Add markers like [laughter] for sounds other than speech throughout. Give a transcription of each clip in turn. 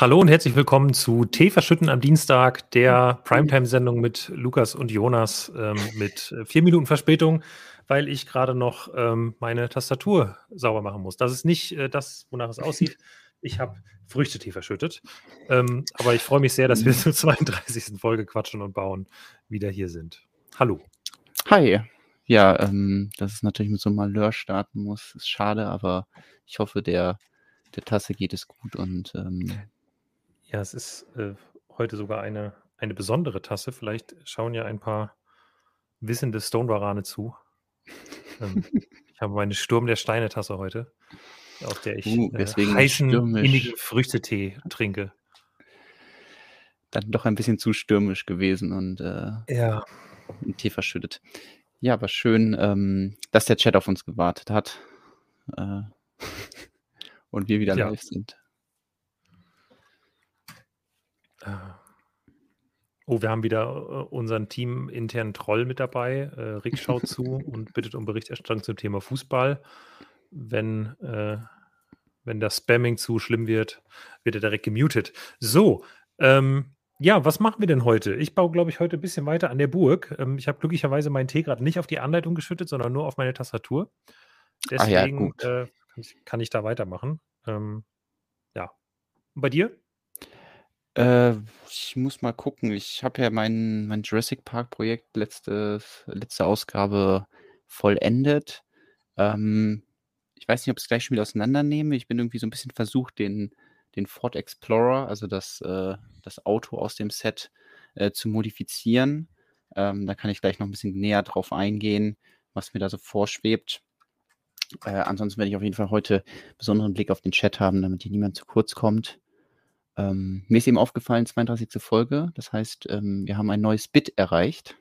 Hallo und herzlich willkommen zu Tee verschütten am Dienstag, der Primetime-Sendung mit Lukas und Jonas ähm, mit äh, vier Minuten Verspätung, weil ich gerade noch ähm, meine Tastatur sauber machen muss. Das ist nicht äh, das, wonach es aussieht. Ich habe Früchtetee verschüttet. Ähm, aber ich freue mich sehr, dass wir zur 32. Folge Quatschen und Bauen wieder hier sind. Hallo. Hi. Ja, ähm, dass es natürlich mit so einem Malheur starten muss, ist schade, aber ich hoffe, der, der Tasse geht es gut und ähm, Ja, es ist äh, heute sogar eine, eine besondere Tasse. Vielleicht schauen ja ein paar wissende Stone-Warane zu. Ähm, [laughs] ich habe meine Sturm der Steine-Tasse heute, aus der ich uh, äh, heißen, stürmisch. innigen Früchtetee trinke. dann doch ein bisschen zu stürmisch gewesen und äh, Ja. Tee verschüttet. Ja, aber schön, ähm, dass der Chat auf uns gewartet hat äh, [laughs] und wir wieder Ja. live sind. Äh, Oh, wir haben wieder äh, unseren teaminternen Troll mit dabei. Äh, Rick schaut zu [laughs] und bittet um Berichterstattung zum Thema Fußball. Wenn, äh, wenn das Spamming zu schlimm wird, wird er direkt gemutet. So, ähm, ja, was machen wir denn heute? Ich baue, glaube ich, heute ein bisschen weiter an der Burg. Ähm, ich habe glücklicherweise meinen Tee gerade nicht auf die Anleitung geschüttet, sondern nur auf meine Tastatur. Ah ja, Deswegen gut. äh, kann, ich, kann ich da weitermachen. Ähm, ja. Und bei dir? Äh, ich muss mal gucken. Ich habe ja mein, mein Jurassic Park Projekt letzte, letzte Ausgabe vollendet. Ähm, ich weiß nicht, ob ich es gleich schon wieder auseinandernehme. Ich bin irgendwie so ein bisschen versucht, den, den Ford Explorer, also das, äh, das Auto aus dem Set, äh, zu modifizieren. Ähm, da kann ich gleich noch ein bisschen näher drauf eingehen, was mir da so vorschwebt. Äh, ansonsten werde ich auf jeden Fall heute besonderen Blick auf den Chat haben, damit hier niemand zu kurz kommt. Ähm, mir ist eben aufgefallen, 32. Folge. Das heißt, ähm, wir haben ein neues Bit erreicht.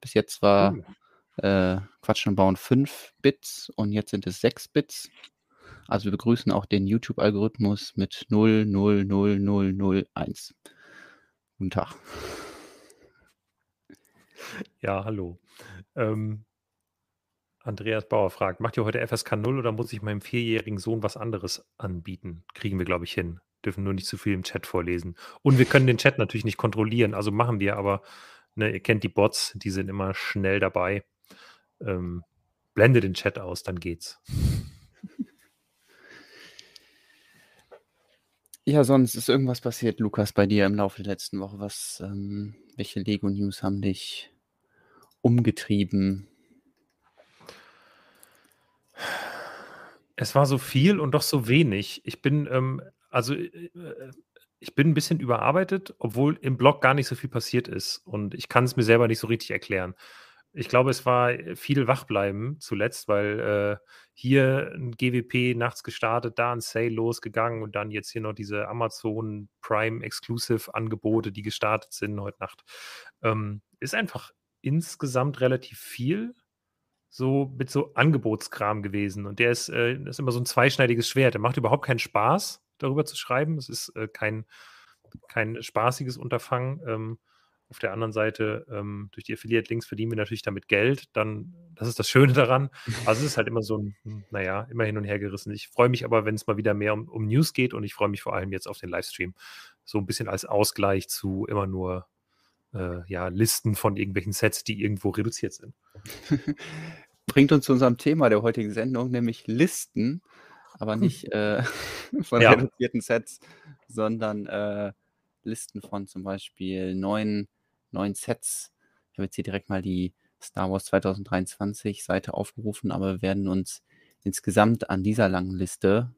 Bis jetzt war Oh. äh, Quatschen und Bauen 5 Bits und jetzt sind es 6 Bits. Also wir begrüßen auch den YouTube-Algorithmus mit 0, 0, 0, 0, 0, 1. Guten Tag. Ja, hallo. Ähm, Andreas Bauer fragt, macht ihr heute FSK 0 oder muss ich meinem vierjährigen Sohn was anderes anbieten? Kriegen wir, glaube ich, hin. Dürfen nur nicht zu viel im Chat vorlesen. Und wir können den Chat natürlich nicht kontrollieren, also machen wir, aber ne, ihr kennt die Bots, die sind immer schnell dabei. Ähm, blende den Chat aus, dann geht's. [laughs] Ja, sonst ist irgendwas passiert, Lukas, bei dir im Laufe der letzten Woche. Was, ähm, welche Lego-News haben dich umgetrieben? Es war so viel und doch so wenig. Ich bin, ähm, also äh, äh, ich bin ein bisschen überarbeitet, obwohl im Blog gar nicht so viel passiert ist. Und ich kann es mir selber nicht so richtig erklären. Ich glaube, es war äh, viel Wachbleiben zuletzt, weil äh, hier ein GWP nachts gestartet, da ein Sale losgegangen und dann jetzt hier noch diese Amazon Prime Exclusive Angebote, die gestartet sind heute Nacht. Ähm, ist einfach insgesamt relativ viel so mit so Angebotskram gewesen. Und der ist, äh, ist immer so ein zweischneidiges Schwert. Der macht überhaupt keinen Spaß, darüber zu schreiben. Es ist äh, kein, kein spaßiges Unterfangen. Ähm, auf der anderen Seite, ähm, durch die Affiliate-Links verdienen wir natürlich damit Geld. Dann, das ist das Schöne daran. Also es ist halt immer so ein, naja, immer hin und her gerissen. Ich freue mich aber, wenn es mal wieder mehr um, um News geht und ich freue mich vor allem jetzt auf den Livestream. So ein bisschen als Ausgleich zu immer nur äh, ja, Listen von irgendwelchen Sets, die irgendwo reduziert sind. [laughs] Bringt uns zu unserem Thema der heutigen Sendung, nämlich Listen, aber nicht [laughs] äh, [laughs] von Ja. reduzierten Sets, sondern äh, Listen von zum Beispiel neuen, neuen Sets. Ich habe jetzt hier direkt mal die Star Wars 2023 Seite aufgerufen, aber wir werden uns insgesamt an dieser langen Liste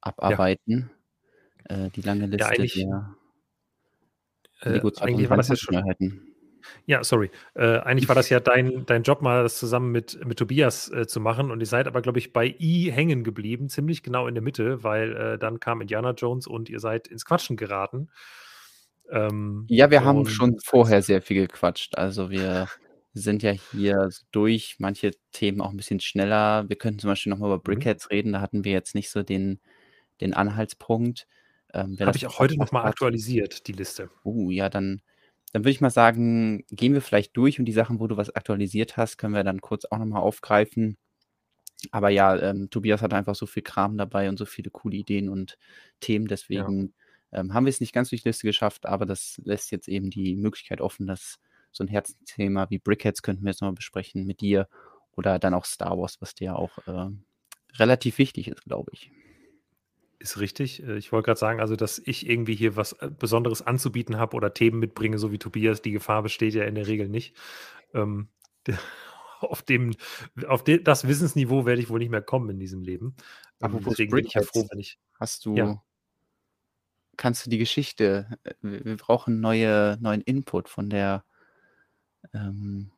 abarbeiten. Äh, die lange Liste eigentlich- der Äh, Lego eigentlich war das ja 2023 schon. Neuheiten. Ja, sorry. Äh, eigentlich war das ja dein, dein Job, mal das zusammen mit, mit Tobias äh, zu machen. Und ihr seid aber, glaube ich, bei I hängen geblieben, ziemlich genau in der Mitte, weil äh, dann kam Indiana Jones und ihr seid ins Quatschen geraten. Ähm, Ja, wir haben schon vorher sehr viel gequatscht. Also wir sind ja hier durch manche Themen auch ein bisschen schneller. Wir könnten zum Beispiel nochmal über Mhm. Brickheads reden. Da hatten wir jetzt nicht so den, den Anhaltspunkt. Ähm, Habe ich auch heute nochmal aktualisiert, die Liste. Uh, ja, dann, dann würde ich mal sagen, gehen wir vielleicht durch und die Sachen, wo du was aktualisiert hast, können wir dann kurz auch nochmal aufgreifen. Aber ja, ähm, Tobias hat einfach so viel Kram dabei und so viele coole Ideen und Themen, deswegen Ähm, haben wir es nicht ganz durch die Liste geschafft, aber das lässt jetzt eben die Möglichkeit offen, dass so ein Herzensthema wie Brickheads könnten wir jetzt nochmal besprechen mit dir oder dann auch Star Wars, was dir auch äh, relativ wichtig ist, glaube ich. Ist richtig. Äh, ich wollte gerade sagen, also, dass ich irgendwie hier was äh, Besonderes anzubieten habe oder Themen mitbringe, so wie Tobias, die Gefahr besteht ja in der Regel nicht. Ähm, [laughs] auf dem, auf de, das Wissensniveau werde ich wohl nicht mehr kommen in diesem Leben. Ähm, deswegen bin ich ja froh, wenn ich. Hast du, ja. kannst du die Geschichte, äh, wir, wir brauchen neue, neuen Input von der, ähm,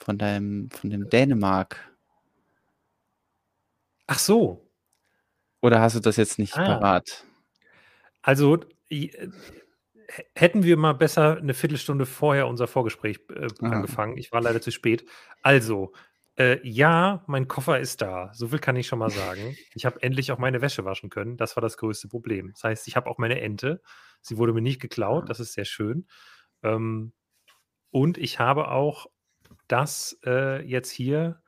von deinem, von dem Dänemark. Ach so, oder hast du das jetzt nicht ah. parat? Also, äh, hätten wir mal besser eine Viertelstunde vorher unser Vorgespräch äh, angefangen. Ich war leider zu spät. Also, äh, ja, mein Koffer ist da. So viel kann ich schon mal sagen. Ich habe endlich auch meine Wäsche waschen können. Das war das größte Problem. Das heißt, ich habe auch meine Ente. Sie wurde mir nicht geklaut. Das ist sehr schön. Ähm, und ich habe auch das äh, jetzt hier,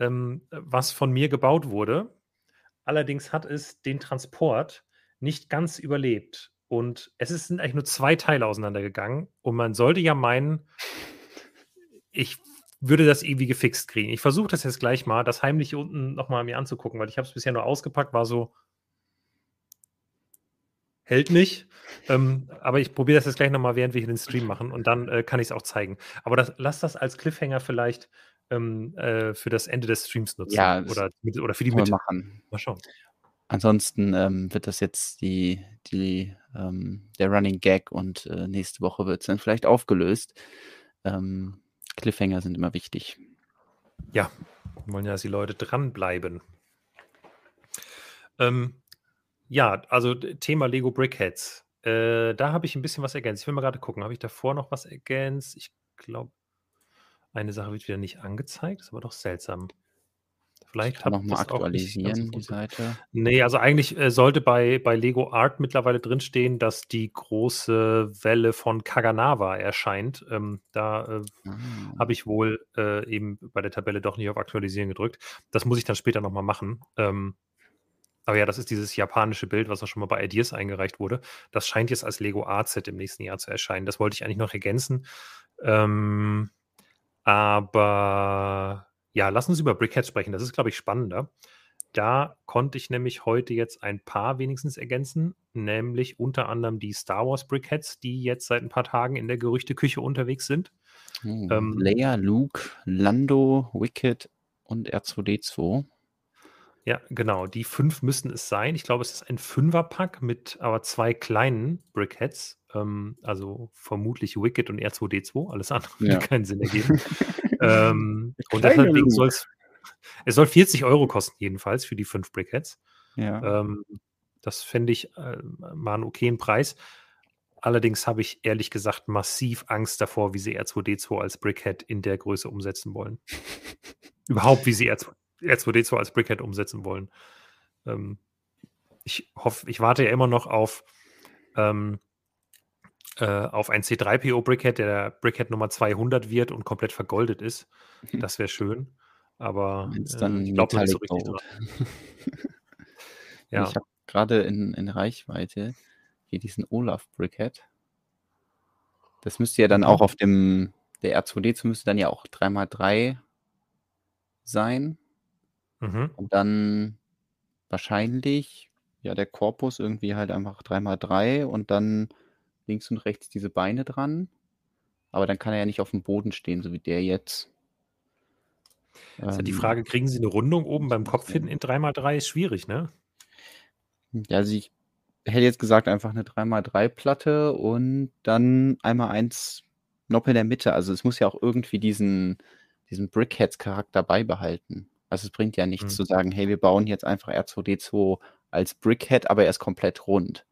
ähm, was von mir gebaut wurde. Allerdings hat es den Transport nicht ganz überlebt. Und es sind eigentlich nur zwei Teile auseinandergegangen. Und man sollte ja meinen, ich würde das irgendwie gefixt kriegen. Ich versuche das jetzt gleich mal, das heimlich unten nochmal mir anzugucken, weil ich habe es bisher nur ausgepackt, war so, hält nicht. Ähm, aber ich probiere das jetzt gleich nochmal, während wir hier den Stream machen und dann äh, kann ich es auch zeigen. Aber das, lass das als Cliffhanger vielleicht ähm, äh, für das Ende des Streams nutzen. Ja, oder, oder für die Mitte. Machen. Mal schauen. Ansonsten ähm, wird das jetzt die, die, ähm, der Running Gag und äh, nächste Woche wird es dann vielleicht aufgelöst. Ähm, Cliffhanger sind immer wichtig. Ja, wir wollen ja, dass die Leute dranbleiben. Ähm, ja, also Thema Lego Brickheads. Äh, da habe ich ein bisschen was ergänzt. Ich will mal gerade gucken, habe ich davor noch was ergänzt? Ich glaube, eine Sache wird wieder nicht angezeigt, ist aber doch seltsam. Vielleicht noch mal aktualisieren die Seite. Nee, also eigentlich äh, sollte bei, bei Lego Art mittlerweile drinstehen, dass die große Welle von Kaganawa erscheint. Ähm, da äh, ah. habe ich wohl äh, eben bei der Tabelle doch nicht auf Aktualisieren gedrückt. Das muss ich dann später nochmal machen. Ähm, aber ja, das ist dieses japanische Bild, was auch schon mal bei Ideas eingereicht wurde. Das scheint jetzt als Lego Art Set im nächsten Jahr zu erscheinen. Das wollte ich eigentlich noch ergänzen. Ähm, aber ja, lass uns über Brickheads sprechen. Das ist, glaube ich, spannender. Da konnte ich nämlich heute jetzt ein paar wenigstens ergänzen, nämlich unter anderem die Star Wars Brickheads, die jetzt seit ein paar Tagen in der Gerüchteküche unterwegs sind. Hm, ähm, Leia, Luke, Lando, Wicked und R2D2. Ja, genau. Die fünf müssten es sein. Ich glaube, es ist ein Fünferpack mit aber zwei kleinen Brickheads. Ähm, also vermutlich Wicked und R2D2. Alles andere ja. würde keinen Sinn ergeben. [laughs] ähm, und deswegen soll es. Es soll 40 Euro kosten, jedenfalls, für die fünf Brickheads. Ja. Ähm, das fände ich äh, mal einen okayen Preis. Allerdings habe ich ehrlich gesagt massiv Angst davor, wie sie R2D2 als Brickhead in der Größe umsetzen wollen. [laughs] Überhaupt, wie sie R2, R2D2 als Brickhead umsetzen wollen. Ähm, ich hoffe, ich warte ja immer noch auf, ähm, äh, auf ein C3PO Brickhead, der, der Brickhead Nummer 200 wird und komplett vergoldet ist. Das wäre schön. Aber äh, ich glaube nicht so richtig dran. ja. Ich habe gerade in, in Reichweite hier diesen Olaf Brickhead. Das müsste ja dann mhm. auch auf dem, der R2D2 müsste dann ja auch 3x3 sein. Mhm. Und dann wahrscheinlich, ja, der Korpus irgendwie halt einfach 3x3 und dann links und rechts diese Beine dran. Aber dann kann er ja nicht auf dem Boden stehen, so wie der jetzt. Das ist ja die ähm, Frage, kriegen Sie eine Rundung oben beim Kopf hin in 3x3? Ist schwierig, ne? Ja, also ich hätte jetzt gesagt, einfach eine 3x3-Platte und dann einmal eins noch in der Mitte. Also es muss ja auch irgendwie diesen, diesen Brickheads-Charakter beibehalten. Also es bringt ja nichts mhm. zu sagen, hey, wir bauen jetzt einfach R2D2 als Brickhead, aber er ist komplett rund.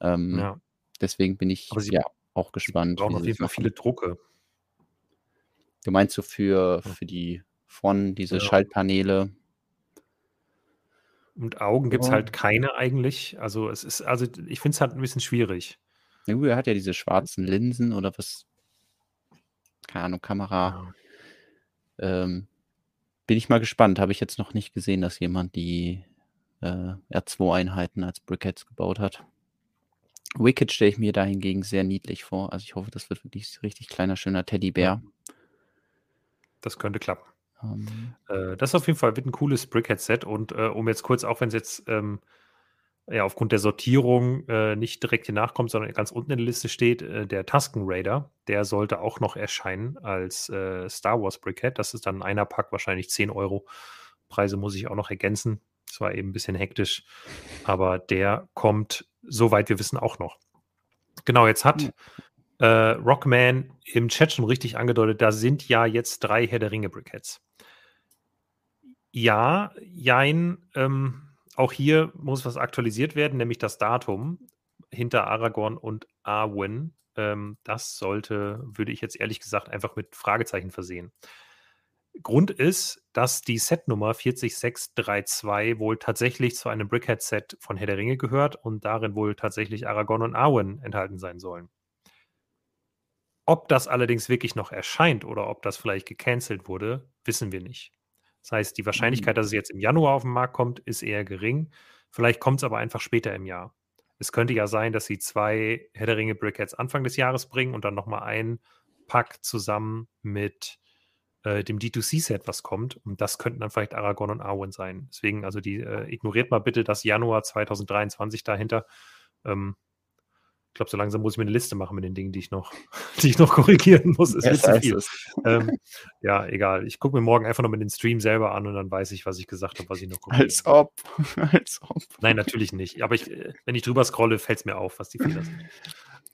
Ähm, ja. Deswegen bin ich ja auch gespannt. Sie brauchen auf jeden Fall viele Drucke. Du meinst so für, für die von diese ja. Schaltpaneele? Und Augen gibt es halt keine eigentlich. Also es ist, also ich finde es halt ein bisschen schwierig. Ja, er hat ja diese schwarzen Linsen oder was, keine Ahnung, Kamera. Ja. Ähm, bin ich mal gespannt. Habe ich jetzt noch nicht gesehen, dass jemand die äh, R2-Einheiten als Brickheads gebaut hat. Wicked stelle ich mir dahingegen sehr niedlich vor. Also ich hoffe, das wird wirklich ein richtig kleiner, schöner Teddybär. Das könnte klappen. Ähm, Äh, das auf jeden Fall wird ein cooles Brickhead-Set und äh, um jetzt kurz, auch wenn es jetzt ähm, ja, aufgrund der Sortierung äh, nicht direkt hier nachkommt, sondern ganz unten in der Liste steht, äh, der Tusken Raider, der sollte auch noch erscheinen als äh, Star Wars Brickhead. Das ist dann einer Pack, wahrscheinlich 10 Euro. Preise muss ich auch noch ergänzen. Das war eben ein bisschen hektisch, aber der kommt, soweit wir wissen, auch noch. Genau, jetzt hat äh, Rockman im Chat schon richtig angedeutet, da sind ja jetzt drei Herr der Ringe Brickheads. Ja, jein, ähm, auch hier muss was aktualisiert werden, nämlich das Datum hinter Aragorn und Arwen. Ähm, das sollte, würde ich jetzt ehrlich gesagt, einfach mit Fragezeichen versehen. Grund ist, dass die Setnummer 40632 wohl tatsächlich zu einem Brickhead-Set von Herr der Ringe gehört und darin wohl tatsächlich Aragorn und Arwen enthalten sein sollen. Ob das allerdings wirklich noch erscheint oder ob das vielleicht gecancelt wurde, wissen wir nicht. Das heißt, die Wahrscheinlichkeit, dass es jetzt im Januar auf den Markt kommt, ist eher gering. Vielleicht kommt es aber einfach später im Jahr. Es könnte ja sein, dass sie zwei Herr der Ringe Brickheads Anfang des Jahres bringen und dann nochmal ein Pack zusammen mit äh, dem D2C-Set, was kommt. Und das könnten dann vielleicht Aragorn und Arwen sein. Deswegen, also die äh, ignoriert mal bitte das Januar 2023 dahinter. Ähm, ich glaube, so langsam muss ich mir eine Liste machen mit den Dingen, die ich noch, [laughs] die ich noch korrigieren muss. Es ist zu viel. Ähm, ja, egal. Ich gucke mir morgen einfach noch mit den Stream selber an und dann weiß ich, was ich gesagt habe, was ich noch [laughs] Als ob. [laughs] Als ob. Nein, natürlich nicht. Aber ich, äh, wenn ich drüber scrolle, fällt es mir auf, was die Fehler sind.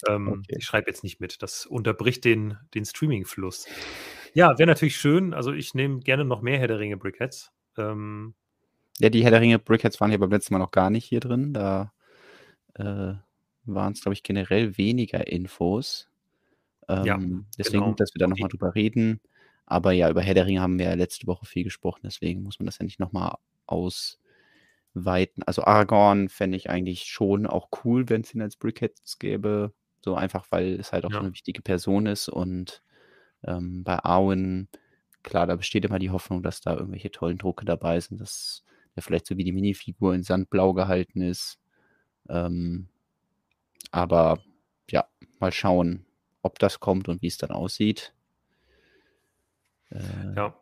Ähm, Okay. Ich schreibe jetzt nicht mit. Das unterbricht den, den Streaming-Fluss. Ja, wäre natürlich schön. Also ich nehme gerne noch mehr Herr der Ringe Brickheads. Ähm, Ja, die Herr der Ringe Brickheads waren ja beim letzten Mal noch gar nicht hier drin. Da äh, waren es, glaube ich, generell weniger Infos. Ähm, Ja, deswegen genau. gut, dass wir da nochmal drüber reden. Aber ja, über Herr der Ringe haben wir ja letzte Woche viel gesprochen, deswegen muss man das ja nicht nochmal ausweiten. Also Aragorn fände ich eigentlich schon auch cool, wenn es ihn als Brickheads gäbe. So einfach, weil es halt auch Ja. so eine wichtige Person ist. Und ähm, bei Arwen, klar, da besteht immer die Hoffnung, dass da irgendwelche tollen Drucke dabei sind, dass der vielleicht so wie die Minifigur in Sandblau gehalten ist. Ähm, aber ja, mal schauen, ob das kommt und wie es dann aussieht. Äh, Ja,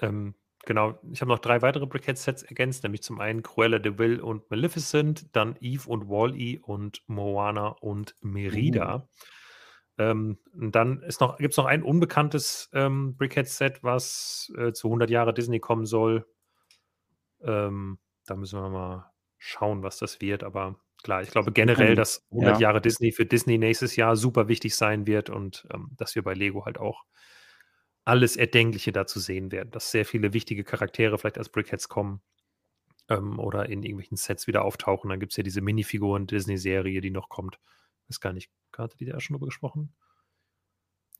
ähm, genau. Ich habe noch drei weitere Brickhead-Sets ergänzt, nämlich zum einen Cruella de Vil und Maleficent, dann Eve und Wall-E und Moana und Merida. Ähm, und dann gibt es noch ein unbekanntes ähm, Brickhead-Set, was äh, zu 100 Jahre Disney kommen soll. Ähm, da müssen wir mal schauen, was das wird. Aber klar, ich glaube generell, dass 100 ja. Jahre Disney für Disney nächstes Jahr super wichtig sein wird und ähm, dass wir bei Lego halt auch alles Erdenkliche dazu sehen werden, dass sehr viele wichtige Charaktere vielleicht als Brickheads kommen ähm, oder in irgendwelchen Sets wieder auftauchen. Dann gibt es ja diese Minifiguren-Disney-Serie, die noch kommt. Weiß gar nicht, hatte die da schon drüber gesprochen?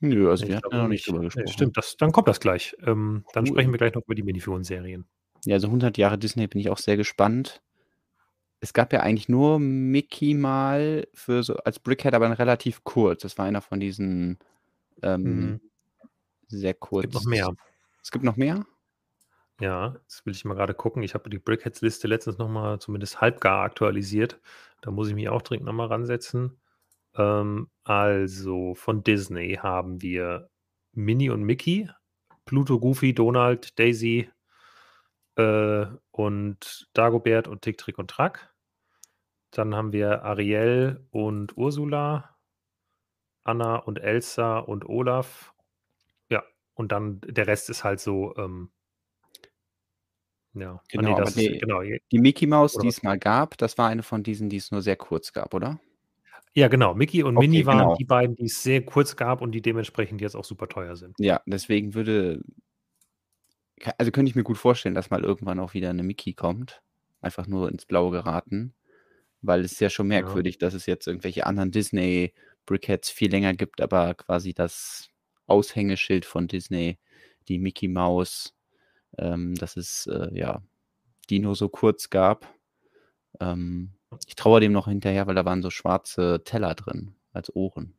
Nö, also Nee, wir ich hatten glaube noch nicht drüber Nee, gesprochen. stimmt, das, dann kommt das gleich. Ähm, dann Cool. sprechen wir gleich noch über die Minifiguren-Serien. Ja, also 100 Jahre Disney bin ich auch sehr gespannt. Es gab ja eigentlich nur Mickey mal für so als Brickhead, aber relativ kurz. Das war einer von diesen ähm, Mhm. Sehr kurz. Gibt noch mehr. Es gibt noch mehr? Ja, das will ich mal gerade gucken. Ich habe die Brickheads-Liste letztens nochmal zumindest halbgar aktualisiert. Da muss ich mich auch dringend nochmal ransetzen. Ähm, also von Disney haben wir Minnie und Mickey, Pluto, Goofy, Donald, Daisy äh, und Dagobert und Tick, Trick und Track. Dann haben wir Ariel und Ursula, Anna und Elsa und Olaf. Ja, und dann der Rest ist halt so, ähm, ja, ah, Genau, nee, nee. ist, genau, Die Mickey Maus, die es mal gab, das war eine von diesen, die es nur sehr kurz gab, oder? ja, genau. Mickey und Okay, Minnie waren genau. die beiden, die es sehr kurz gab und die dementsprechend jetzt auch super teuer sind. Ja, deswegen würde. Also könnte ich mir gut vorstellen, dass mal irgendwann auch wieder eine Mickey kommt. Einfach nur ins Blaue geraten. Weil es ist ja schon Ja. merkwürdig, dass es jetzt irgendwelche anderen Disney Brickheads viel länger gibt, aber quasi das Aushängeschild von Disney, die Mickey Maus, ähm, dass es äh, ja die nur so kurz gab. Ähm, ich traue dem noch hinterher, weil da waren so schwarze Teller drin als Ohren.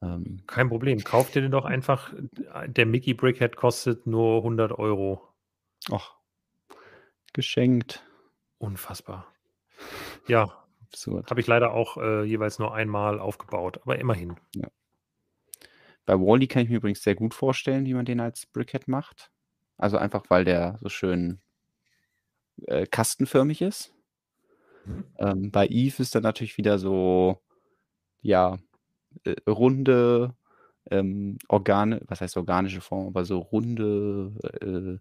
Ähm, Kein Problem. Kauf dir den doch einfach. Der Mickey Brickhead kostet nur 100 Euro. ach, geschenkt. Unfassbar. Ja. Habe ich leider auch äh, jeweils nur einmal aufgebaut, aber immerhin. Ja. Bei Wally kann ich mir übrigens sehr gut vorstellen, wie man den als Brickhead macht. Also einfach, weil der so schön äh, kastenförmig ist. Mhm. Ähm, bei Eve ist dann natürlich wieder so, ja, äh, runde, ähm, Organe, was heißt organische Form, aber so runde, äh,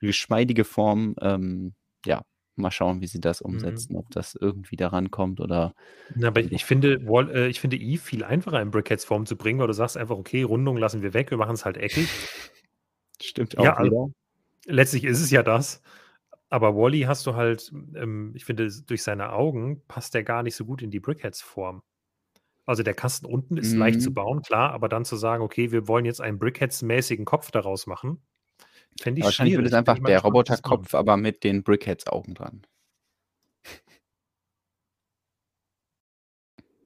geschmeidige Form, ähm, ja, mal schauen, wie sie das Mhm. umsetzen, ob das irgendwie daran kommt oder Na, aber ich finde Wall äh, ich finde Eve viel einfacher in Brickheads-Form zu bringen, weil du sagst einfach: „Okay, Rundung lassen wir weg, wir machen's halt eckig.“ [laughs] Stimmt auch Ja, al wieder. letztlich ist es ja das. Aber Wally hast du halt ähm, ich finde, durch seine Augen passt der gar nicht so gut in die Brickheads-Form. Also, der Kasten unten ist leicht zu Mhm. bauen, klar, aber dann zu sagen: „Okay, wir wollen jetzt einen Brickheads-mäßigen Kopf daraus machen“, fände ich Wahrscheinlich wird es einfach der. Roboterkopf, aber mit den Brickheads-Augen dran.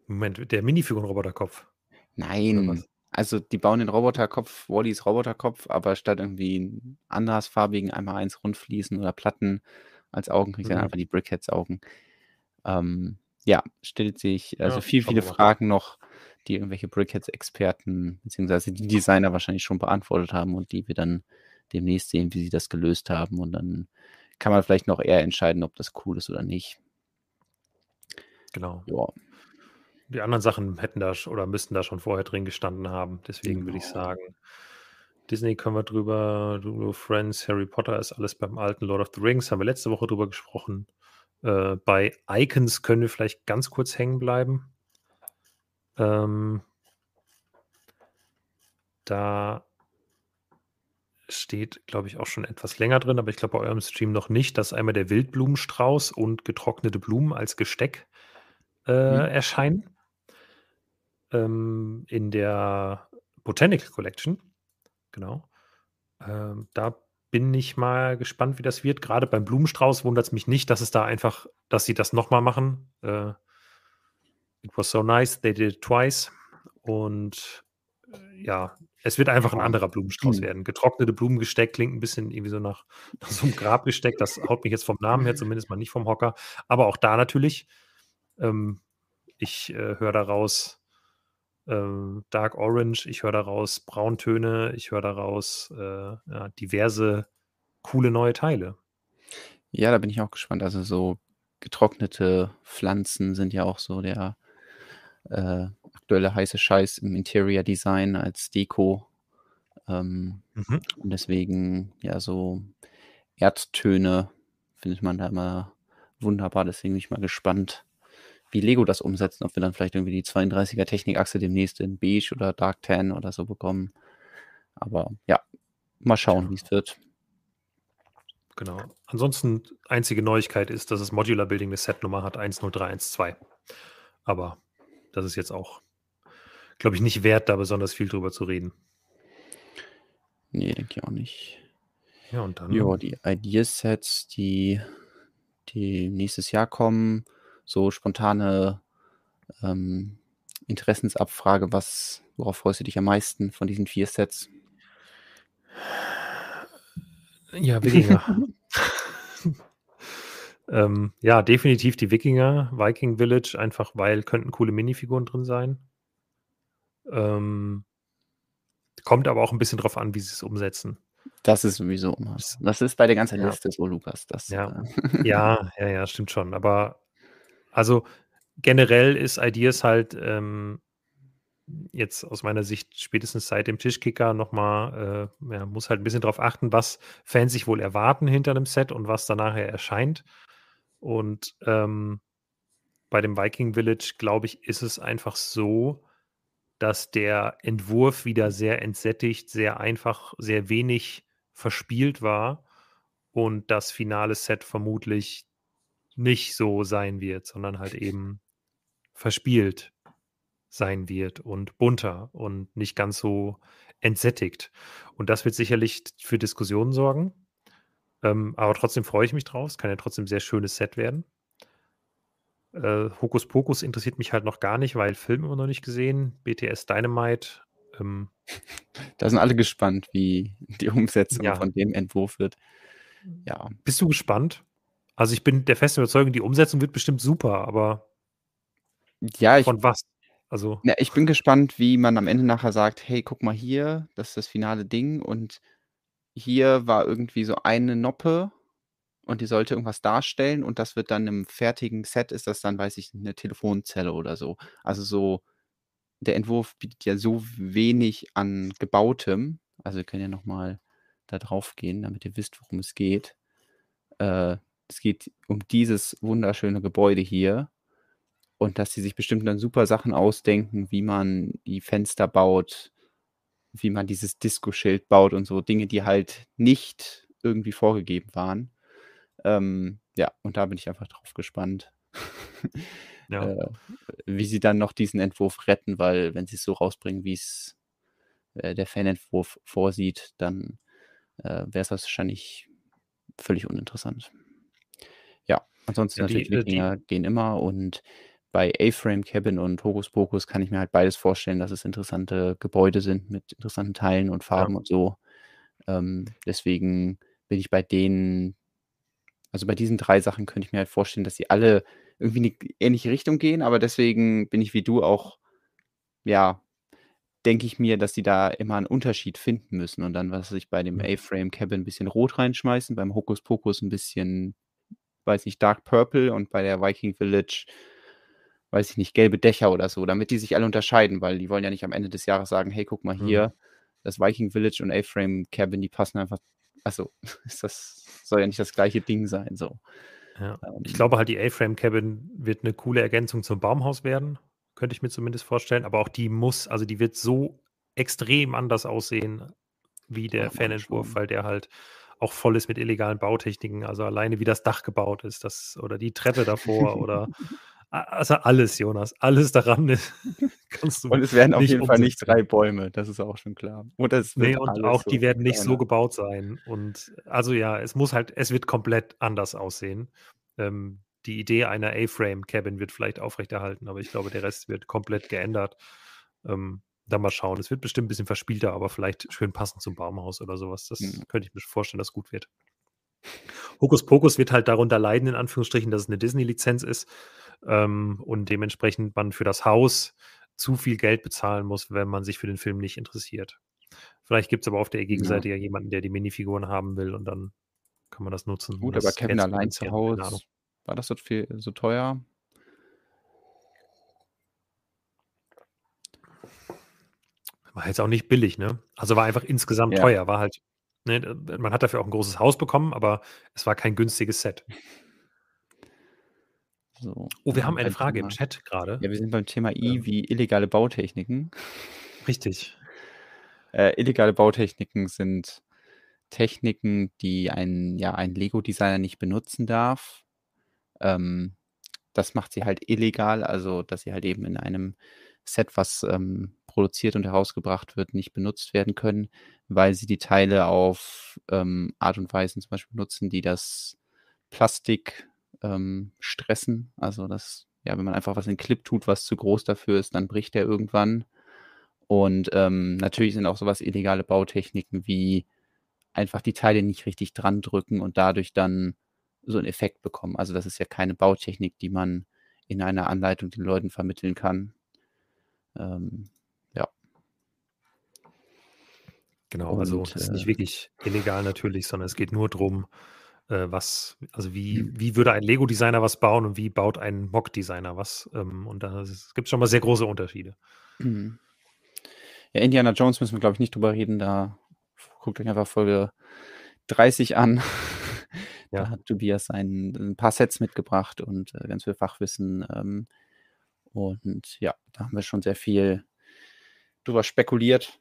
Moment, der Minifiguren-Roboterkopf? Nein. Also, die bauen den Roboterkopf, Wallys Roboterkopf, aber statt irgendwie 'n andersfarbigen 1x1 Rundfliesen oder Platten als Augen kriegt er dann Mhm. einfach die Brickheads-Augen. Ähm, ja, stellt sich also Ja, viel, viele. Fragen noch, die irgendwelche Brickheads-Experten beziehungsweise die Designer wahrscheinlich schon beantwortet haben und die wir dann demnächst sehen, wie sie das gelöst haben. Und dann kann man vielleicht noch eher entscheiden, ob das cool ist oder nicht. Genau. Ja. Die anderen Sachen hätten da oder müssten da schon vorher drin gestanden haben. Deswegen würde ich Genau. sagen, Disney können wir drüber, Lulu, Friends, Harry Potter ist alles beim alten Lord of the Rings, haben wir letzte Woche drüber gesprochen. Äh, bei Icons können wir vielleicht ganz kurz hängen bleiben. Ähm da steht, glaube ich, auch schon etwas länger drin, aber ich glaube bei eurem Stream noch nicht, dass einmal der Wildblumenstrauß und getrocknete Blumen als Gesteck, äh, Mhm. erscheinen. Ähm, in der Botanical Collection. Genau. Ähm, da bin ich mal gespannt, wie das wird. Grade beim Blumenstrauß wundert's mich nicht, dass es da einfach dass sie das noch mal machen. Äh It was so nice, they did it twice. Und, äh, ja, es wird einfach 'n Ja. anderer Blumenstrauß Mhm. werden. Getrocknete Blumengesteck klingt 'n bisschen irgendwie so nach [laughs] nach so 'nem Grabbesteck. Das haut mich jetzt vom Namen her [laughs] zumindest mal nicht vom Hocker. Aber auch da natürlich, ähm, ich, äh, höre da raus, ähm, Dark Orange, ich höre da raus Brauntöne, ich höre da raus, äh, ja, diverse coole neue Teile. Ja, da bin ich auch gespannt. Also, so getrocknete Pflanzen sind ja auch so der, äh, aktuelle heiße Scheiß im Interior Design als Deko. Ähm, Mhm. und deswegen, ja, so Erdtöne findet man da immer wunderbar. Deswegen bin ich mal gespannt, wie Lego das umsetzt, ob wir dann vielleicht irgendwie die 32er Technikachse demnächst in beige oder Dark Tan oder so bekommen. Aber ja, mal schauen, Tja. wie's wird. Genau. Ansonsten einzige Neuigkeit ist, dass das Modular Building 'ne Setnummer hat, 10312. Aber das ist jetzt auch, glaube ich, nicht wert, da besonders viel drüber zu reden. Ne, denke ich auch nicht. Ja, und dann Ja, die Ideasets, die die nächstes Jahr kommen, so spontane, ähm, Interessensabfrage, was worauf freust du dich am meisten von diesen 4 Sets? Ja, Wikinger. [laughs] [laughs] Ähm, ja, definitiv die Wikinger, Viking Village, einfach weil könnten coole Minifiguren drin sein. Ähm kommt aber auch 'n bisschen drauf an, wie sie's umsetzen. Das ist sowieso immer Das ist bei der ganzen ja. Liste so, Lukas, das, Ja. äh Ja, [laughs] ja, ja, stimmt schon. Aber also, generell ist Ideas halt, ähm, jetzt aus meiner Sicht spätestens seit dem Tischkicker noch mal äh, ja, muss halt 'n bisschen drauf achten, was Fans sich wohl erwarten hinter 'nem Set und was dann nachher erscheint. Und, ähm, bei dem Viking Village, glaube ich, ist es einfach so, dass der Entwurf wieder sehr entsättigt, sehr einfach, sehr wenig verspielt war und das finale Set vermutlich nicht so sein wird, sondern halt eben verspielt sein wird und bunter und nicht ganz so entsättigt. Und das wird sicherlich für Diskussionen sorgen. Ähm, aber trotzdem freue ich mich drauf. Es kann ja trotzdem 'n sehr schönes Set werden. Äh, Hokus Pokus interessiert mich halt noch gar nicht, weil Film immer noch nicht gesehen. BTS Dynamite, ähm [laughs] Da sind alle gespannt, wie die Umsetzung Ja. von dem Entwurf wird. Ja. Bist du gespannt? Also, ich bin der festen Überzeugung, die Umsetzung wird bestimmt super, aber Ja, ich Von was? Also Ja, ich bin gespannt, wie man am Ende nachher sagt: „Hey, guck mal hier, das ist das finale Ding und hier war irgendwie so eine Noppe und die sollte irgendwas darstellen und das wird dann im fertigen Set ist das dann, weiß ich nicht, 'ne Telefonzelle oder so.“ Also, so der Entwurf bietet ja so wenig an Gebautem. Also, wir können ja noch mal da drauf gehen, damit ihr wisst, worum es geht. Äh, es geht um dieses wunderschöne Gebäude hier und dass sie sich bestimmt dann super Sachen ausdenken, wie man die Fenster baut, wie man dieses Disco-Schild baut und so Dinge, die halt nicht irgendwie vorgegeben waren. Ähm, ja, und da bin ich einfach drauf gespannt, [laughs] Ja. äh, wie sie dann noch diesen Entwurf retten, weil wenn sie's so rausbringen, wie's, äh, der Fanentwurf vorsieht, dann, äh, wäre es wahrscheinlich völlig uninteressant. Ja, ansonsten Ja, die natürlich äh, die Wikinger gehen immer und bei A-Frame Cabin und Hokus Pokus kann ich mir halt beides vorstellen, dass es interessante Gebäude sind mit interessanten Teilen und Ja. Farben und so. Ähm, deswegen bin ich bei denen also, bei diesen 3 Sachen könnte ich mir halt vorstellen, dass sie alle irgendwie in 'ne ähnliche Richtung gehen, aber deswegen bin ich wie du auch ja, denke ich mir, dass sie da immer 'n Unterschied finden müssen und dann, was ich, bei dem Mhm. A-Frame Cabin 'n bisschen Rot reinschmeißen, beim Hokus Pokus 'n bisschen, weiß nicht, Dark Purple und bei der Viking Village, weiß ich nicht, gelbe Dächer oder so, damit die sich alle unterscheiden, weil die wollen ja nicht am Ende des Jahres sagen: „Hey, guck mal Mhm. hier, das Viking Village und A-Frame Cabin, die passen einfach“ also, [laughs] ist das soll ja nicht das gleiche Ding sein, so. Ja. Ich Ähm glaube halt, die A-Frame Cabin wird 'ne coole Ergänzung zum Baumhaus werden, könnte ich mir zumindest vorstellen, aber auch die muss also, die wird so extrem anders aussehen wie der Fanentwurf, weil der halt auch voll ist mit illegalen Bautechniken. Also, alleine wie das Dach gebaut ist, das oder die Treppe davor oder [laughs] also, alles, Jonas, alles daran [laughs] kannst du Und es werden auf jeden Fall nicht umsetzen. 3 Bäume, das ist auch schon klar. Oder es Ne, wird und auch so die werden nicht so kleiner. gebaut sein und also, ja, es muss halt es wird komplett anders aussehen. Ähm, die Idee einer A-Frame Cabin wird vielleicht aufrechterhalten, aber ich glaube, der Rest wird komplett geändert. Ähm, dann mal schauen. Es wird bestimmt 'n bisschen verspielter, aber vielleicht schön passend zum Baumhaus oder so was. Das Mhm. könnte ich mir vorstellen, dass gut wird. Hokus Pokus wird halt darunter leiden, in Anführungsstrichen, dass es 'ne Disney-Lizenz ist, ähm, und dementsprechend man für das Haus zu viel Geld bezahlen muss, wenn man sich für den Film nicht interessiert. Vielleicht gibt's aber auf der Ja. Gegenseite ja jemanden, der die Minifiguren haben will und dann kann man das nutzen, Gut, aber das Kevin Geld zu allein zu finanzieren. Keine Ahnung. Haus, war das so viel so teuer? War jetzt auch nicht billig, ne? Also, war einfach insgesamt Ja. teuer. War halt ne, man hat dafür auch 'n großes Haus bekommen, aber es war kein günstiges Set. So, Oh, wir haben eine Frage im Thema Chat grade. ja, wir sind beim Thema I Ähm wie illegale Bautechniken. Richtig. [laughs] Äh, illegale Bautechniken sind Techniken, die ein ja, ein Lego-Designer nicht benutzen darf. Ähm, das macht sie halt illegal, also, dass sie halt eben in einem Set, was, ähm, produziert und herausgebracht wird, nicht benutzt werden können, weil sie die Teile auf, ähm, Art und Weisen zum Beispiel nutzen, die das Plastik, ähm, stressen. Also, das ja, wenn man einfach was in 'n Clip tut, was zu groß dafür ist, dann bricht der irgendwann. Und, ähm, natürlich sind auch so was illegale Bautechniken wie einfach die Teile nicht richtig dran drücken und dadurch dann so 'n Effekt bekommen. Also, das ist ja keine Bautechnik, die man in einer Anleitung den Leuten vermitteln kann. Ähm, ja. Genau, also, Und, das ist nicht äh wirklich illegal natürlich, sondern es geht nur drum, äh, was also, wie Mhm. wie würde ein Lego-Designer was bauen und wie baut ein Mock-Designer was? Ähm, und da s gibt's schon mal sehr große Unterschiede. Mhm. Ja, Indiana Jones müssen wir, glaube ich, nicht drüber reden. Da guckt euch einfach Folge 30 an. [laughs] Da Ja. hat Tobias ein 'n paar Sets mitgebracht und, äh, ganz viel Fachwissen. Ähm, und ja, da haben wir schon sehr viel drüber spekuliert.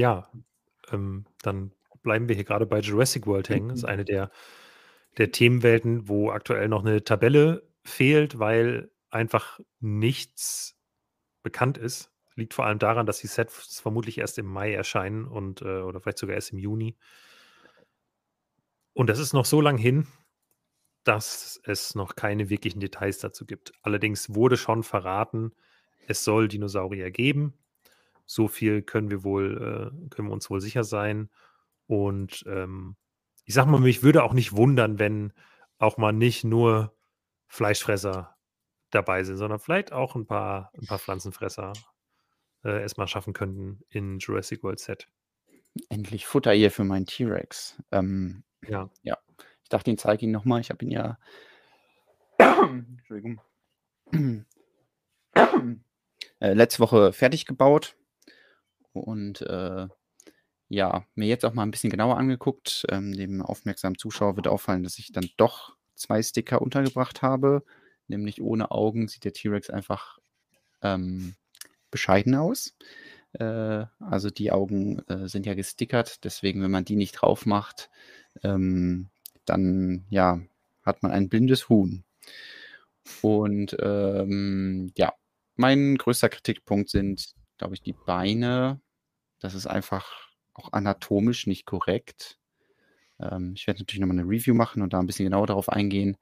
Ja, ähm, dann bleiben wir hier grade bei Jurassic World hängen. Das ist eine der der Themenwelten, wo aktuell noch 'ne Tabelle fehlt, weil einfach nichts bekannt ist. Liegt vor allem daran, dass die Sets vermutlich erst im Mai erscheinen und, äh oder vielleicht sogar erst im Juni. Und das ist noch so lang hin, dass es noch keine wirklichen Details dazu gibt. Allerdings wurde schon verraten, es soll Dinosaurier geben. So viel können wir wohl äh, können wir uns wohl sicher sein. Und, ähm, ich sage mal, mich würde auch nicht wundern, wenn auch mal nicht nur Fleischfresser dabei sind, sondern vielleicht auch ein paar, ein paar Pflanzenfresser äh, erstmal schaffen könnten in Jurassic World Set. Endlich Futter hier für meinen T-Rex. Ähm, Ja. ja, ich dachte, ich zeige ihn nochmal. Ich habe ihn ja. [coughs] Entschuldigung. [coughs] äh, letzte Woche fertig gebaut und äh, ja, mir jetzt auch mal ein bisschen genauer angeguckt. Ähm, dem aufmerksamen Zuschauer wird auffallen, dass ich dann doch zwei Sticker untergebracht habe. Nämlich ohne Augen sieht der T-Rex einfach ähm, bescheiden aus. Äh, also die Augen äh, sind ja gestickert, deswegen, wenn man die nicht drauf macht, ähm, dann ja, hat man ein blindes Huhn. Und ähm, ja, mein größter Kritikpunkt sind, glaube ich, die Beine. Das ist einfach auch anatomisch nicht korrekt. Ähm, ich werde natürlich nochmal eine Review machen und da ein bisschen genauer darauf eingehen.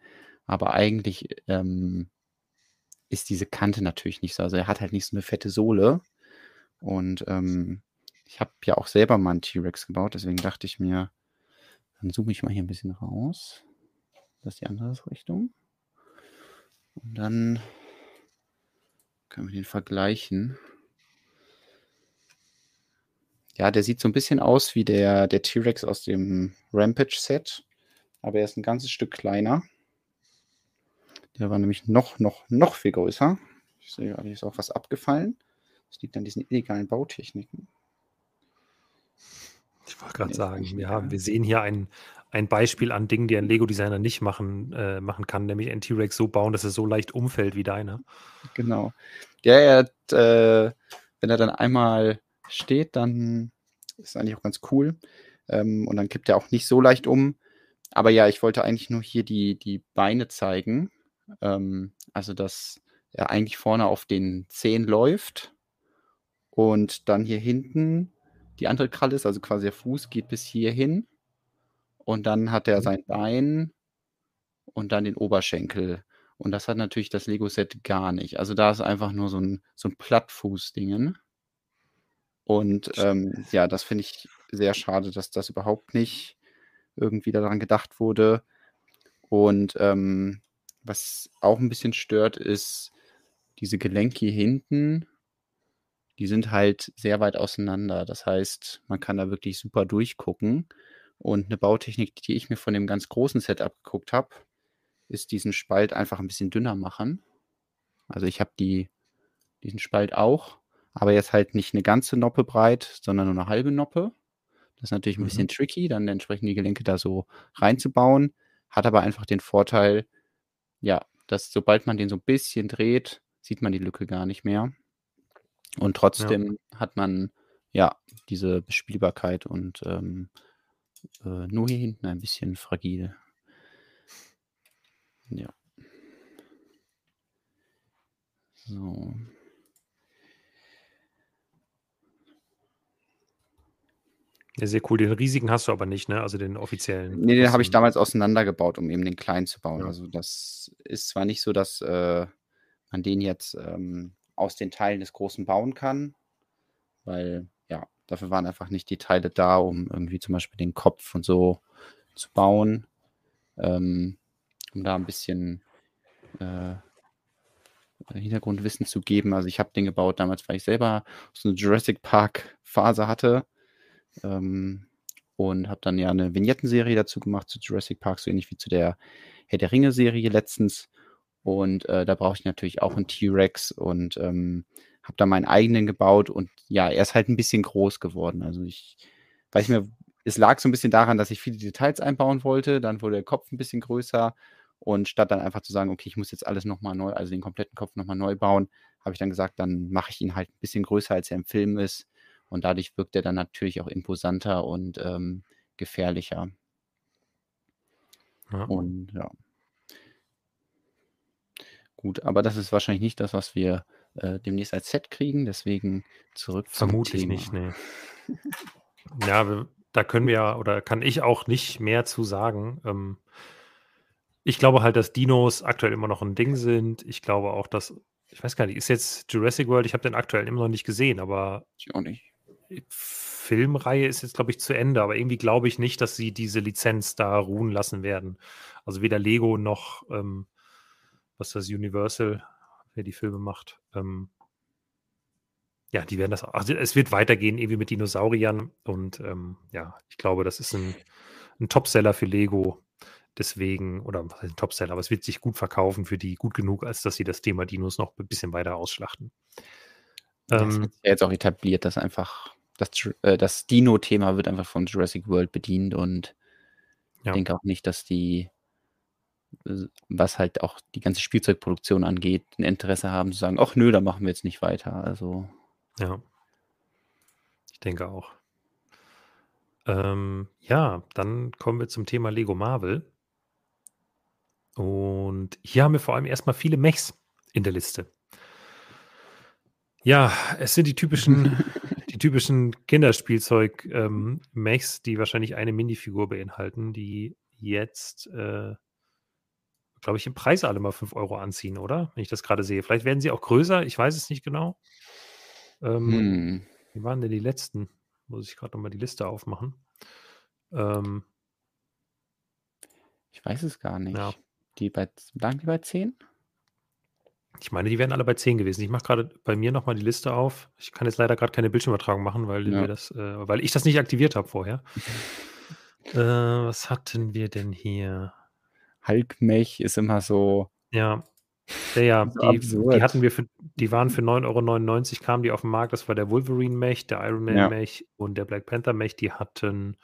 Aber eigentlich ähm, ist diese Kante natürlich nicht so. Also er hat halt nicht so eine fette Sohle. Und ähm, ich habe ja auch selber mal einen T-Rex gebaut, deswegen dachte ich mir, dann zoome ich mal hier ein bisschen raus. Das ist die andere Richtung. Und dann können wir den vergleichen. Ja, der sieht so ein bisschen aus wie der, der T-Rex aus dem Rampage-Set, aber er ist ein ganzes Stück kleiner. Der war nämlich noch, noch, noch viel größer. Ich sehe hier ist auch was abgefallen. Das liegt an diesen illegalen Bautechniken. Ich wollte gerade Nee, sagen, ja, wir sehen hier ein, ein Beispiel an Dingen, die ein Lego-Designer nicht machen, äh, machen kann, nämlich einen T-Rex so bauen, dass er so leicht umfällt wie deiner. Genau. Ja, er hat, äh, wenn er dann einmal steht, dann ist eigentlich auch ganz cool. Ähm, und dann kippt er auch nicht so leicht um. Aber ja, ich wollte eigentlich nur hier die, die Beine zeigen. Ähm, also, dass er eigentlich vorne auf den Zehen läuft und dann hier hinten die andere Kralle ist, also quasi der Fuß geht bis hierhin. Und dann hat er Mhm. sein Bein und dann den Oberschenkel. Und das hat natürlich das Lego-Set gar nicht. Also da ist einfach nur so ein, so ein Plattfuß-Dingen. Und ähm, ja, das finde ich sehr schade, dass das überhaupt nicht irgendwie daran gedacht wurde. Und ähm, was auch ein bisschen stört, ist diese Gelenke hier hinten. Die sind halt sehr weit auseinander. Das heißt, man kann da wirklich super durchgucken. Und eine Bautechnik, die ich mir von dem ganz großen Set abgeguckt habe, ist diesen Spalt einfach ein bisschen dünner machen. Also ich habe die, diesen Spalt auch, aber jetzt halt nicht eine ganze Noppe breit, sondern nur eine halbe Noppe. Das ist natürlich ein Mhm. bisschen tricky, dann entsprechend die Gelenke da so reinzubauen. Hat aber einfach den Vorteil, ja, dass sobald man den so ein bisschen dreht, sieht man die Lücke gar nicht mehr. Und trotzdem hat man ja diese Bespielbarkeit und ähm, äh, nur hier hinten ein bisschen fragil. Ja. So. Ja, sehr cool. Den riesigen hast du aber nicht, ne? Also den offiziellen. Nee, den habe ich damals auseinandergebaut, um eben den kleinen zu bauen. Ja. Also das ist zwar nicht so, dass äh, man den jetzt ähm, aus den Teilen des Großen bauen kann, weil ja, dafür waren einfach nicht die Teile da, um irgendwie zum Beispiel den Kopf und so zu bauen, ähm, um da ein bisschen äh, Hintergrundwissen zu geben. Also ich habe den gebaut damals, weil ich selber so eine Jurassic Park Phase hatte ähm, und habe dann ja eine Vignettenserie dazu gemacht zu Jurassic Park, so ähnlich wie zu der Herr der Ringe Serie letztens. Und äh, da brauche ich natürlich auch einen T-Rex und ähm, habe da meinen eigenen gebaut und ja, er ist halt ein bisschen groß geworden. Also ich weiß mehr, es lag so ein bisschen daran, dass ich viele Details einbauen wollte. Dann wurde der Kopf ein bisschen größer und statt dann einfach zu sagen, okay, ich muss jetzt alles nochmal neu, also den kompletten Kopf nochmal neu bauen, habe ich dann gesagt, dann mache ich ihn halt ein bisschen größer, als er im Film ist. Und dadurch wirkt er dann natürlich auch imposanter und ähm, gefährlicher. Ja. Und ja. Gut, aber das ist wahrscheinlich nicht das, was wir äh, demnächst als Set kriegen. Deswegen zurück zum Vermutlich Thema. nicht, ne. [laughs] Ja, wir, da können wir ja, oder kann ich auch nicht mehr zu sagen. Ähm, ich glaube halt, dass Dinos aktuell immer noch ein Ding sind. Ich glaube auch, dass, ich weiß gar nicht, ist jetzt Jurassic World, ich habe den aktuell immer noch nicht gesehen, aber Ich auch nicht. Filmreihe ist jetzt, glaube ich, zu Ende, aber irgendwie glaube ich nicht, dass sie diese Lizenz da ruhen lassen werden. Also weder Lego noch ähm, was das Universal, wer die Filme macht. Ähm, ja, die werden das. Also es wird weitergehen, irgendwie mit Dinosauriern. Und ähm, ja, ich glaube, das ist ein, ein Topseller für Lego. Deswegen, oder was heißt ein Topseller, aber es wird sich gut verkaufen für die gut genug, als dass sie das Thema Dinos noch ein bisschen weiter ausschlachten. Das ähm, hat ja jetzt auch etabliert, dass einfach das, äh, das Dino-Thema wird einfach von Jurassic World bedient und ja. ich denke auch nicht, dass die, was halt auch die ganze Spielzeugproduktion angeht, ein Interesse haben zu sagen, ach nö, da machen wir jetzt nicht weiter. Also. Ja. Ich denke auch. Ähm, ja, dann kommen wir zum Thema Lego Marvel. Und hier haben wir vor allem erstmal viele Mechs in der Liste. Ja, es sind die typischen, [laughs] die typischen Kinderspielzeug-Mechs, ähm, die wahrscheinlich eine Minifigur beinhalten, die jetzt, äh, glaube ich, im Preis alle mal 5 Euro anziehen, oder? Wenn ich das gerade sehe. Vielleicht werden sie auch größer, ich weiß es nicht genau. Ähm, hm. Wie waren denn die letzten? Muss ich gerade nochmal die Liste aufmachen. Ähm, ich weiß es gar nicht. Ja. Die bei, lagen die bei 10? Ich meine, die wären alle bei 10 gewesen. Ich mache gerade bei mir nochmal die Liste auf. Ich kann jetzt leider gerade keine Bildschirmübertragung machen, weil, ja. das, äh, weil ich das nicht aktiviert habe vorher. [laughs] äh, was hatten wir denn hier? Hulk-Mech ist immer so. Ja, ja, ja [laughs] die, die, hatten wir für, die waren für 9,99 Euro, kamen die auf den Markt. Das war der Wolverine-Mech, der Iron Man-Mech ja. und der Black Panther-Mech. Die hatten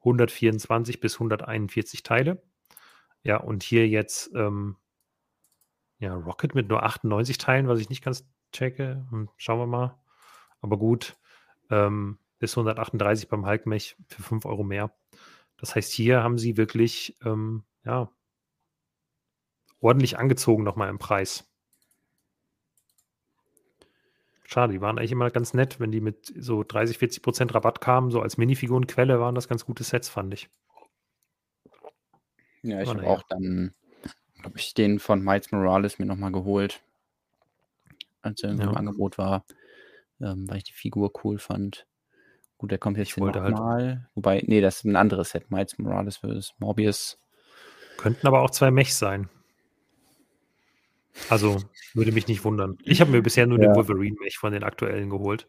124 bis 141 Teile. Ja, und hier jetzt ähm, ja, Rocket mit nur 98 Teilen, was ich nicht ganz checke. Hm, schauen wir mal. Aber gut, ähm, bis 138 beim Hulk-Mech für 5 Euro mehr. Das heißt, hier haben sie wirklich, ähm, ja, ordentlich angezogen nochmal im Preis. Schade, die waren eigentlich immer ganz nett, wenn die mit so 30, 40 Prozent Rabatt kamen. So als Minifigurenquelle waren das ganz gute Sets, fand ich. Ja, ich habe auch dann, habe ich den von Miles Morales mir nochmal geholt, als er ja. im Angebot war, ähm, weil ich die Figur cool fand. Gut, der kommt jetzt nochmal. Halt Wobei, nee, das ist ein anderes Set. Miles Morales versus Morbius. Könnten aber auch zwei Mechs sein. Also würde mich nicht wundern. Ich habe mir bisher nur ja. den Wolverine-Mech von den aktuellen geholt.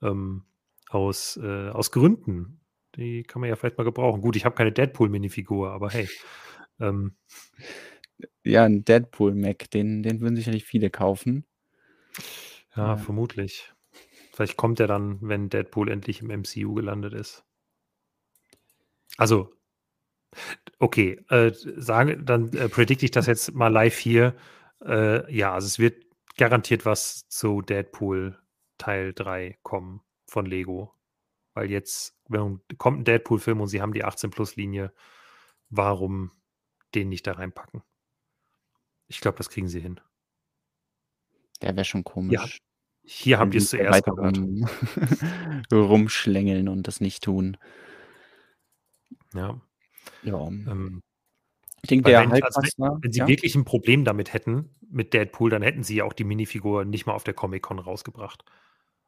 Ähm, aus, äh, aus Gründen. Die kann man ja vielleicht mal gebrauchen. Gut, ich habe keine Deadpool-Minifigur, aber hey. Ähm, ja, ein Deadpool-Mac, den, den würden sicherlich viele kaufen. Ja, ja, vermutlich. Vielleicht kommt er dann, wenn Deadpool endlich im MCU gelandet ist. Also, okay, äh, sage, dann äh, predikte ich das jetzt mal live hier. Äh, ja, also es wird garantiert was zu Deadpool Teil 3 kommen von Lego. Weil jetzt wenn, kommt ein Deadpool-Film und sie haben die 18-Plus-Linie. Warum den nicht da reinpacken? Ich glaube, das kriegen sie hin. Der wäre schon komisch. Ja, hier habt ihr es zuerst gehört. Rum, [laughs] rumschlängeln und das nicht tun. Ja. Ja. Ähm, ich denke, der wenn, also wenn, wenn sie ja? wirklich ein Problem damit hätten, mit Deadpool, dann hätten sie ja auch die Minifigur nicht mal auf der Comic-Con rausgebracht.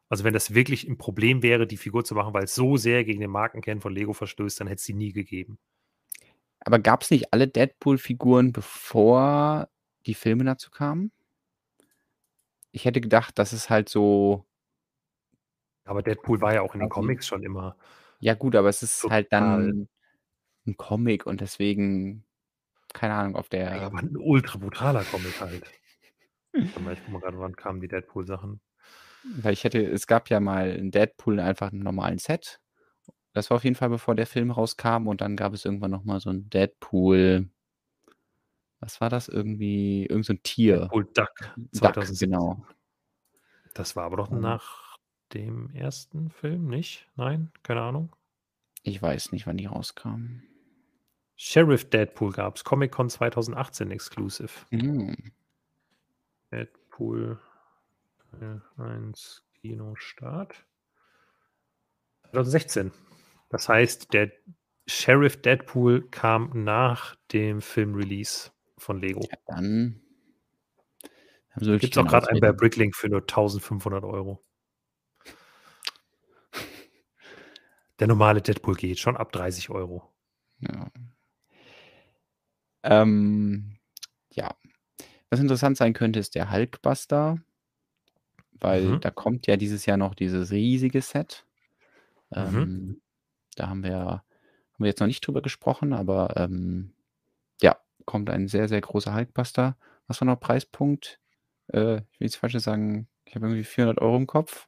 Also wenn das wirklich ein Problem wäre, die Figur zu machen, weil es so sehr gegen den Markenkern von Lego verstößt, dann hätte es sie nie gegeben. Aber gab es nicht alle Deadpool-Figuren, bevor die Filme dazu kamen? Ich hätte gedacht, dass es halt so. Aber Deadpool war ja auch in den Comics schon immer. Ja, gut, aber es ist halt dann ein Comic und deswegen keine Ahnung, auf der. Ja, aber ein ultra brutaler Comic halt. [laughs] ich guck mal gerade, wann kamen die Deadpool-Sachen? Weil ich hätte, es gab ja mal in Deadpool einfach einen normalen Set. Das war auf jeden Fall, bevor der Film rauskam. Und dann gab es irgendwann nochmal so ein Deadpool. Was war das? Irgendwie, irgend so ein Tier. Deadpool Duck. 2017. Duck, genau. Das war aber doch nach dem ersten Film, nicht? Nein? Keine Ahnung. Ich weiß nicht, wann die rauskamen. Sheriff Deadpool gab es, Comic-Con 2018 Exclusive. Mhm. Deadpool 1 Kinostart. 2016. Das heißt, der Sheriff Deadpool kam nach dem Film-Release von Lego. Ja, dann. Gibt es auch gerade einen bei Bricklink für nur 1500 Euro. [laughs] der normale Deadpool geht schon ab 30 Euro. Ja. Ähm, ja. Was interessant sein könnte, ist der Hulkbuster, weil Mhm. da kommt ja dieses Jahr noch dieses riesige Set. Mhm. Ähm, da haben wir, haben wir jetzt noch nicht drüber gesprochen, aber ähm, kommt ein sehr, sehr großer Hulkbuster. Was war noch Preispunkt? Äh, ich will jetzt falsch sagen, ich habe irgendwie 400 Euro im Kopf.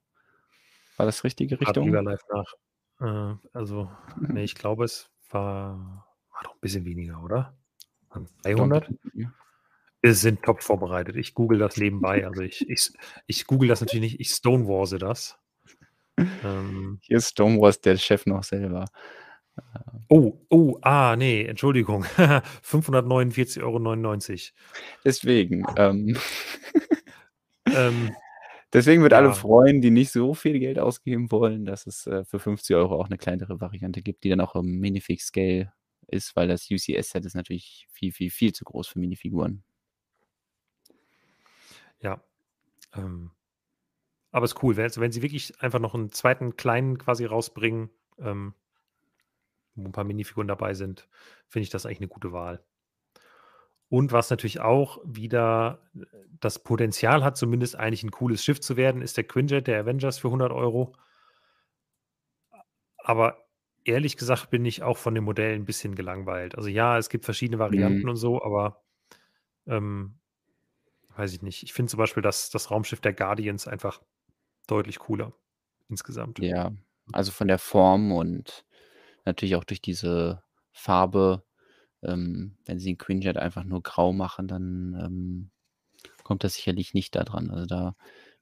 War das richtige Richtung? lieber live nach. Äh, also, [clears throat] nee, ich glaube, es war, war doch ein bisschen weniger, oder? Waren 300? Ja. Wir sind top vorbereitet. Ich google das nebenbei. Also ich, ich, ich google das natürlich nicht, ich stonewalse das. [laughs] Ähm, Hier ist Stonewalls der Chef noch selber. Oh, oh, ah, nee, Entschuldigung. [laughs] 549,99 Euro. Deswegen, ähm, [laughs] Ähm, deswegen wird alle Ja. freuen, die nicht so viel Geld ausgeben wollen, dass es äh, für 50 Euro auch eine kleinere Variante gibt, die dann auch im Minifix-Scale ist, weil das UCS-Set ist natürlich viel, viel, viel zu groß für Minifiguren. ja. Ähm, aber ist cool. Also wenn sie wirklich einfach noch einen zweiten kleinen quasi rausbringen, ähm, wo ein paar Minifiguren dabei sind, finde ich das eigentlich eine gute Wahl. Und was natürlich auch wieder äh, das Potenzial hat, zumindest eigentlich ein cooles Schiff zu werden, ist der Quinjet der Avengers für 100 Euro. Aber ehrlich gesagt bin ich auch von dem Modell ein bisschen gelangweilt. Also ja, es gibt verschiedene Varianten und so, aber ähm, weiß ich nicht. Ich finde zum Beispiel das, das Raumschiff der Guardians einfach deutlich cooler insgesamt. Ja, also von der Form und natürlich auch durch diese Farbe. Ähm, wenn sie den Quinjet einfach nur grau machen, dann ähm, kommt das sicherlich nicht da dran. Also da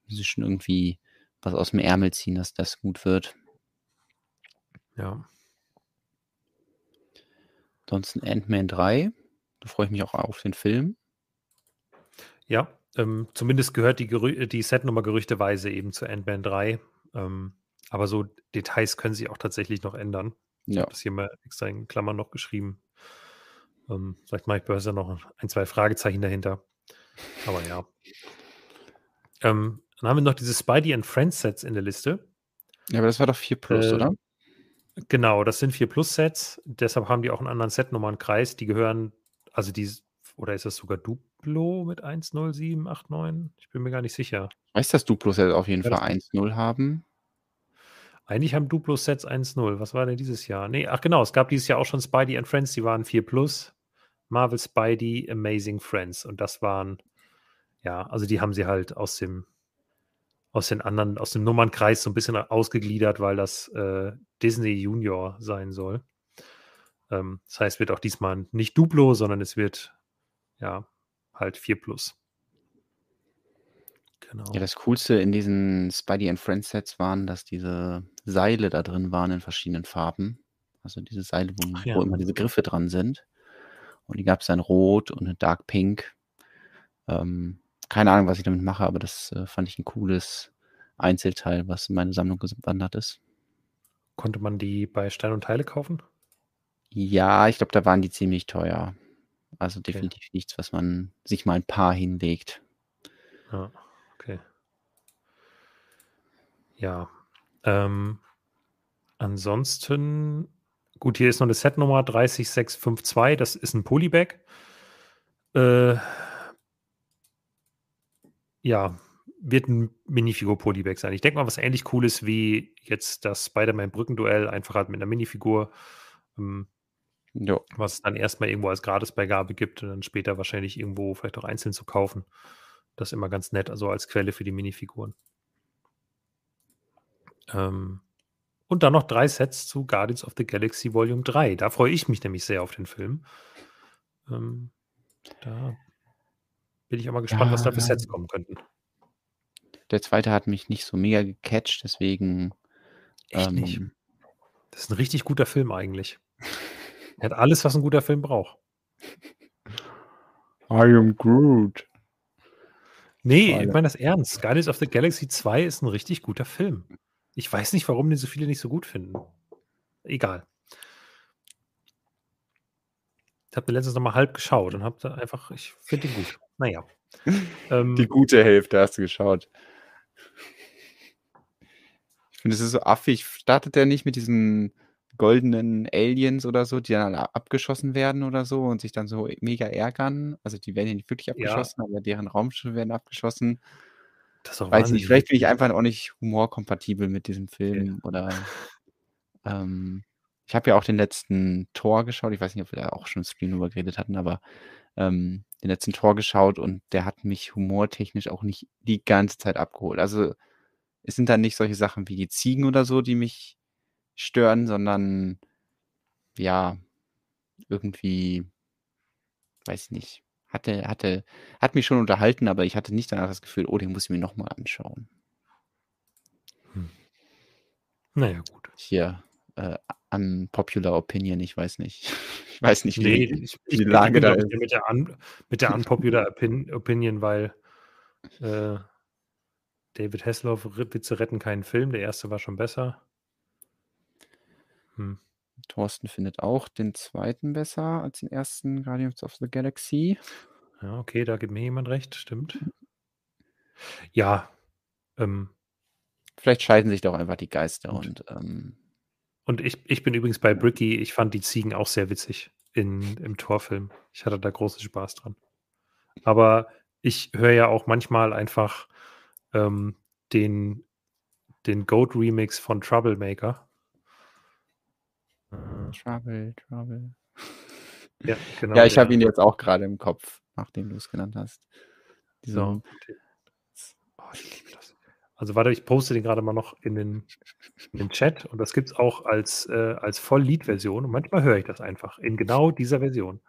müssen sie schon irgendwie was aus dem Ärmel ziehen, dass das gut wird. Ja. Ansonsten Ant-Man 3. Da freue ich mich auch auf den Film. Ja, ähm, zumindest gehört die, Gerü die Setnummer gerüchteweise eben zu Ant-Man 3. Ähm, aber so Details können sich auch tatsächlich noch ändern. Ich Ja. habe das hier mal extra in Klammern noch geschrieben. Ähm, vielleicht mache ich Börse noch ein, zwei Fragezeichen dahinter. Aber ja. Ähm, dann haben wir noch diese Spidey and Friends Sets in der Liste. Ja, aber das war doch 4 Plus, Äh, oder? Genau, das sind 4 Plus Sets. Deshalb haben die auch einen anderen Setnummernkreis. Die gehören, also die, oder ist das sogar Duplo mit 10789? Ich bin mir gar nicht sicher. Ich weiß, dass Duplos jetzt auf jeden Ja, das- Fall 1-0 haben. Eigentlich haben Duplo Sets 1.0. Was war denn dieses Jahr? Nee, ach genau, es gab dieses Jahr auch schon Spidey and Friends, die waren 4 Plus. Marvel Spidey Amazing Friends. Und das waren, ja, also die haben sie halt aus dem, aus den anderen, aus dem Nummernkreis so ein bisschen ausgegliedert, weil das äh, Disney Junior sein soll. Ähm, das heißt, wird auch diesmal nicht Duplo, sondern es wird, ja, halt 4 Plus. Genau. Ja, das Coolste in diesen Spidey and Friends Sets waren, dass diese Seile da drin waren in verschiedenen Farben. Also diese Seile, wo, ja. wo immer diese Griffe dran sind. Und die gab es dann rot und in Dark Pink. Ähm, keine Ahnung, was ich damit mache, aber das äh, fand ich ein cooles Einzelteil, was in meine Sammlung gewandert ist. Konnte man die bei Stein und Teile kaufen? Ja, ich glaube, da waren die ziemlich teuer. Also definitiv nichts, was man sich mal ein paar hinlegt. Ja, okay. Ja. Ähm, ansonsten, gut, hier ist noch eine Setnummer 30652, das ist ein Polybag. Äh, ja, wird ein Minifigur-Polybag sein. Ich denke mal, was ähnlich Cooles wie jetzt das Spider-Man-Brückenduell, einfach halt mit einer Minifigur, ähm, Jo. was es dann erstmal irgendwo als Gratisbeigabe gibt und dann später wahrscheinlich irgendwo vielleicht auch einzeln zu kaufen. Das ist immer ganz nett, also als Quelle für die Minifiguren. Ähm, und dann noch drei Sets zu Guardians of the Galaxy Volume 3. Da freue ich mich nämlich sehr auf den Film. Ähm, da bin ich auch mal gespannt, was da für Ja. Sets kommen könnten. Der zweite hat mich nicht so mega gecatcht, deswegen. Echt nicht. ähm, Das ist ein richtig guter Film eigentlich. [laughs] Er hat alles, was ein guter Film braucht. I am Groot. Nee, ich meine das ernst. Guardians of the Galaxy 2 ist ein richtig guter Film. Ich weiß nicht, warum den so viele nicht so gut finden. Egal. Ich habe den letztens noch mal halb geschaut und habe einfach, ich finde ihn gut. Naja. [laughs] Ähm, Die gute Hälfte hast du geschaut. Ich finde, es ist so affig. Startet der nicht mit diesen goldenen Aliens oder so, die dann alle abgeschossen werden oder so und sich dann so mega ärgern? Also die werden ja nicht wirklich Ja. abgeschossen, aber deren Raumschiffe werden abgeschossen. Das Weiß nicht, wahnsinnig vielleicht bin ich einfach auch nicht humorkompatibel mit diesem Film oder ähm, ich habe ja auch den letzten Tor geschaut. Ich weiß nicht, ob wir da auch schon im Stream drüber geredet hatten, aber ähm, den letzten Tor geschaut und der hat mich humortechnisch auch nicht die ganze Zeit abgeholt. Also es sind dann nicht solche Sachen wie die Ziegen oder so, die mich stören, sondern ja, irgendwie, weiß ich nicht, hatte, hatte, hat mich schon unterhalten, aber ich hatte nicht danach das Gefühl, oh, den muss ich mir nochmal anschauen. Naja, gut. Hier, äh, unpopular opinion, ich weiß nicht. [laughs] Ich weiß nicht, wie, Nee, wie ich, die ich, ich Lage bin, da ist. mit der, un, mit der unpopular opin, Opinion, weil äh, David Hasselhoff Witze retten keinen Film. Der erste war schon besser. Hm. Thorsten findet auch den zweiten besser als den ersten Guardians of the Galaxy. Ja, okay, da gibt mir jemand recht, stimmt. Ja, ähm, Vielleicht scheiden sich doch einfach die Geister Gut. und ähm, und ich, ich bin übrigens bei Bricky. Ich fand die Ziegen auch sehr witzig in, im Torfilm. Ich hatte da großen Spaß dran. Aber ich höre ja auch manchmal einfach ähm, den, den Goat-Remix von Troublemaker. Äh, Trouble, Trouble. ja, [laughs] genau. ja, ich der- habe ihn jetzt auch gerade im Kopf, nachdem du es genannt hast. So. Oh, ich liebe das. Also warte, ich poste den gerade mal noch in den, in den Chat und das gibt es auch als, äh, als Voll-Lied-Version und manchmal höre ich das einfach in genau dieser Version.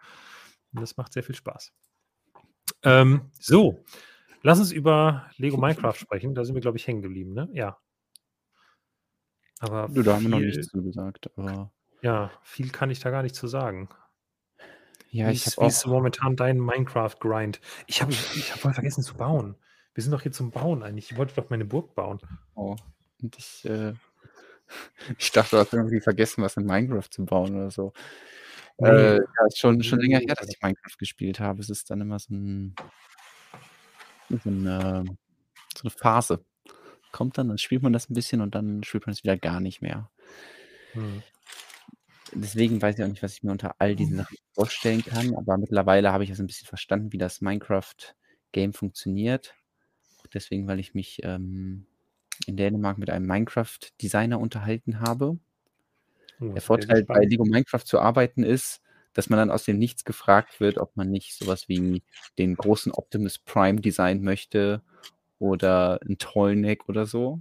Und das macht sehr viel Spaß. Ähm, so, lass uns über Lego Minecraft sprechen. Da sind wir, glaube ich, hängen geblieben, ne? Ja. Aber Du, da haben wir noch nichts zu gesagt, aber Ja, viel kann ich da gar nicht zu sagen. ja, wie ich ist, habe wie ist momentan dein Minecraft-Grind? Ich habe ich hab voll vergessen zu bauen. Wir sind doch hier zum Bauen eigentlich. Ich wollte doch meine Burg bauen. Oh, und ich, äh, [laughs] ich dachte, du hast irgendwie vergessen, was in Minecraft zu bauen oder so. Nee. Äh, ja, ist schon, schon länger her, dass ich Minecraft gespielt habe. Es ist dann immer so, ein, so, eine, so eine Phase. Kommt dann, dann spielt man das ein bisschen und dann spielt man es wieder gar nicht mehr. Hm. Deswegen weiß ich auch nicht, was ich mir unter all diesen Sachen vorstellen kann, aber mittlerweile habe ich es ein bisschen verstanden, wie das Minecraft-Game funktioniert. Auch deswegen, weil ich mich ähm, in Dänemark mit einem Minecraft-Designer unterhalten habe. Oh, Der das Vorteil bei. Lego Minecraft zu arbeiten ist, dass man dann aus dem Nichts gefragt wird, ob man nicht sowas wie den großen Optimus Prime Design möchte oder ein Tollneck oder so.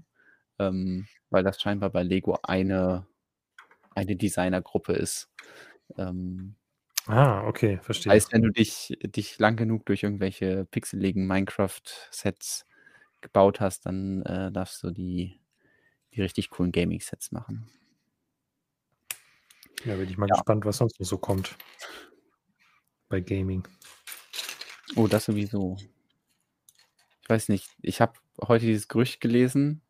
Ähm, weil das scheinbar bei Lego eine, eine Designergruppe ist. Ähm, Ah, okay, verstehe. heißt, wenn du dich, dich lang genug durch irgendwelche pixeligen Minecraft-Sets gebaut hast, dann äh, darfst du die, die richtig coolen Gaming-Sets machen. Ja, bin ich mal Ja. gespannt, was sonst noch so kommt. Bei Gaming. Oh, das sowieso. Ich weiß nicht, ich habe heute dieses Gerücht gelesen.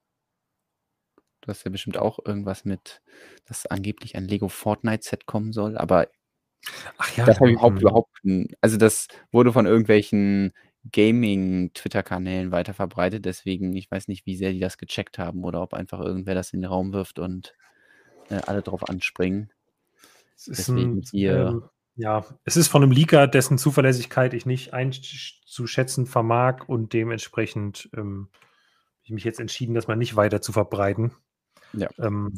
Du hast ja bestimmt auch irgendwas mit, dass angeblich ein Lego Fortnite-Set kommen soll, aber Ach ja, das habe ich genau. überhaupt, überhaupt, n- also das wurde von irgendwelchen Gaming-Twitter-Kanälen weiter verbreitet, deswegen, ich weiß nicht, wie sehr die das gecheckt haben oder ob einfach irgendwer das in den Raum wirft und äh, alle drauf anspringen. Es ist deswegen ein, hier- ähm, ja, es ist von einem Leaker, dessen Zuverlässigkeit ich nicht einzuschätzen vermag und dementsprechend ähm, habe ich mich jetzt entschieden, das mal nicht weiter zu verbreiten. Ja. Ähm,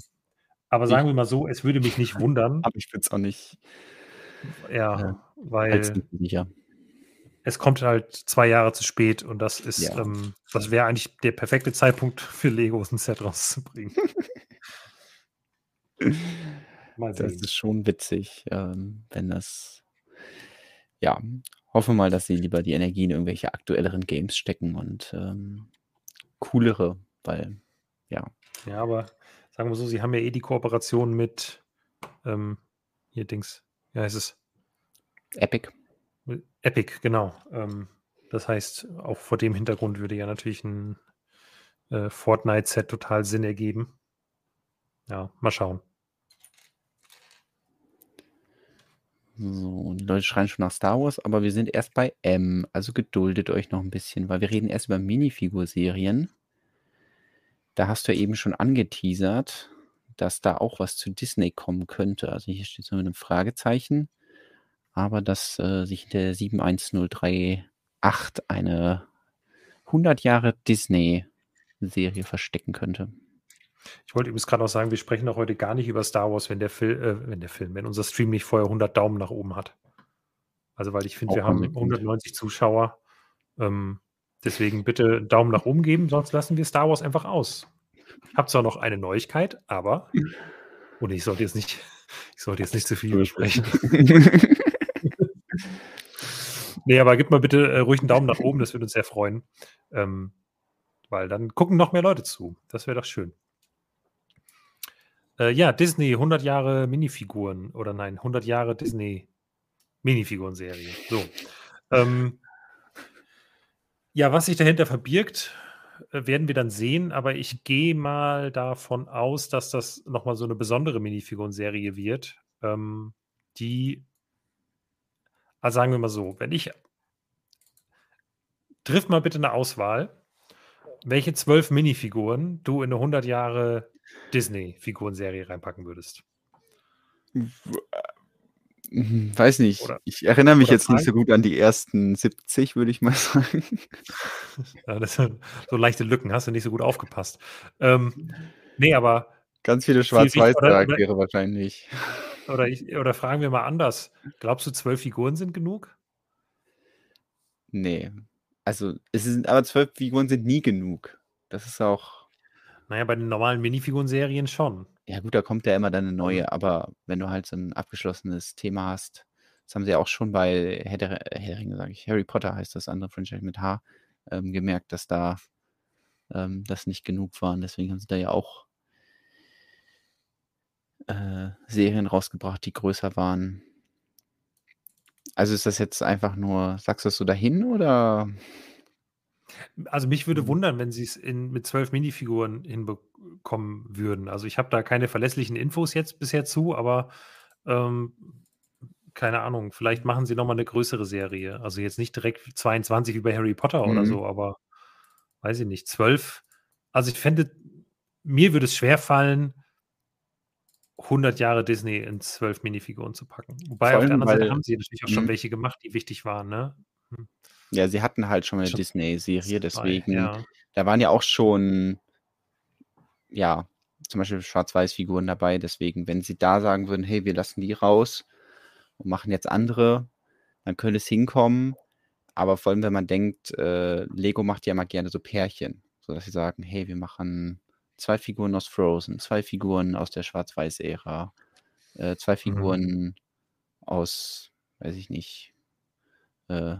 aber Ich- sagen wir mal so, es würde mich nicht [laughs] wundern, Aber ich bin es auch nicht ja, Ja, weil es kommt halt zwei Jahre zu spät und das ist, Ja. ähm, das wäre eigentlich der perfekte Zeitpunkt für Legos ein Set rauszubringen. [laughs] Mal Das ist schon witzig, ähm, wenn das. Ja, hoffe mal, dass sie lieber die Energie in irgendwelche aktuelleren Games stecken und ähm, coolere, weil, ja. Ja, aber sagen wir so, sie haben ja eh die Kooperation mit ähm, hier Dings, wie heißt es? Epic. Epic, genau. Ähm, das heißt, auch vor dem Hintergrund würde ja natürlich ein äh, Fortnite-Set total Sinn ergeben. Ja, mal schauen. So, die Leute schreien schon nach Star Wars, aber wir sind erst bei M, also geduldet euch noch ein bisschen, weil wir reden erst über Minifigurserien. Da hast du ja eben schon angeteasert, dass da auch was zu Disney kommen könnte. Also hier steht so mit einem Fragezeichen, aber dass äh, sich in der 71038 eine 100 Jahre Disney-Serie verstecken könnte. Ich wollte übrigens gerade auch sagen, wir sprechen auch heute gar nicht über Star Wars, wenn der, Fil äh, wenn der Film, wenn unser Stream nicht vorher 100 Daumen nach oben hat. Also, weil ich finde, wir haben 190 Zuschauer. Ähm, deswegen bitte Daumen nach oben geben, sonst lassen wir Star Wars einfach aus. Ich habe zwar noch eine Neuigkeit, aber. Und ich sollte jetzt nicht, ich sollte jetzt nicht zu viel besprechen. [laughs] nee, aber gib mal bitte äh, ruhig einen Daumen nach oben, das würde uns sehr freuen. Ähm, weil dann gucken noch mehr Leute zu. Das wäre doch schön. Äh, ja, Disney, 100 Jahre Minifiguren oder nein, 100 Jahre Disney Minifiguren-Serie. So. Ähm, ja, was sich dahinter verbirgt, äh, werden wir dann sehen, aber ich gehe mal davon aus, dass das nochmal so eine besondere Minifiguren-Serie wird, ähm, die, also sagen wir mal so, wenn ich, triff mal bitte eine Auswahl, welche zwölf Minifiguren du in eine 100 Jahre Disney-Figurenserie reinpacken würdest. Hm, weiß nicht. Oder, ich erinnere mich jetzt nicht so gut an die ersten 70, würde ich mal [laughs] sagen. Ja, so leichte Lücken, hast du nicht so gut aufgepasst. Ähm, nee, aber. Ganz viele Schwarz-Weiß-Charaktere wahrscheinlich. Oder, ich, oder fragen wir mal anders. Glaubst du, zwölf Figuren sind genug? Nee. Also, es sind, aber zwölf Figuren sind nie genug. Das ist auch. Naja, bei den normalen Minifiguren-Serien schon. Ja, gut, da kommt ja immer dann eine neue, aber wenn du halt so ein abgeschlossenes Thema hast, das haben sie ja auch schon bei Herr der, sage ich, Harry Potter heißt das andere Franchise mit H, ähm, gemerkt, dass da ähm, das nicht genug war. Und deswegen haben sie da ja auch äh, Serien rausgebracht, die größer waren. Also ist das jetzt einfach nur, sagst du das so dahin oder? Also mich würde mhm. wundern, wenn sie es mit zwölf Minifiguren hinbekommen würden. Also ich habe da keine verlässlichen Infos jetzt bisher zu, aber ähm, keine Ahnung, vielleicht machen sie nochmal eine größere Serie. Also jetzt nicht direkt 22 über Harry Potter mhm. oder so, aber weiß ich nicht, zwölf. Also ich fände, mir würde es schwer fallen, 100 Jahre Disney in zwölf Minifiguren zu packen. Wobei allem, auf der anderen Seite haben sie natürlich auch schon mhm. welche gemacht, die wichtig waren, ne? Ja, sie hatten halt schon eine Disney-Serie, deswegen, ja. da waren ja auch schon, ja, zum Beispiel Schwarz-Weiß-Figuren dabei. Deswegen, wenn sie da sagen würden, hey, wir lassen die raus und machen jetzt andere, dann könnte es hinkommen. Aber vor allem, wenn man denkt, äh, Lego macht ja immer gerne so Pärchen, sodass sie sagen, hey, wir machen zwei Figuren aus Frozen, zwei Figuren aus der Schwarz-Weiß-Ära, äh, zwei mhm. Figuren mhm. aus, weiß ich nicht, äh,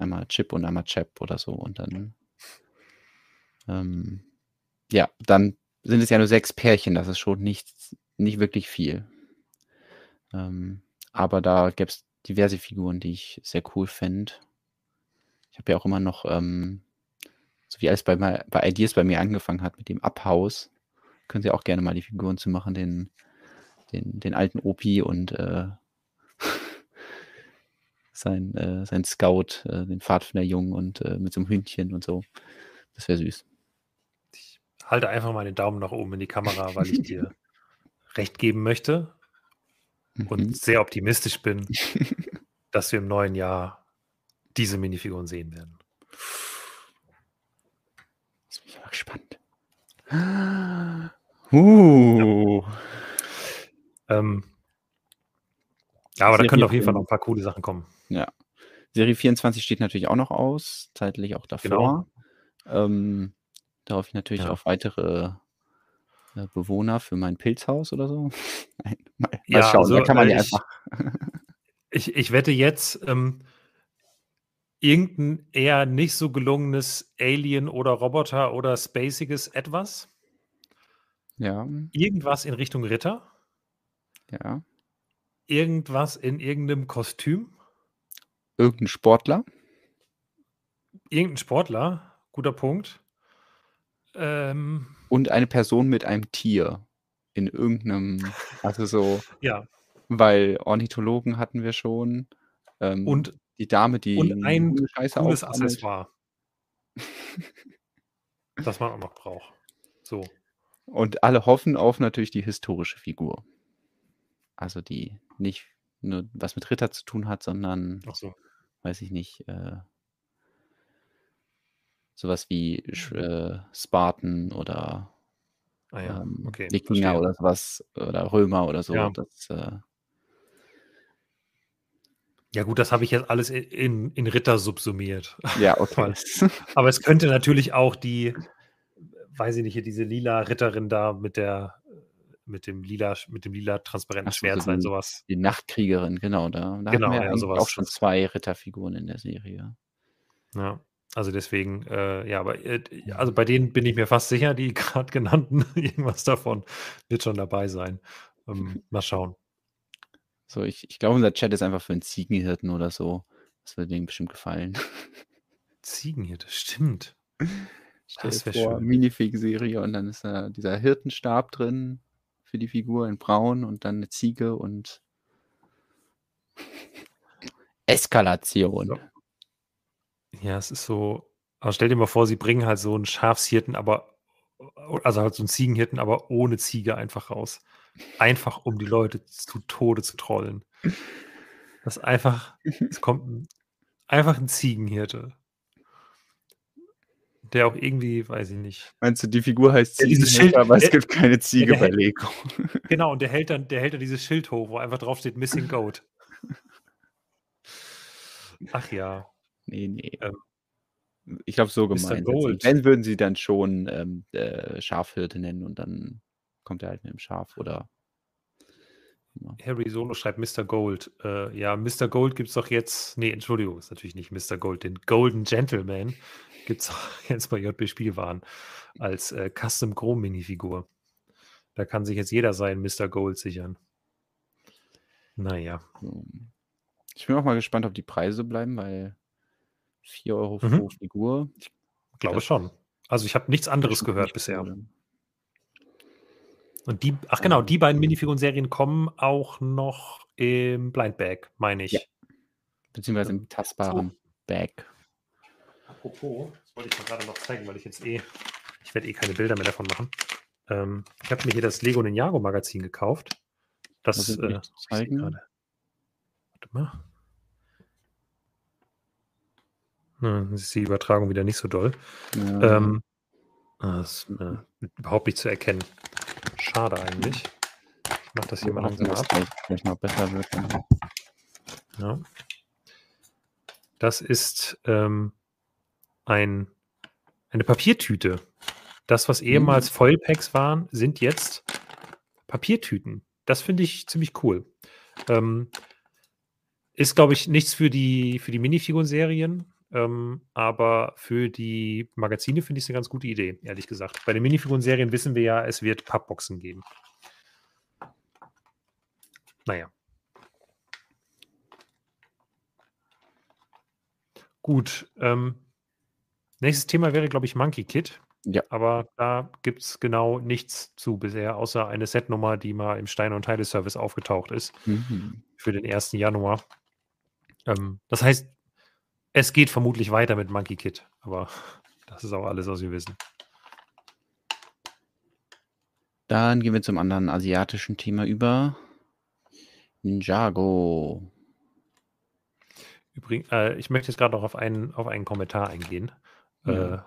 einmal Chip und einmal Chap oder so und dann ähm, ja, dann sind es ja nur sechs Pärchen, das ist schon nicht, nicht wirklich viel. Ähm, aber da gäbe es diverse Figuren, die ich sehr cool fände. Ich habe ja auch immer noch, ähm, so wie alles bei, bei Ideas bei mir angefangen hat mit dem Abhaus, können Sie auch gerne mal die Figuren zu machen, den, den, den alten Opi und äh, sein, äh, sein Scout, äh, den Pfadfinderjungen und äh, mit so einem Hündchen und so. Das wäre süß. Ich halte einfach mal den Daumen nach oben in die Kamera, weil ich dir [laughs] recht geben möchte und mhm. sehr optimistisch bin, [laughs] dass wir im neuen Jahr diese Minifiguren sehen werden. Das ist mich aber gespannt. [gasps] Uh. Ja. Ähm, ja, aber da können auf jeden Fall noch ein paar coole Sachen kommen. Ja. Serie 24 steht natürlich auch noch aus, zeitlich auch davor. Genau. Ähm, darauf ich natürlich ja. auf weitere äh, Bewohner für mein Pilzhaus oder so. [laughs] Nein, mal, mal ja, schauen, also, da kann man ja äh, einfach. [laughs] ich, ich wette jetzt, ähm, irgendein eher nicht so gelungenes Alien oder Roboter oder spaciges etwas. Ja. Irgendwas in Richtung Ritter. Ja irgendwas in irgendeinem Kostüm? Irgendein Sportler? Irgendein Sportler, guter Punkt. Ähm, Und eine Person mit einem Tier in irgendeinem, [laughs] also so, ja. weil Ornithologen hatten wir schon. Ähm, und die Dame, die und ein Scheiße cooles Accessoire. [laughs] das man auch noch braucht. So. Und alle hoffen auf natürlich die historische Figur. Also die nicht nur was mit Ritter zu tun hat, sondern, Ach so. Weiß ich nicht, äh, sowas wie Sch- äh, Spartan oder Ah ja, ähm, okay, Wikinger verstehe. oder sowas oder Römer oder so. Ja. Das, äh, Ja gut, das habe ich jetzt alles in, in, in Ritter subsumiert. ja, [laughs] okay. [laughs] Aber es könnte natürlich auch die, weiß ich nicht, hier diese lila Ritterin da mit der, mit dem lila, mit dem lila transparenten so, Schwert sein, sowas. Die Nachtkriegerin, genau. Da, da Genau, hatten wir ja, sowas. auch schon zwei Ritterfiguren in der Serie. Ja. Also deswegen, äh, ja, aber äh, also bei denen bin ich mir fast sicher, die [laughs] gerade genannten, irgendwas davon wird schon dabei sein. Ähm, [laughs] mal schauen. So, ich, ich glaube, unser Chat ist einfach für einen Ziegenhirten oder so. Das würde denen bestimmt gefallen. [laughs] Ziegenhirte, stimmt. Stell Das dir wär vor, schön. Minifig-Serie und dann ist da dieser Hirtenstab drin für die Figur in Braun und dann eine Ziege und [laughs] Eskalation. So. Ja, es ist so, aber stell dir mal vor, sie bringen halt so einen Schafshirten, aber, also halt so einen Ziegenhirten, aber ohne Ziege einfach raus. Einfach, um die Leute zu Tode zu trollen. Das ist einfach, es kommt ein, einfach ein Ziegenhirte. Der auch irgendwie, weiß ich nicht. Meinst du, die Figur heißt Schild- aber es gibt keine Ziege bei Lego. Genau, und der hält dann, der hält dann dieses Schild hoch, wo einfach drauf steht Missing Goat. Ach ja. Nee, nee. Ähm, ich glaube, so gemeint. Gold. Wenn, würden sie dann schon ähm, äh, Schafhirte nennen und dann kommt er halt mit dem Schaf oder. Harry Solo schreibt Mr. Gold. Äh, ja, Mr. Gold gibt es doch jetzt. Nee, Entschuldigung, ist natürlich nicht Mr. Gold. Den Golden Gentleman gibt es [laughs] jetzt bei JB Spielwaren als äh, Custom Chrome Minifigur. Da kann sich jetzt jeder sein Mr. Gold sichern. Naja. Ich bin auch mal gespannt, ob die Preise bleiben, weil 4 Euro Mhm. pro Figur. Ich Glaube schon. Also ich habe nichts anderes gehört bisher. cool. Und die, ach genau, die beiden Minifiguren-Serien kommen auch noch im Blind Bag, meine ich. Ja. Beziehungsweise im tastbaren Bag. Apropos, das wollte ich mir gerade noch zeigen, weil ich jetzt eh, ich werde eh keine Bilder mehr davon machen. Ähm, ich habe mir hier das Lego Ninjago Magazin gekauft. Das äh, zeigen? gerade. Warte mal. Na, das ist die Übertragung wieder nicht so doll. Ja, Ähm, das ist äh, überhaupt nicht zu erkennen. Schade eigentlich. Ich mache das hier mal langsam ab. gleich noch besser wird. Ja. Das ist ähm, ein, eine Papiertüte. Das, was ehemals Foilpacks waren, sind jetzt Papiertüten. Das finde ich ziemlich cool. Ähm, ist, glaube ich, nichts für die, für die Minifiguren-Serien, ähm, aber für die Magazine finde ich es eine ganz gute Idee, ehrlich gesagt. Bei den Minifiguren-Serien wissen wir ja, es wird Pappboxen geben. Naja. Gut. Ähm, nächstes Thema wäre, glaube ich, Monkey Kid. Ja. Aber da gibt es genau nichts zu bisher, außer eine Setnummer, die mal im Stein- und Teile-Service aufgetaucht ist Mhm. für den 1. Januar. Ähm, das heißt, es geht vermutlich weiter mit Monkey Kid, aber [laughs] das ist auch alles, was wir wissen. Dann gehen wir zum anderen asiatischen Thema über. Ninjago. Übrigens, äh, ich möchte jetzt gerade noch auf einen, auf einen Kommentar eingehen. Ja. Äh,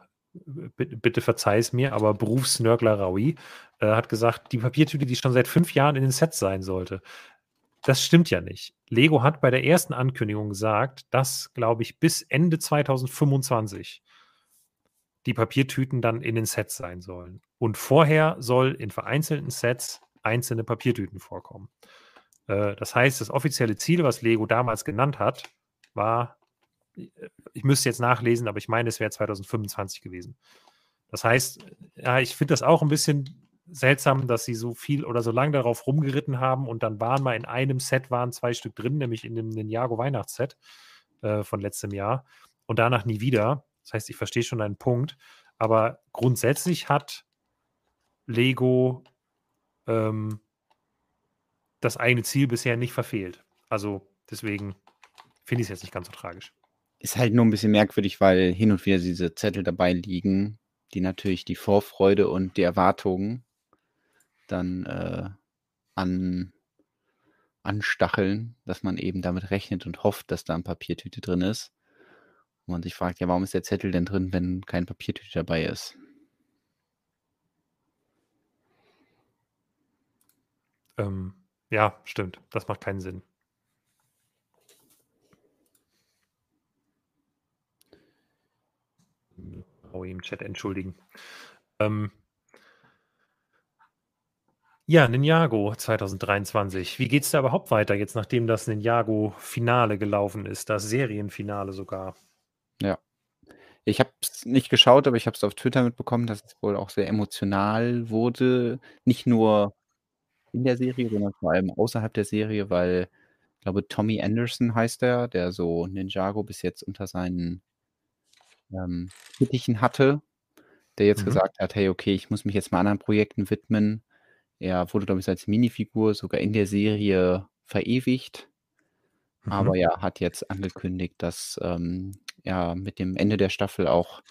bitte, bitte verzeih es mir, aber Berufsnörgler Raui äh, hat gesagt, die Papiertüte, die schon seit fünf Jahren in den Sets sein sollte. Das stimmt ja nicht. Lego hat bei der ersten Ankündigung gesagt, dass, glaube ich, bis Ende 2025 die Papiertüten dann in den Sets sein sollen. Und vorher soll in vereinzelten Sets einzelne Papiertüten vorkommen. Äh, das heißt, das offizielle Ziel, was Lego damals genannt hat, war, äh, ich müsste jetzt nachlesen, aber ich meine, es wäre 2025 gewesen. Das heißt, ja, ich finde das auch ein bisschen seltsam, dass sie so viel oder so lange darauf rumgeritten haben und dann waren mal in einem Set waren zwei Stück drin, nämlich in dem Ninjago Weihnachtsset äh, von letztem Jahr und danach nie wieder. Das heißt, ich verstehe schon deinen Punkt, aber grundsätzlich hat Lego ähm, das eigene Ziel bisher nicht verfehlt. Also deswegen finde ich es jetzt nicht ganz so tragisch. Ist halt nur ein bisschen merkwürdig, weil hin und wieder diese Zettel dabei liegen, die natürlich die Vorfreude und die Erwartungen dann äh, an, anstacheln, dass man eben damit rechnet und hofft, dass da ein Papiertüte drin ist. Und man sich fragt, ja, warum ist der Zettel denn drin, wenn kein Papiertüte dabei ist? Ähm, ja, stimmt. Das macht keinen Sinn. Oh, im Chat entschuldigen. Ähm, ja, Ninjago 2023. Wie geht es da überhaupt weiter, jetzt nachdem das Ninjago-Finale gelaufen ist, das Serienfinale sogar? Ja. Ich habe es nicht geschaut, aber ich habe es auf Twitter mitbekommen, dass es wohl auch sehr emotional wurde. Nicht nur in der Serie, sondern vor allem außerhalb der Serie, weil ich glaube, Tommy Anderson heißt er, der so Ninjago bis jetzt unter seinen ähm, Fittichen hatte, der jetzt Mhm. gesagt hat, hey, okay, ich muss mich jetzt mal anderen Projekten widmen. Er wurde, glaube ich, als Minifigur sogar in der Serie verewigt. Aber Mhm. ja, hat jetzt angekündigt, dass ähm, er mit dem Ende der Staffel auch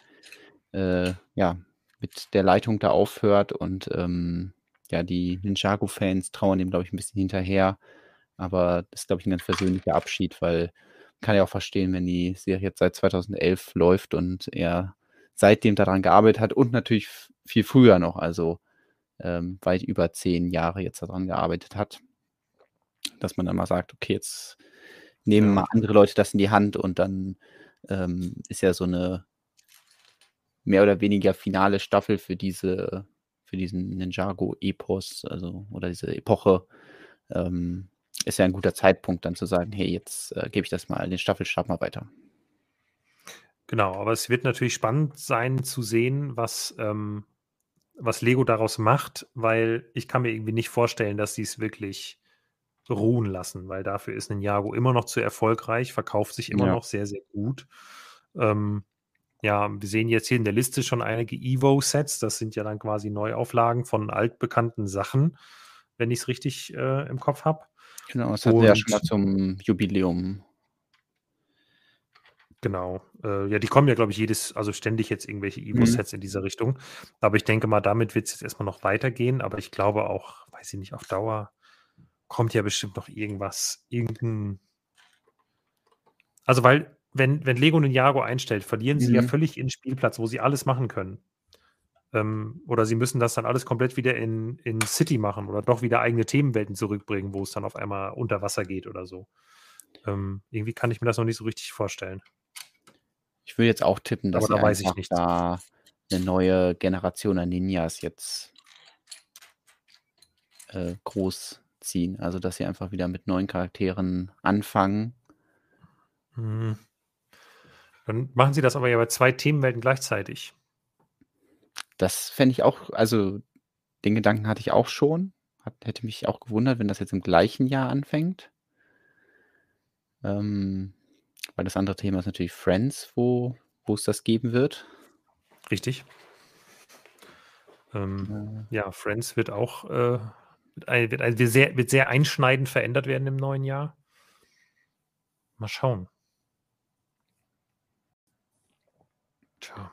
äh, ja, mit der Leitung da aufhört und ähm, ja, die Ninjago-Fans trauern dem, glaube ich, ein bisschen hinterher. Aber das ist, glaube ich, ein ganz persönlicher Abschied, weil kann ja auch verstehen, wenn die Serie jetzt seit 2011 läuft und er seitdem daran gearbeitet hat und natürlich viel früher noch, also ähm, weit über zehn Jahre jetzt daran gearbeitet hat, dass man dann mal sagt, okay, jetzt nehmen Ja. mal andere Leute das in die Hand und dann ähm, ist ja so eine mehr oder weniger finale Staffel für diese, für diesen Ninjago-Epos, also oder diese Epoche, ähm, ist ja ein guter Zeitpunkt, dann zu sagen, hey, jetzt äh, gebe ich das mal, den Staffelstab mal weiter. Genau, aber es wird natürlich spannend sein zu sehen, was, ähm, was Lego daraus macht, weil ich kann mir irgendwie nicht vorstellen, dass sie es wirklich ruhen lassen, weil dafür ist Ninjago immer noch zu erfolgreich, verkauft sich immer Ja. noch sehr, sehr gut. Ähm, ja, wir sehen jetzt hier in der Liste schon einige Evo-Sets. Das sind ja dann quasi Neuauflagen von altbekannten Sachen, wenn ich es richtig äh, im Kopf habe. Genau, das hatten wir ja schon mal zum Jubiläum. Genau. Äh, ja, die kommen ja, glaube ich, jedes, also ständig jetzt irgendwelche Evo-Sets in dieser Richtung. Aber ich denke mal, damit wird es jetzt erstmal noch weitergehen. Aber ich glaube auch, weiß ich nicht, auf Dauer kommt ja bestimmt noch irgendwas, irgendein. Also, weil, wenn, wenn Lego Ninjago einstellt, verlieren sie ja Mhm. völlig ihren Spielplatz, wo sie alles machen können. Ähm, oder sie müssen das dann alles komplett wieder in, in City machen oder doch wieder eigene Themenwelten zurückbringen, wo es dann auf einmal unter Wasser geht oder so. Ähm, irgendwie kann ich mir das noch nicht so richtig vorstellen. Ich würde jetzt auch tippen, dass Aber da weiß ich da eine neue Generation an Ninjas jetzt äh, großziehen. Also, dass sie einfach wieder mit neuen Charakteren anfangen. Hm. Dann machen sie das aber ja bei zwei Themenwelten gleichzeitig. Das fände ich auch, also den Gedanken hatte ich auch schon. Hat, hätte mich auch gewundert, wenn das jetzt im gleichen Jahr anfängt. Ähm, weil das andere Thema ist natürlich Friends, wo, wo es das geben wird. Richtig. Ähm, Äh, ja, Friends wird auch äh, wird, ein, wird, sehr, wird sehr einschneidend verändert werden im neuen Jahr. Mal schauen. Tja.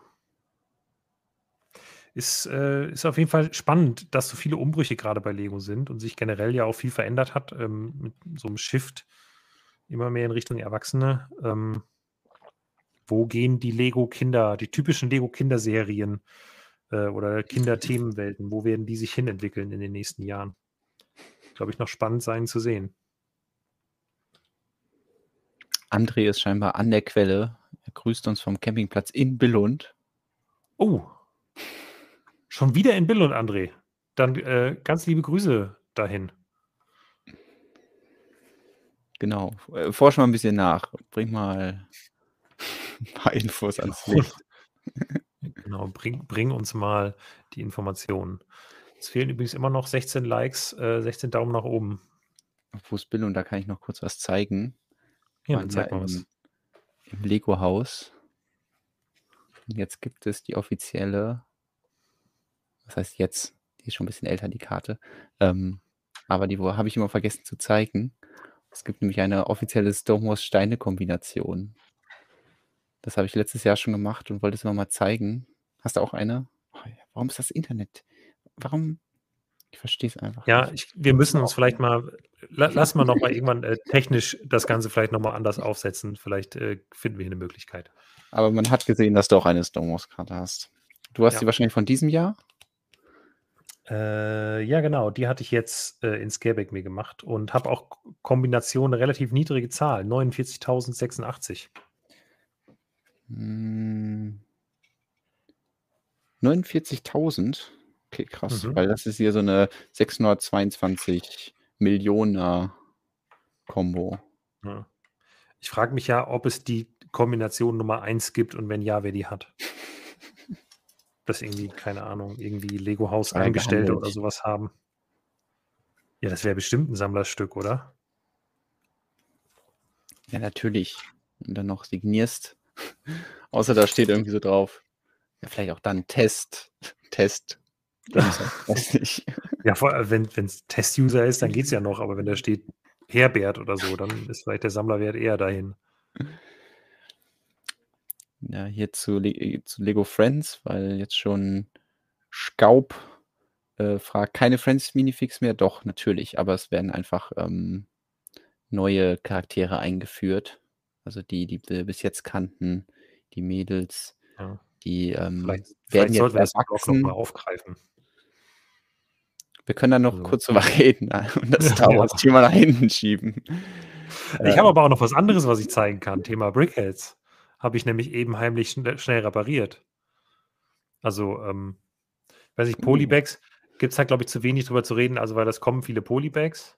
Ist, äh, ist auf jeden Fall spannend, dass so viele Umbrüche gerade bei Lego sind und sich generell ja auch viel verändert hat, ähm, mit so einem Shift immer mehr in Richtung Erwachsene. Ähm, wo gehen die Lego-Kinder, die typischen Lego-Kinderserien äh, oder Kinderthemenwelten, wo werden die sich hinentwickeln in den nächsten Jahren? Glaube ich, noch spannend sein zu sehen. André ist scheinbar an der Quelle. Er grüßt uns vom Campingplatz in Billund. Oh, schon wieder in Billund, André. Dann äh, ganz liebe Grüße dahin. Genau. Äh, Forsch mal ein bisschen nach. Bring mal [laughs] ein paar Infos ans Licht. [laughs] Genau, bring, bring uns mal die Informationen. Es fehlen übrigens immer noch 16 Likes, äh, 16 Daumen nach oben. Wo ist Billund? Da kann ich noch kurz was zeigen. Ja, zeig mal was. im, im Lego-Haus. Und Jetzt gibt es die offizielle, was heißt jetzt? Die ist schon ein bisschen älter, die Karte. Ähm, aber die habe ich immer vergessen zu zeigen. Es gibt nämlich eine offizielle Stonewall-Steine-Kombination. Das habe ich letztes Jahr schon gemacht und wollte es immer mal zeigen. Hast du auch eine? Oh, warum ist das Internet? Warum? Ich verstehe es einfach Ja, ich, wir müssen uns vielleicht mal, la, lass mal nochmal irgendwann äh, technisch das Ganze vielleicht nochmal anders aufsetzen. Vielleicht äh, finden wir hier eine Möglichkeit. Aber man hat gesehen, dass du auch eine Star Wars-Karte hast. Du hast Ja. die wahrscheinlich von diesem Jahr? Äh, ja, genau, die hatte ich jetzt äh, in Scareback mir gemacht und habe auch K- Kombination eine relativ niedrige Zahl, 49.086. Hm. 49.000? Okay, krass, Mhm. weil das ist hier so eine 622 Millionen Combo. Ja. Ich frage mich ja, ob es die Kombination Nummer 1 gibt und wenn ja, wer die hat. [laughs] Das irgendwie, keine Ahnung, irgendwie Lego Haus Angestellte oder sowas haben. Ja, das wäre bestimmt ein Sammlerstück, oder? Ja, natürlich. Und dann noch signierst. [laughs] Außer da steht irgendwie so drauf. Ja, vielleicht auch dann Test. [laughs] Test. [laughs] Ja, vor, wenn es Test-User ist, dann geht es ja noch, aber wenn da steht Herbert oder so, dann ist vielleicht der Sammlerwert eher dahin. Ja, hier zu, Le zu Lego Friends, weil jetzt schon Skaub äh, fragt, keine Friends Minifix mehr? Doch, natürlich, aber es werden einfach ähm, neue Charaktere eingeführt. Also die, die wir bis jetzt kannten, die Mädels, Ja. die ähm, Vielleicht, werden vielleicht jetzt sollten wir das erwachsen. nochmal aufgreifen. Wir können dann noch Also- kurz [laughs] drüber reden und das [laughs] Star Ja. Wars-Thema nach hinten schieben. Ich Äh, habe aber auch noch was anderes, was ich zeigen kann. Thema Brickheads. Habe ich nämlich eben heimlich schn schnell repariert. Also, ähm, weiß ich, Uh. Polybags gibt es halt, glaube ich, zu wenig drüber zu reden, also weil das kommen viele Polybags.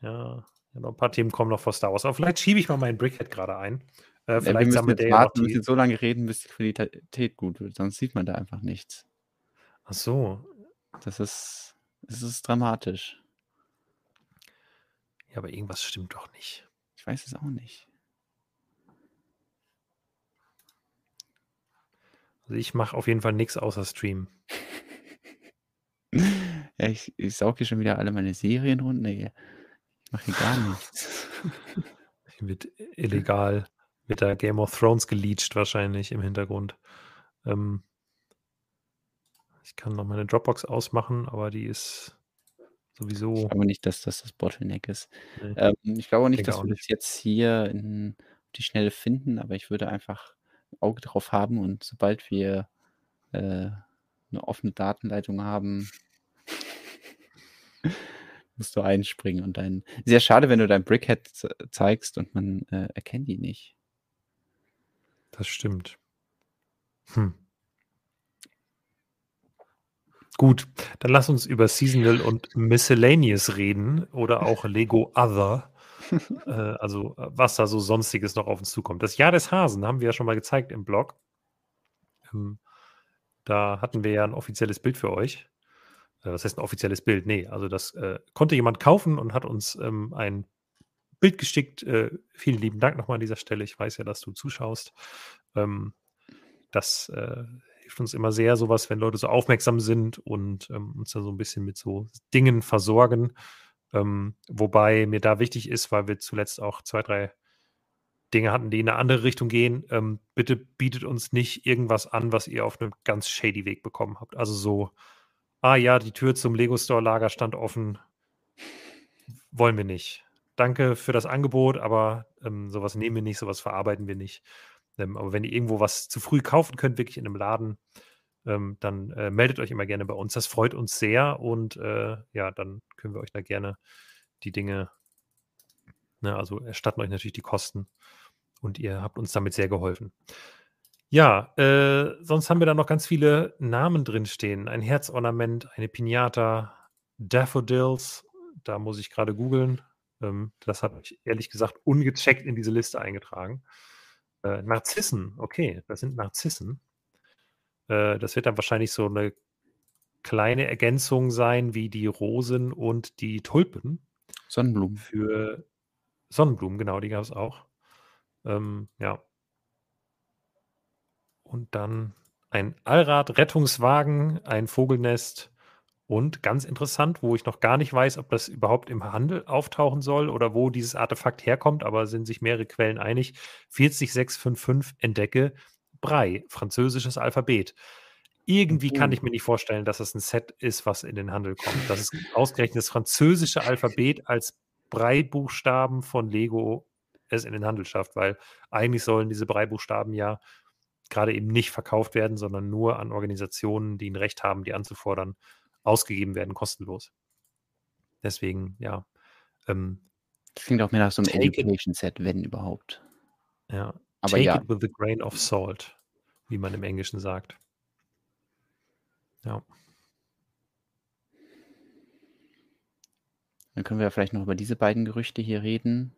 Ja, ein paar Themen kommen noch vor Star Wars. Aber vielleicht schiebe ich mal meinen Brickhead gerade ein. Äh, Ja, wir vielleicht müssen jetzt warten, wir müssen so lange reden, bis die Qualität gut wird, sonst sieht man da einfach nichts. Ach so. Das ist, das ist dramatisch. Ja, aber irgendwas stimmt doch nicht. Ich weiß es auch nicht. Also ich mache auf jeden Fall nichts außer Stream. [laughs] Ja, ich, ich saug hier schon wieder alle meine Serien runter. Ich mache hier gar nichts. [laughs] Hier wird illegal mit der Game of Thrones geleached wahrscheinlich im Hintergrund. Ähm, ich kann noch meine Dropbox ausmachen, aber die ist Ich sowieso. glaube nicht, dass das das Bottleneck ist. Nee. Ähm, ich glaube nicht, Denke dass wir das jetzt hier in die Schnelle finden, aber ich würde einfach ein Auge drauf haben und sobald wir äh, eine offene Datenleitung haben, [laughs] musst du einspringen und dein. Sehr schade, wenn du dein Brickhead ze- zeigst und man äh, erkennt ihn nicht. Das stimmt. Hm. Gut, dann lass uns über Seasonal und Miscellaneous reden oder auch Lego Other. [laughs] äh, also, äh, was da so Sonstiges noch auf uns zukommt. Das Jahr des Hasen haben wir ja schon mal gezeigt im Blog. Ähm, da hatten wir ja ein offizielles Bild für euch. Äh, was heißt ein offizielles Bild? Nee, also das äh, konnte jemand kaufen und hat uns ähm, ein Bild gestickt. Äh, vielen lieben Dank nochmal an dieser Stelle. Ich weiß ja, dass du zuschaust. Ähm, das hilft uns immer sehr, sowas, wenn Leute so aufmerksam sind und ähm, uns da so ein bisschen mit so Dingen versorgen. Ähm, wobei mir da wichtig ist, weil wir zuletzt auch zwei, drei Dinge hatten, die in eine andere Richtung gehen. Ähm, bitte bietet uns nicht irgendwas an, was ihr auf einem ganz shady Weg bekommen habt. Also so, ah ja, die Tür zum Lego Store Lager stand offen. Wollen wir nicht. Danke für das Angebot, aber ähm, sowas nehmen wir nicht, sowas verarbeiten wir nicht. Ähm, aber wenn ihr irgendwo was zu früh kaufen könnt, wirklich in einem Laden, ähm, dann äh, meldet euch immer gerne bei uns. Das freut uns sehr und äh, ja, dann können wir euch da gerne die Dinge, ne, also erstatten euch natürlich die Kosten und ihr habt uns damit sehr geholfen. Ja, äh, sonst haben wir da noch ganz viele Namen drinstehen. Ein Herzornament, eine Pinata, Daffodils, da muss ich gerade googeln. Ähm, das habe ich ehrlich gesagt ungecheckt in diese Liste eingetragen. Äh, Narzissen, okay, das sind Narzissen. Äh, das wird dann wahrscheinlich so eine kleine Ergänzung sein wie die Rosen und die Tulpen Sonnenblumen. für Sonnenblumen, genau, die gab es auch. Ähm, ja. Und dann ein Allrad-Rettungswagen, ein Vogelnest und ganz interessant, wo ich noch gar nicht weiß, ob das überhaupt im Handel auftauchen soll oder wo dieses Artefakt herkommt, aber sind sich mehrere Quellen einig. 40655 entdecke Brei, französisches Alphabet. irgendwie kann Mhm. ich mir nicht vorstellen, dass das ein Set ist, was in den Handel kommt. Dass es ausgerechnet das französische Alphabet als Brei-Buchstaben von Lego es in den Handel schafft, weil eigentlich sollen diese Brei-Buchstaben ja gerade eben nicht verkauft werden, sondern nur an Organisationen, die ein Recht haben, die anzufordern, ausgegeben werden, kostenlos. Deswegen, ja. Ähm, Das klingt auch mehr nach so einem Education-Set, wenn überhaupt. ja. Aber Take ja, it with a grain of salt, wie man im Englischen sagt. Ja. dann können wir vielleicht noch über diese beiden Gerüchte hier reden.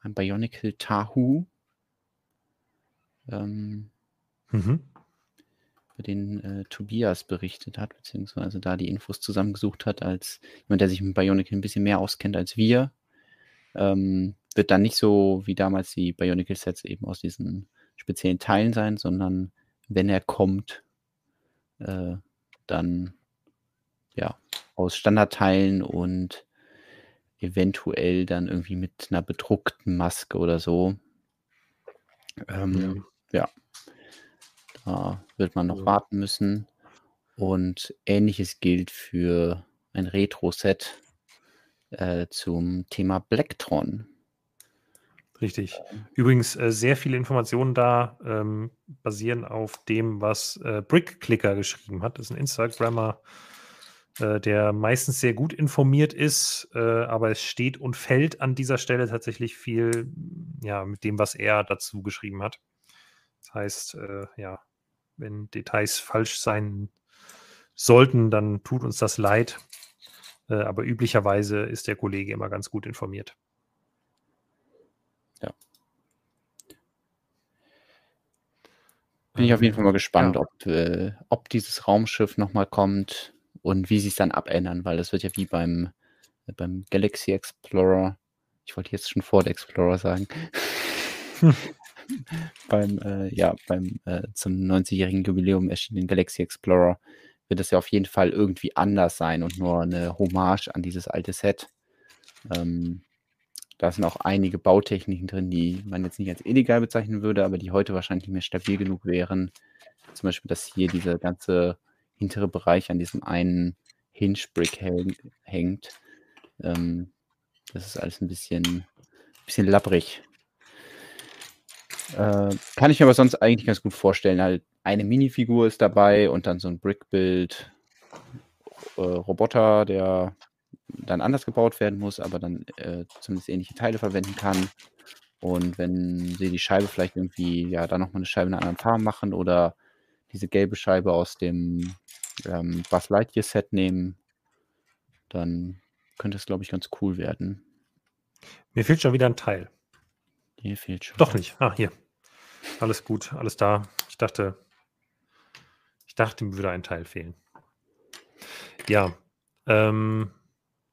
Ein Bionicle Tahu, ähm, Mhm. über den äh, Tobias berichtet hat, beziehungsweise da die Infos zusammengesucht hat, als jemand, der sich mit Bionicle ein bisschen mehr auskennt als wir. Ähm, wird dann nicht so wie damals die Bionicle-Sets eben aus diesen speziellen Teilen sein, sondern wenn er kommt, äh, dann ja aus Standardteilen und eventuell dann irgendwie mit einer bedruckten Maske oder so. Ähm, ja. Da wird man noch Also- warten müssen. Und ähnliches gilt für ein Retro-Set äh, zum Thema Blacktron. Richtig. Übrigens, äh, sehr viele Informationen da ähm, basieren auf dem, was äh, Brick-Clicker geschrieben hat. Das ist ein Instagrammer, äh, der meistens sehr gut informiert ist, äh, aber es steht und fällt an dieser Stelle tatsächlich viel ja, mit dem, was er dazu geschrieben hat. Das heißt, äh, ja, wenn Details falsch sein sollten, dann tut uns das leid. Äh, aber üblicherweise ist der Kollege immer ganz gut informiert. Bin ich auf jeden Fall mal Ähm, gespannt, ja. ob, äh, ob dieses Raumschiff nochmal kommt und wie sie es dann abändern, weil das wird ja wie beim, äh, beim Galaxy Explorer, ich wollte jetzt schon Ford Explorer sagen, [laughs] beim, äh, ja, beim äh, zum 90-jährigen Jubiläum erschienenen Galaxy Explorer wird das ja auf jeden Fall irgendwie anders sein und nur eine Hommage an dieses alte Set. Ähm, da sind auch einige Bautechniken drin, die man jetzt nicht als illegal bezeichnen würde, aber die heute wahrscheinlich mehr stabil genug wären. Zum Beispiel, dass hier dieser ganze hintere Bereich an diesem einen Hinge-Brick häng, hängt. Ähm, das ist alles ein bisschen, bisschen labbrig. Äh, kann ich mir aber sonst eigentlich ganz gut vorstellen. Halt eine Minifigur ist dabei und dann so ein Brick-Build. Äh, Roboter, der dann anders gebaut werden muss, aber dann äh, zumindest ähnliche Teile verwenden kann. Und wenn sie die Scheibe vielleicht irgendwie, ja, da nochmal eine Scheibe in einer anderen Farbe machen oder diese gelbe Scheibe aus dem ähm, Buzz Lightyear Set nehmen, dann könnte es, glaube ich, ganz cool werden. Mir fehlt schon wieder ein Teil. Hier fehlt schon. Doch nicht. Ah, hier. Alles gut, alles da. Ich dachte, ich dachte, mir würde ein Teil fehlen. Ja, ähm,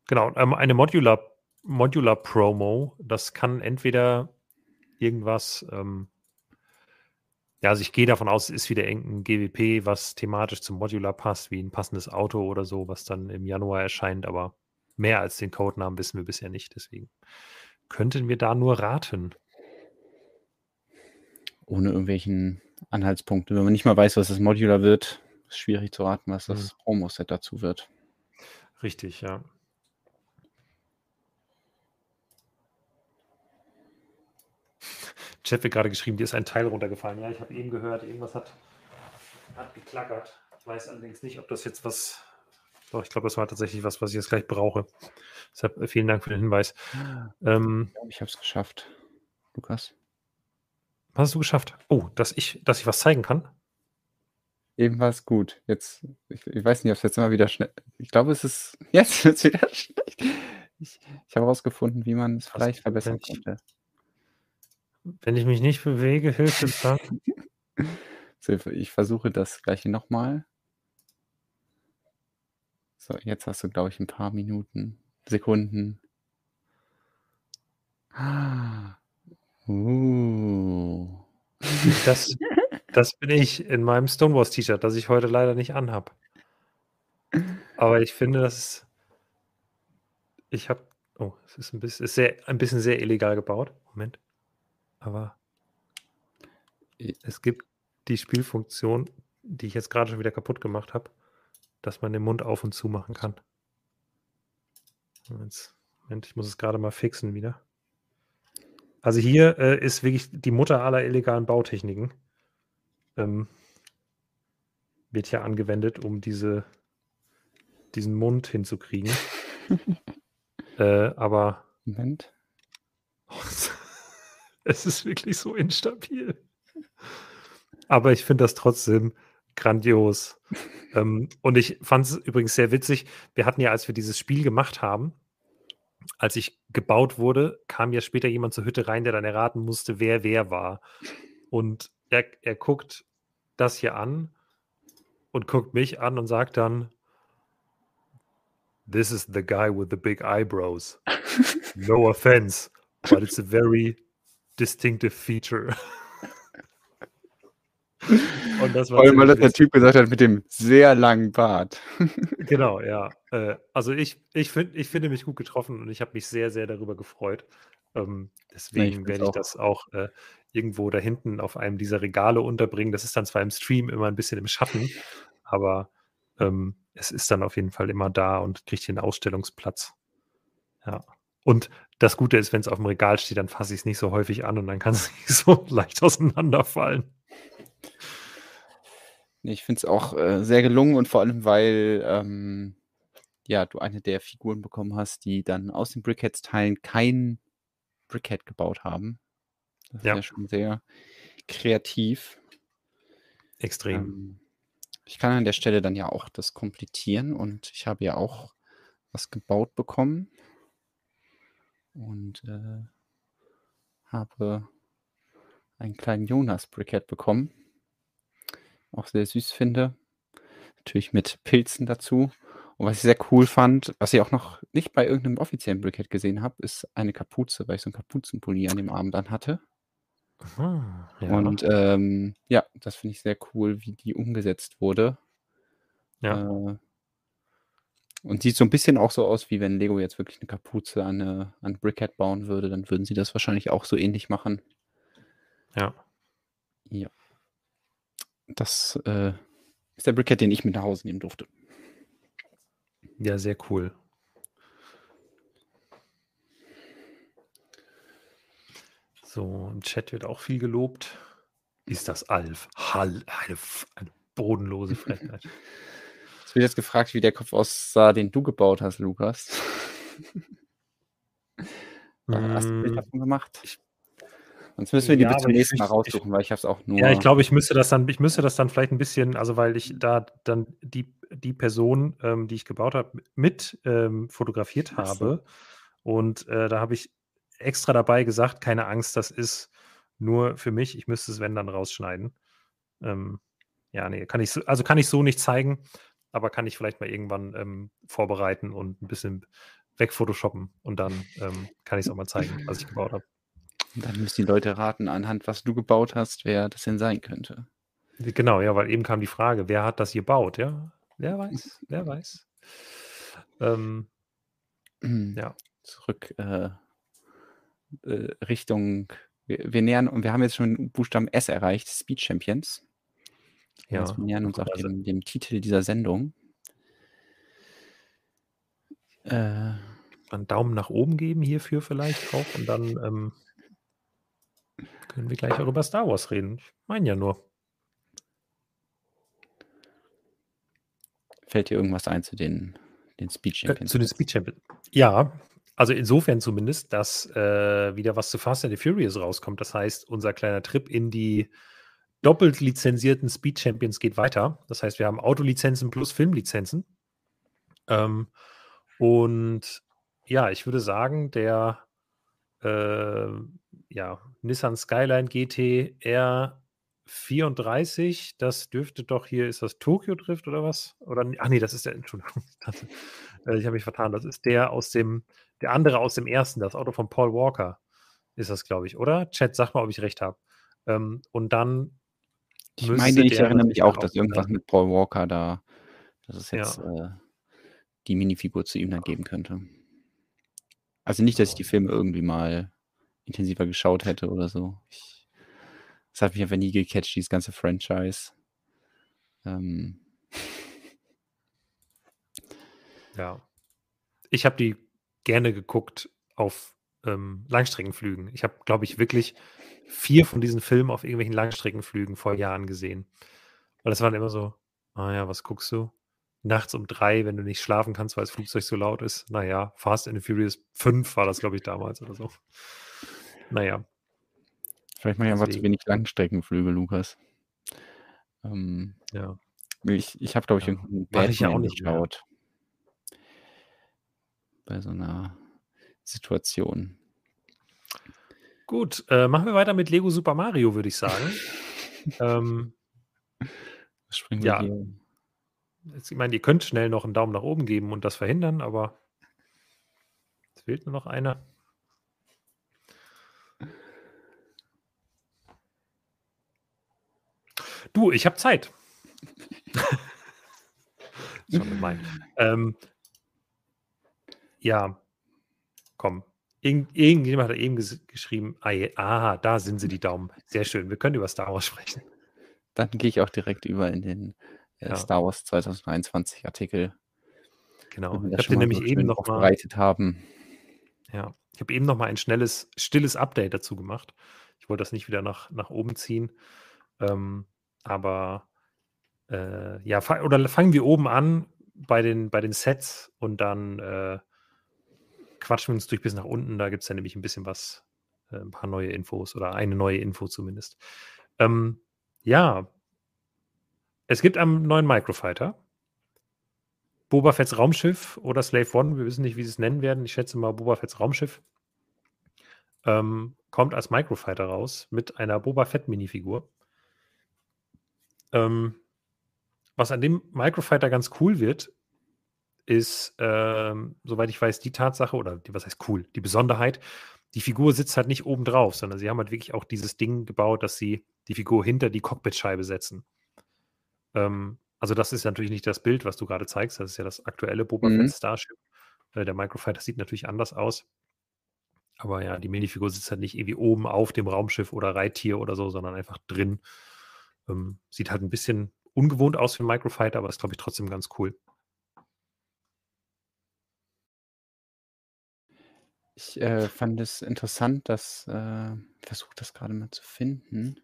genau. Ähm, eine Modular, Modular Promo, das kann entweder irgendwas, ähm, ja, also ich gehe davon aus, es ist wieder irgendein GWP, was thematisch zum Modular passt, wie ein passendes Auto oder so, was dann im Januar erscheint, aber mehr als den Codenamen wissen wir bisher nicht, deswegen könnten wir da nur raten. Ohne irgendwelchen Anhaltspunkte. Wenn man nicht mal weiß, was das Modular wird, ist schwierig zu raten, was das Homo-Set dazu wird. Richtig, ja. Chat wird gerade geschrieben, dir ist ein Teil runtergefallen. Ja, ich habe eben gehört, irgendwas hat, hat geklackert. Ich weiß allerdings nicht, ob das jetzt was. Doch, ich glaube, das war tatsächlich was, was ich jetzt gleich brauche. Deshalb äh, vielen Dank für den Hinweis. Ähm, Ich habe es geschafft. Lukas? was hast du geschafft? Oh, dass ich, dass ich was zeigen kann? Eben war es gut. Jetzt, ich, ich weiß nicht, ob es jetzt immer wieder schnell. Ich glaube, es ist. [laughs] Jetzt wird es wieder schlecht. Ich, ich habe herausgefunden, wie man es vielleicht verbessern könnte. Wenn ich mich nicht bewege, hilft es dann. [laughs] Ich versuche das gleiche nochmal. So, jetzt hast du, glaube ich, ein paar Minuten, Sekunden. Ah. Uh. Das, [laughs] das bin ich in meinem Stonewalls-T-Shirt, das ich heute leider nicht anhab. Aber ich finde, das ist. Ich habe. Oh, es ist ein bisschen, ist sehr, ein bisschen sehr illegal gebaut. Moment. Aber es gibt die Spielfunktion die ich jetzt gerade schon wieder kaputt gemacht habe, dass man den Mund auf und zu machen kann. Jetzt, Moment, ich muss es gerade mal fixen wieder. Also hier äh, ist wirklich die Mutter aller illegalen Bautechniken. Ähm, wird hier angewendet, um diese, diesen Mund hinzukriegen. [laughs] äh, aber. Moment. [laughs] [laughs] es ist wirklich so instabil. Aber ich finde das trotzdem grandios. ähm, und ich fand es übrigens sehr witzig. Wir hatten ja, als wir dieses Spiel gemacht haben, als ich gebaut wurde, kam ja später jemand zur Hütte rein, der dann erraten musste, wer wer war. Und er, er guckt das hier an und guckt mich an und sagt dann, This is the guy with the big eyebrows. [laughs] No offense, but it's a very distinctive feature. [laughs] Und das war Vor allem, weil das der Typ gesagt hat mit dem sehr langen Bart. [laughs] genau, ja. Äh, also ich, ich, find, ich finde mich gut getroffen und ich habe mich sehr, sehr darüber gefreut. Ähm, deswegen ja, werde ich das auch äh, irgendwo da hinten auf einem dieser Regale unterbringen. Das ist dann zwar im Stream immer ein bisschen im Schatten, aber ähm, es ist dann auf jeden Fall immer da und kriegt hier einen Ausstellungsplatz. Ja. Und das Gute ist, wenn es auf dem Regal steht, dann fasse ich es nicht so häufig an und dann kann es [laughs] nicht so leicht auseinanderfallen. Ich finde es auch äh, sehr gelungen und vor allem, weil ähm, ja, du eine der Figuren bekommen hast, die dann aus den Brickheads-Teilen kein Brickhead gebaut haben. Das ist ja, ja schon sehr kreativ. Extrem. Ähm, ich kann an der Stelle dann ja auch das komplettieren und ich habe ja auch was gebaut bekommen und äh, habe einen kleinen Jonas Brickhead bekommen. Auch sehr süß finde. Natürlich mit Pilzen dazu. Und was ich sehr cool fand, was ich auch noch nicht bei irgendeinem offiziellen Brickhead gesehen habe, ist eine Kapuze, weil ich so einen Kapuzenpulli an dem Arm dann hatte. Aha, ja. Und ähm, ja, das finde ich sehr cool, wie die umgesetzt wurde. Ja. Äh, und sieht so ein bisschen auch so aus, wie wenn Lego jetzt wirklich eine Kapuze an, eine, an Brickhead bauen würde, dann würden sie das wahrscheinlich auch so ähnlich machen. Ja. Ja. Das äh, ist der Brickhead, den ich mit nach Hause nehmen durfte. Ja, sehr cool. So, im Chat wird auch viel gelobt. Ist das Alf? Hall, eine, eine bodenlose [laughs] Frechheit. Es wird jetzt gefragt, wie der Kopf aussah, den du gebaut hast, Lukas. [laughs] Hast du Bild davon gemacht? Ich Sonst müssen wir die ja, bis zum nächsten Mal raussuchen, ich, weil ich habe es auch nur. Ja, ich glaube, ich müsste das dann, ich müsste das dann vielleicht ein bisschen, also weil ich da dann die, die Person, ähm, die ich gebaut habe, mit ähm, fotografiert habe. Und äh, da habe ich extra dabei gesagt, keine Angst, das ist nur für mich. Ich müsste es, wenn, dann rausschneiden. Ähm, ja, nee, kann ich so, also kann ich so nicht zeigen, aber kann ich vielleicht mal irgendwann ähm, vorbereiten und ein bisschen wegphotoshoppen und dann ähm, kann ich es auch mal zeigen, was ich gebaut habe. Dann müssen die Leute raten, anhand was du gebaut hast, wer das denn sein könnte. Genau, ja, weil eben kam die Frage, wer hat das gebaut, ja? Wer weiß, wer [laughs] weiß. Ähm, ja. Zurück äh, äh, Richtung, wir, wir, nähern, und wir haben jetzt schon Buchstaben S erreicht, Speed Champions. Ja, also wir nähern uns auch dem, dem, Titel dieser Sendung. Äh, einen Daumen nach oben geben hierfür vielleicht auch und dann ähm, können wir gleich auch über Star Wars reden. Ich meine ja nur. Fällt dir irgendwas ein zu den, den Speed äh, Champions? Zu den Speed Champions. Ja, also insofern zumindest, dass äh, wieder was zu Fast and the Furious rauskommt. Das heißt, unser kleiner Trip in die doppelt lizenzierten Speed Champions geht weiter. Das heißt, wir haben Autolizenzen plus Filmlizenzen. Ähm, und ja, ich würde sagen, der äh, ja, Nissan Skyline GT R34, das dürfte doch hier, ist das Tokyo Drift oder was? Oder, ach nee, das ist der, Entschuldigung, [laughs] das, äh, ich habe mich vertan, das ist der aus dem, der andere aus dem ersten, das Auto von Paul Walker ist das, glaube ich, oder? Chat, sag mal, ob ich recht habe. Ähm, und dann. Ich meine, ich erinnere mich auch, dass irgendwas mit Paul Walker da, dass es jetzt ja. äh, die Minifigur zu ihm dann geben könnte. Also nicht, dass ich die Filme irgendwie mal intensiver geschaut hätte oder so. Ich, das hat mich einfach nie gecatcht, dieses ganze Franchise. Ähm, Ja. Ich habe die gerne geguckt auf ähm, Langstreckenflügen. Ich habe, glaube ich, wirklich vier von diesen Filmen auf irgendwelchen Langstreckenflügen vor Jahren gesehen. Weil das waren immer so, ah ja, was guckst du? Nachts um drei, wenn du nicht schlafen kannst, weil das Flugzeug so laut ist. Naja, Fast and the Furious 5 war das, glaube ich, damals oder so. Naja. vielleicht mache ich einfach zu wenig Langstreckenflüge, Lukas. Ähm, Ja. ich ich habe, glaube ich, Ja, irgendeinen ich ja auch nicht geschaut. Bei so einer Situation. Gut, äh, machen wir weiter mit Lego Super Mario, würde ich sagen. [laughs] ähm, springen Ja. hier? jetzt, ich meine, ihr könnt schnell noch einen Daumen nach oben geben und das verhindern, aber es fehlt nur noch einer. Du, ich habe Zeit. [laughs] Schon gemein. Ähm, ja, komm. Irgend, irgendjemand hat eben ges geschrieben, ah, je- ah, da sind sie die Daumen. Sehr schön. Wir können über Star Wars sprechen. Dann gehe ich auch direkt über in den äh, Ja. Star Wars 2023 Artikel, Genau. Ich habe mal nämlich so eben noch mal, haben. ja, ich habe eben noch mal ein schnelles, stilles Update dazu gemacht. Ich wollte das nicht wieder nach, nach oben ziehen. Ähm, aber äh, ja, fa oder fangen wir oben an bei den, bei den Sets und dann äh, quatschen wir uns durch bis nach unten. Da gibt es ja nämlich ein bisschen was, äh, ein paar neue Infos oder eine neue Info zumindest. Ähm, ja, es gibt einen neuen Microfighter. Boba Fett's Raumschiff oder Slave One, wir wissen nicht, wie sie es nennen werden. Ich schätze mal Boba Fett's Raumschiff. Ähm, kommt als Microfighter raus mit einer Boba Fett Minifigur. Ähm, was an dem Microfighter ganz cool wird, ist, ähm, soweit ich weiß, die Tatsache, oder die, was heißt cool, die Besonderheit, die Figur sitzt halt nicht oben drauf, sondern sie haben halt wirklich auch dieses Ding gebaut, dass sie die Figur hinter die Cockpitscheibe setzen. Ähm, also das ist natürlich nicht das Bild, was du gerade zeigst, das ist ja das aktuelle Boba Mhm. Fett Starship. Äh, der Microfighter sieht natürlich anders aus. Aber ja, die Minifigur sitzt halt nicht irgendwie oben auf dem Raumschiff oder Reittier oder so, sondern einfach drin. Ähm, sieht halt ein bisschen ungewohnt aus für einen Microfighter, aber ist, glaube ich, trotzdem ganz cool. Ich äh, fand es interessant, dass, äh, ich versuche das gerade mal zu finden,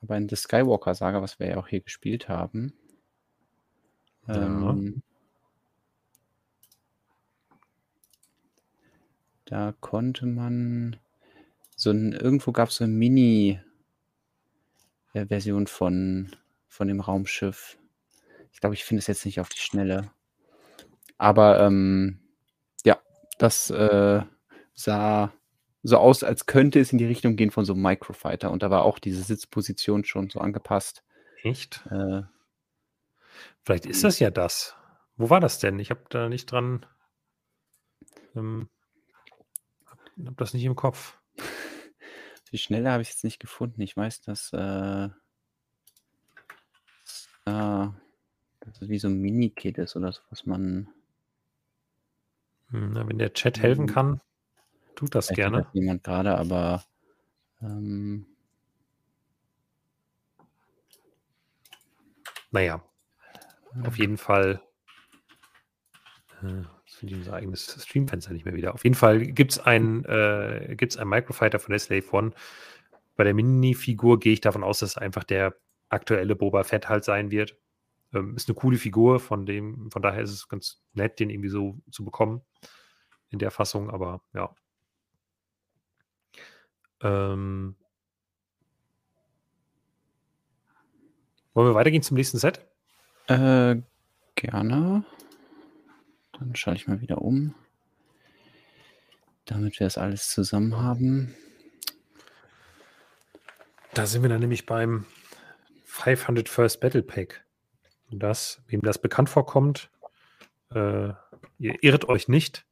aber in der Skywalker-Saga, was wir ja auch hier gespielt haben, Ja. ähm, da konnte man so ein, irgendwo gab es so eine Mini-Version von, von dem Raumschiff. Ich glaube, ich finde es jetzt nicht auf die Schnelle. Aber ähm, das äh, sah so aus, als könnte es in die Richtung gehen von so einem Microfighter. Und da war auch diese Sitzposition schon so angepasst. Echt? Äh, Vielleicht ist das ja das. Wo war das denn? Ich habe da nicht dran. Ähm, habe das nicht im Kopf. [laughs] die Schnelle habe ich jetzt nicht gefunden. Ich weiß, dass, äh, äh, dass es wie so ein Mini-Kit ist oder so, was man Hm, na, wenn der Chat helfen Mhm. kann, tut das Vielleicht gerne. hat jemand gerade, aber ähm, Naja, Hm. auf jeden Fall. Äh, finde unser eigenes Streamfenster nicht mehr wieder. Auf jeden Fall gibt es einen, äh, gibt's einen Microfighter von der Slave One. Bei der Minifigur gehe ich davon aus, dass es einfach der aktuelle Boba Fett halt sein wird. Ähm, ist eine coole Figur, von dem, von daher ist es ganz nett, den irgendwie so zu bekommen in der Fassung, aber ja. Ähm, wollen wir weitergehen zum nächsten Set? äh, gerne. Dann schalte ich mal wieder um. Damit wir das alles zusammen haben. Da sind wir dann nämlich beim 500 First Battle Pack. Das, wem das bekannt vorkommt, äh, ihr irrt euch nicht.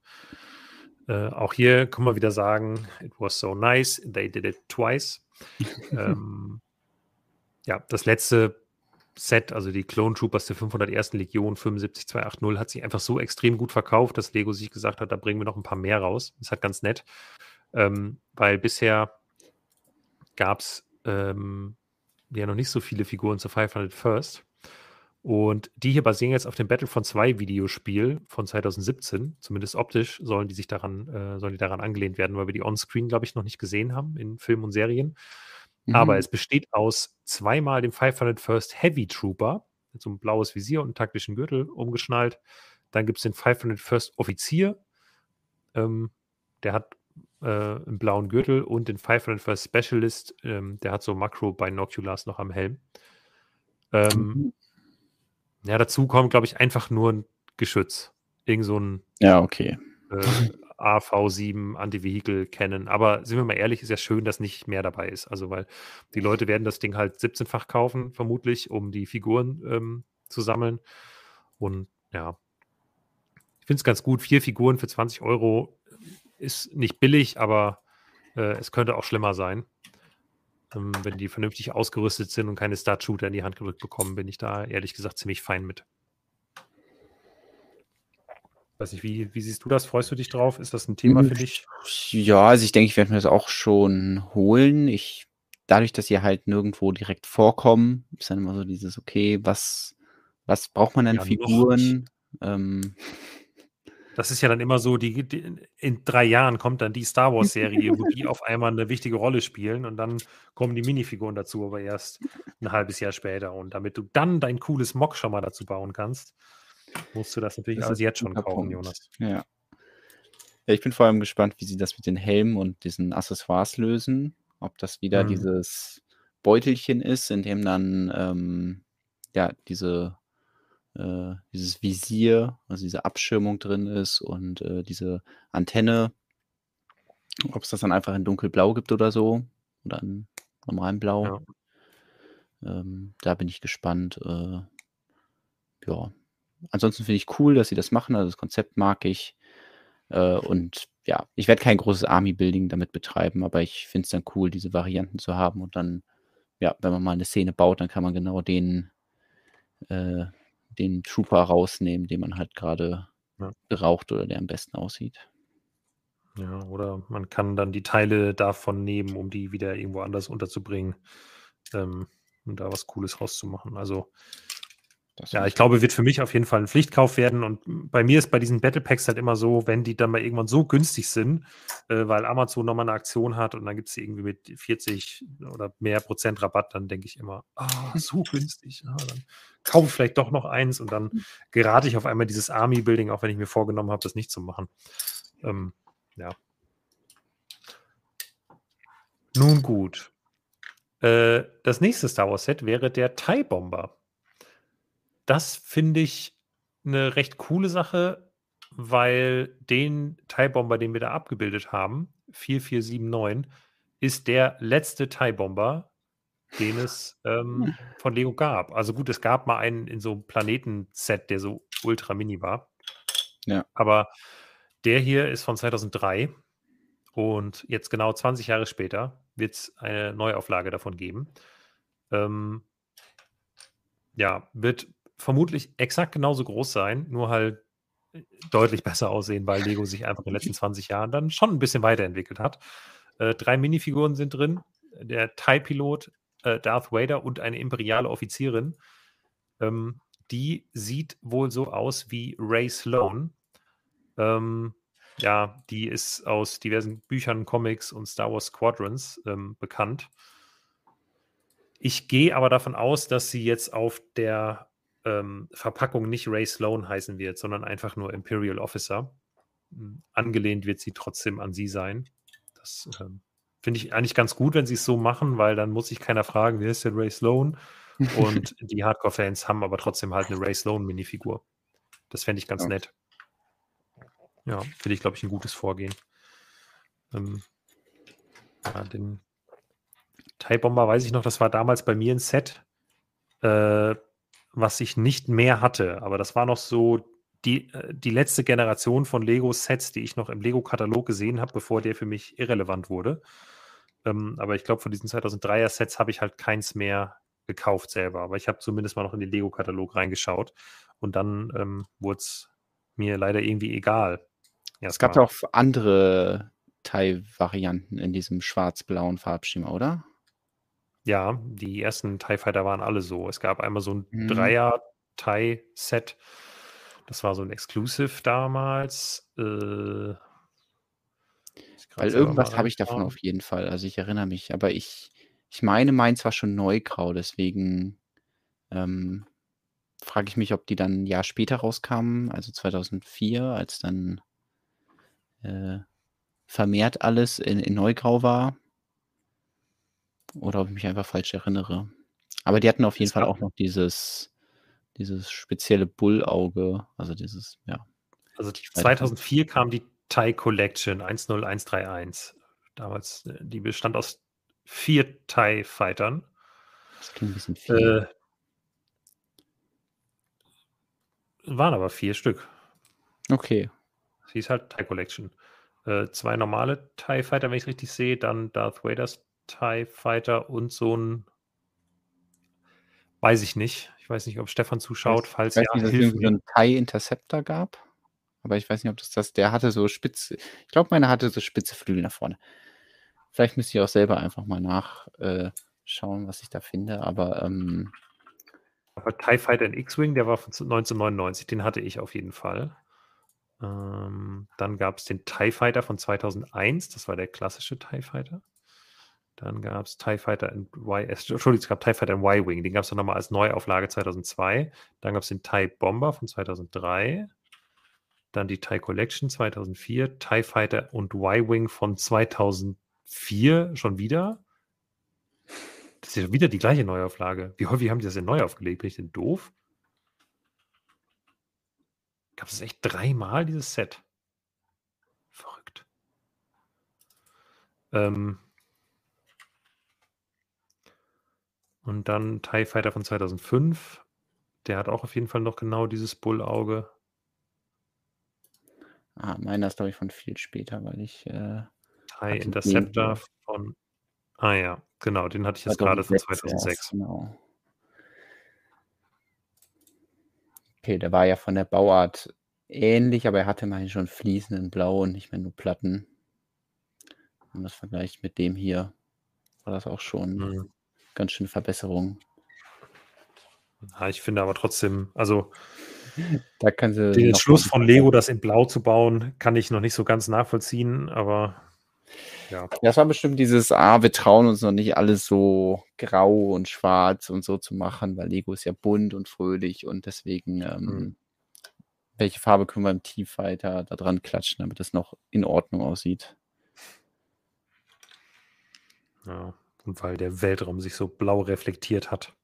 Äh, auch hier kann man wieder sagen, it was so nice, they did it twice. [laughs] ähm, ja, das letzte Set, also die Clone Troopers der 501. Legion 75280, hat sich einfach so extrem gut verkauft, dass Lego sich gesagt hat, da bringen wir noch ein paar mehr raus. Ist halt ganz nett, ähm, weil bisher gab es ähm, ja noch nicht so viele Figuren zu 500 First. Und die hier basieren jetzt auf dem Battlefront 2 Videospiel von 2017. Zumindest optisch sollen die sich daran, äh, sollen die daran angelehnt werden, weil wir die on-screen, glaube ich, noch nicht gesehen haben in Filmen und Serien. Mhm. Aber es besteht aus zweimal dem 501st Heavy Trooper, mit so einem blaues Visier und einem taktischen Gürtel umgeschnallt. Dann gibt es den 501st Offizier, ähm, der hat äh, einen blauen Gürtel und den 501st Specialist, ähm, der hat so Makro-Binoculars noch am Helm. Ähm, mhm. Ja, dazu kommt, glaube ich, einfach nur ein Geschütz. Irgend so ein ja, okay. Äh, AV7 Anti-Vehicle kennen. Aber sind wir mal ehrlich, ist ja schön, dass nicht mehr dabei ist. Also, weil die Leute werden das Ding halt 17-fach kaufen, vermutlich, um die Figuren ähm, zu sammeln. Und ja, ich finde es ganz gut. Vier Figuren für 20 Euro ist nicht billig, aber äh, es könnte auch schlimmer sein. Ähm, wenn die vernünftig ausgerüstet sind und keine Start-Shooter in die Hand gedrückt bekommen, bin ich da ehrlich gesagt ziemlich fein mit. Weiß nicht, wie, wie siehst du das? Freust du dich drauf? Ist das ein Thema für dich? Ja, also ich denke, ich werde mir das auch schon holen. Ich, dadurch, dass sie halt nirgendwo direkt vorkommen, ist dann immer so dieses, okay, was, was braucht man denn ja, Figuren? Ähm, das ist ja dann immer so, die, die, in drei Jahren kommt dann die Star Wars-Serie, wo die [laughs] auf einmal eine wichtige Rolle spielen und dann kommen die Minifiguren dazu, aber erst ein halbes Jahr später. Und damit du dann dein cooles Mock schon mal dazu bauen kannst, musst du das natürlich das also jetzt schon kaufen, Punkt. Jonas. Ja. ja. Ich bin vor allem gespannt, wie sie das mit den Helmen und diesen Accessoires lösen. Ob das wieder mhm. dieses Beutelchen ist, in dem dann ähm, ja diese äh, dieses Visier, also diese Abschirmung drin ist und äh, diese Antenne. Ob es das dann einfach in dunkelblau gibt oder so. Oder in normalem Blau. Ja. Ähm, da bin ich gespannt. Äh, ja. Ansonsten finde ich cool, dass sie das machen. Also das Konzept mag ich. Äh, und ja, ich werde kein großes Army-Building damit betreiben, aber ich finde es dann cool, diese Varianten zu haben. Und dann, ja, wenn man mal eine Szene baut, dann kann man genau den äh, den Trooper rausnehmen, den man halt gerade ja. braucht oder der am besten aussieht. Ja, oder man kann dann die Teile davon nehmen, um die wieder irgendwo anders unterzubringen ähm, und da was Cooles rauszumachen. Also das ja, ich glaube, wird für mich auf jeden Fall ein Pflichtkauf werden. Und bei mir ist bei diesen Battle Packs halt immer so, wenn die dann mal irgendwann so günstig sind, äh, weil Amazon nochmal eine Aktion hat und dann gibt es irgendwie mit 40 oder mehr Prozent Rabatt, dann denke ich immer, ah, oh, [laughs] so günstig. Ja, dann kaufe ich vielleicht doch noch eins und dann gerate ich auf einmal dieses Army-Building, auch wenn ich mir vorgenommen habe, das nicht zu machen. Ähm, ja. Nun gut. Äh, das nächste Star Wars Set wäre der TIE Bomber das finde ich eine recht coole Sache, weil den TIE-Bomber, den wir da abgebildet haben, 4479, ist der letzte TIE-Bomber, den es ähm, hm. von Lego gab. Also gut, es gab mal einen in so einem Planetenset, der so ultra mini war. Ja. Aber der hier ist von 2003 und jetzt genau 20 Jahre später wird es eine Neuauflage davon geben. Ähm, ja, wird vermutlich exakt genauso groß sein, nur halt äh, deutlich besser aussehen, weil Lego sich einfach in den letzten 20 Jahren dann schon ein bisschen weiterentwickelt hat. Äh, drei Minifiguren sind drin: der TIE-Pilot, äh, Darth Vader und eine imperiale Offizierin. Ähm, die sieht wohl so aus wie Ray Sloan. Ähm, ja, die ist aus diversen Büchern, Comics und Star Wars Squadrons ähm, bekannt. Ich gehe aber davon aus, dass sie jetzt auf der ähm, Verpackung nicht Ray Sloan heißen wird, sondern einfach nur Imperial Officer. Hm, angelehnt wird sie trotzdem an sie sein. Das ähm, finde ich eigentlich ganz gut, wenn sie es so machen, weil dann muss sich keiner fragen, wer ist der Ray Sloan? Und [laughs] die Hardcore-Fans haben aber trotzdem halt eine Ray Sloan-Minifigur. Das fände ich ganz ja. nett. Ja, finde ich, glaube ich, ein gutes Vorgehen. Ähm, ja, den TIE Bomber weiß ich noch, das war damals bei mir ein Set. Äh, was ich nicht mehr hatte. Aber das war noch so die, äh, die letzte Generation von Lego-Sets, die ich noch im Lego-Katalog gesehen habe, bevor der für mich irrelevant wurde. Ähm, aber ich glaube, von diesen 2003er-Sets habe ich halt keins mehr gekauft selber. Aber ich habe zumindest mal noch in den Lego-Katalog reingeschaut. Und dann ähm, wurde es mir leider irgendwie egal. es gab ja auch andere Teilvarianten in diesem schwarz-blauen Farbschema, oder? Ja, die ersten TIE Fighter waren alle so. Es gab einmal so 'n Mhm. Dreier TIE-Set. Das war so ein Exclusive damals. Äh, Weil irgendwas habe ich davon auf jeden Fall. Also ich erinnere mich, aber ich, ich meine, meins war schon Neugrau, deswegen ähm, frage ich mich, ob die dann ein Jahr später rauskamen, also 2004, als dann äh, vermehrt alles in, in Neugrau war. Oder ob ich mich einfach falsch erinnere. Aber die hatten auf jeden das Fall auch noch dieses, dieses spezielle Bullauge, also dieses, ja. Also 2004 kam die Thai Collection 10131. Damals, äh, die bestand aus vier Thai-Fightern. Das klingt ein bisschen viel. Äh, waren aber vier Stück. Okay. Sie ist halt Thai Collection. Äh, zwei normale TIE Fighter, wenn ich es richtig sehe, dann Darth Vader's TIE Fighter und so ein weiß ich nicht. Ich weiß nicht, ob Stefan zuschaut, ich falls weiß ja. Nicht, dass es so einen TIE Interceptor gab. Aber ich weiß nicht, ob das das, der hatte so spitze, ich glaube, meine hatte so spitze Flügel nach vorne. Vielleicht müsste ich auch selber einfach mal nachschauen, äh, was ich da finde, aber ähm, aber TIE Fighter in X-Wing, der war von 1999, den hatte ich auf jeden Fall. Ähm, dann gab es den TIE Fighter von 2001, das war der klassische TIE Fighter. Dann gab es TIE Fighter in Y, Entschuldigung, es gab TIE Fighter in Y-Wing, den gab es dann nochmal als Neuauflage 2002. Dann gab es den TIE Bomber von 2003. Dann die TIE Collection 2004, TIE Fighter und Y-Wing von 2004 schon wieder. Das ist ja wieder die gleiche Neuauflage. Wie häufig haben die das denn neu aufgelegt? Bin ich denn doof? Gab es echt dreimal dieses Set? Verrückt. Ähm und dann TIE Fighter von 2005. Der hat auch auf jeden Fall noch genau dieses Bullauge. Ah, meiner ist, glaube ich, von viel später, weil ich. Äh, TIE Interceptor von. Ah ja, genau, den hatte ich jetzt gerade von 2006. Erst, genau. Okay, der war ja von der Bauart ähnlich, aber er hatte mal schon fließenden Blau und nicht mehr nur Platten. Wenn man das vergleicht mit dem hier, war das auch schon mhm. Ganz schön Verbesserung. Ja, ich finde aber trotzdem, also da kann sie den Schluss von Lego, das in Blau zu bauen, kann ich noch nicht so ganz nachvollziehen, aber ja. Das war bestimmt dieses, ah, wir trauen uns noch nicht alles so grau und schwarz und so zu machen, weil Lego ist ja bunt und fröhlich und deswegen, ähm, mhm. welche Farbe können wir im T-Fighter da dran klatschen, damit das noch in Ordnung aussieht. Ja, und weil der Weltraum sich so blau reflektiert hat.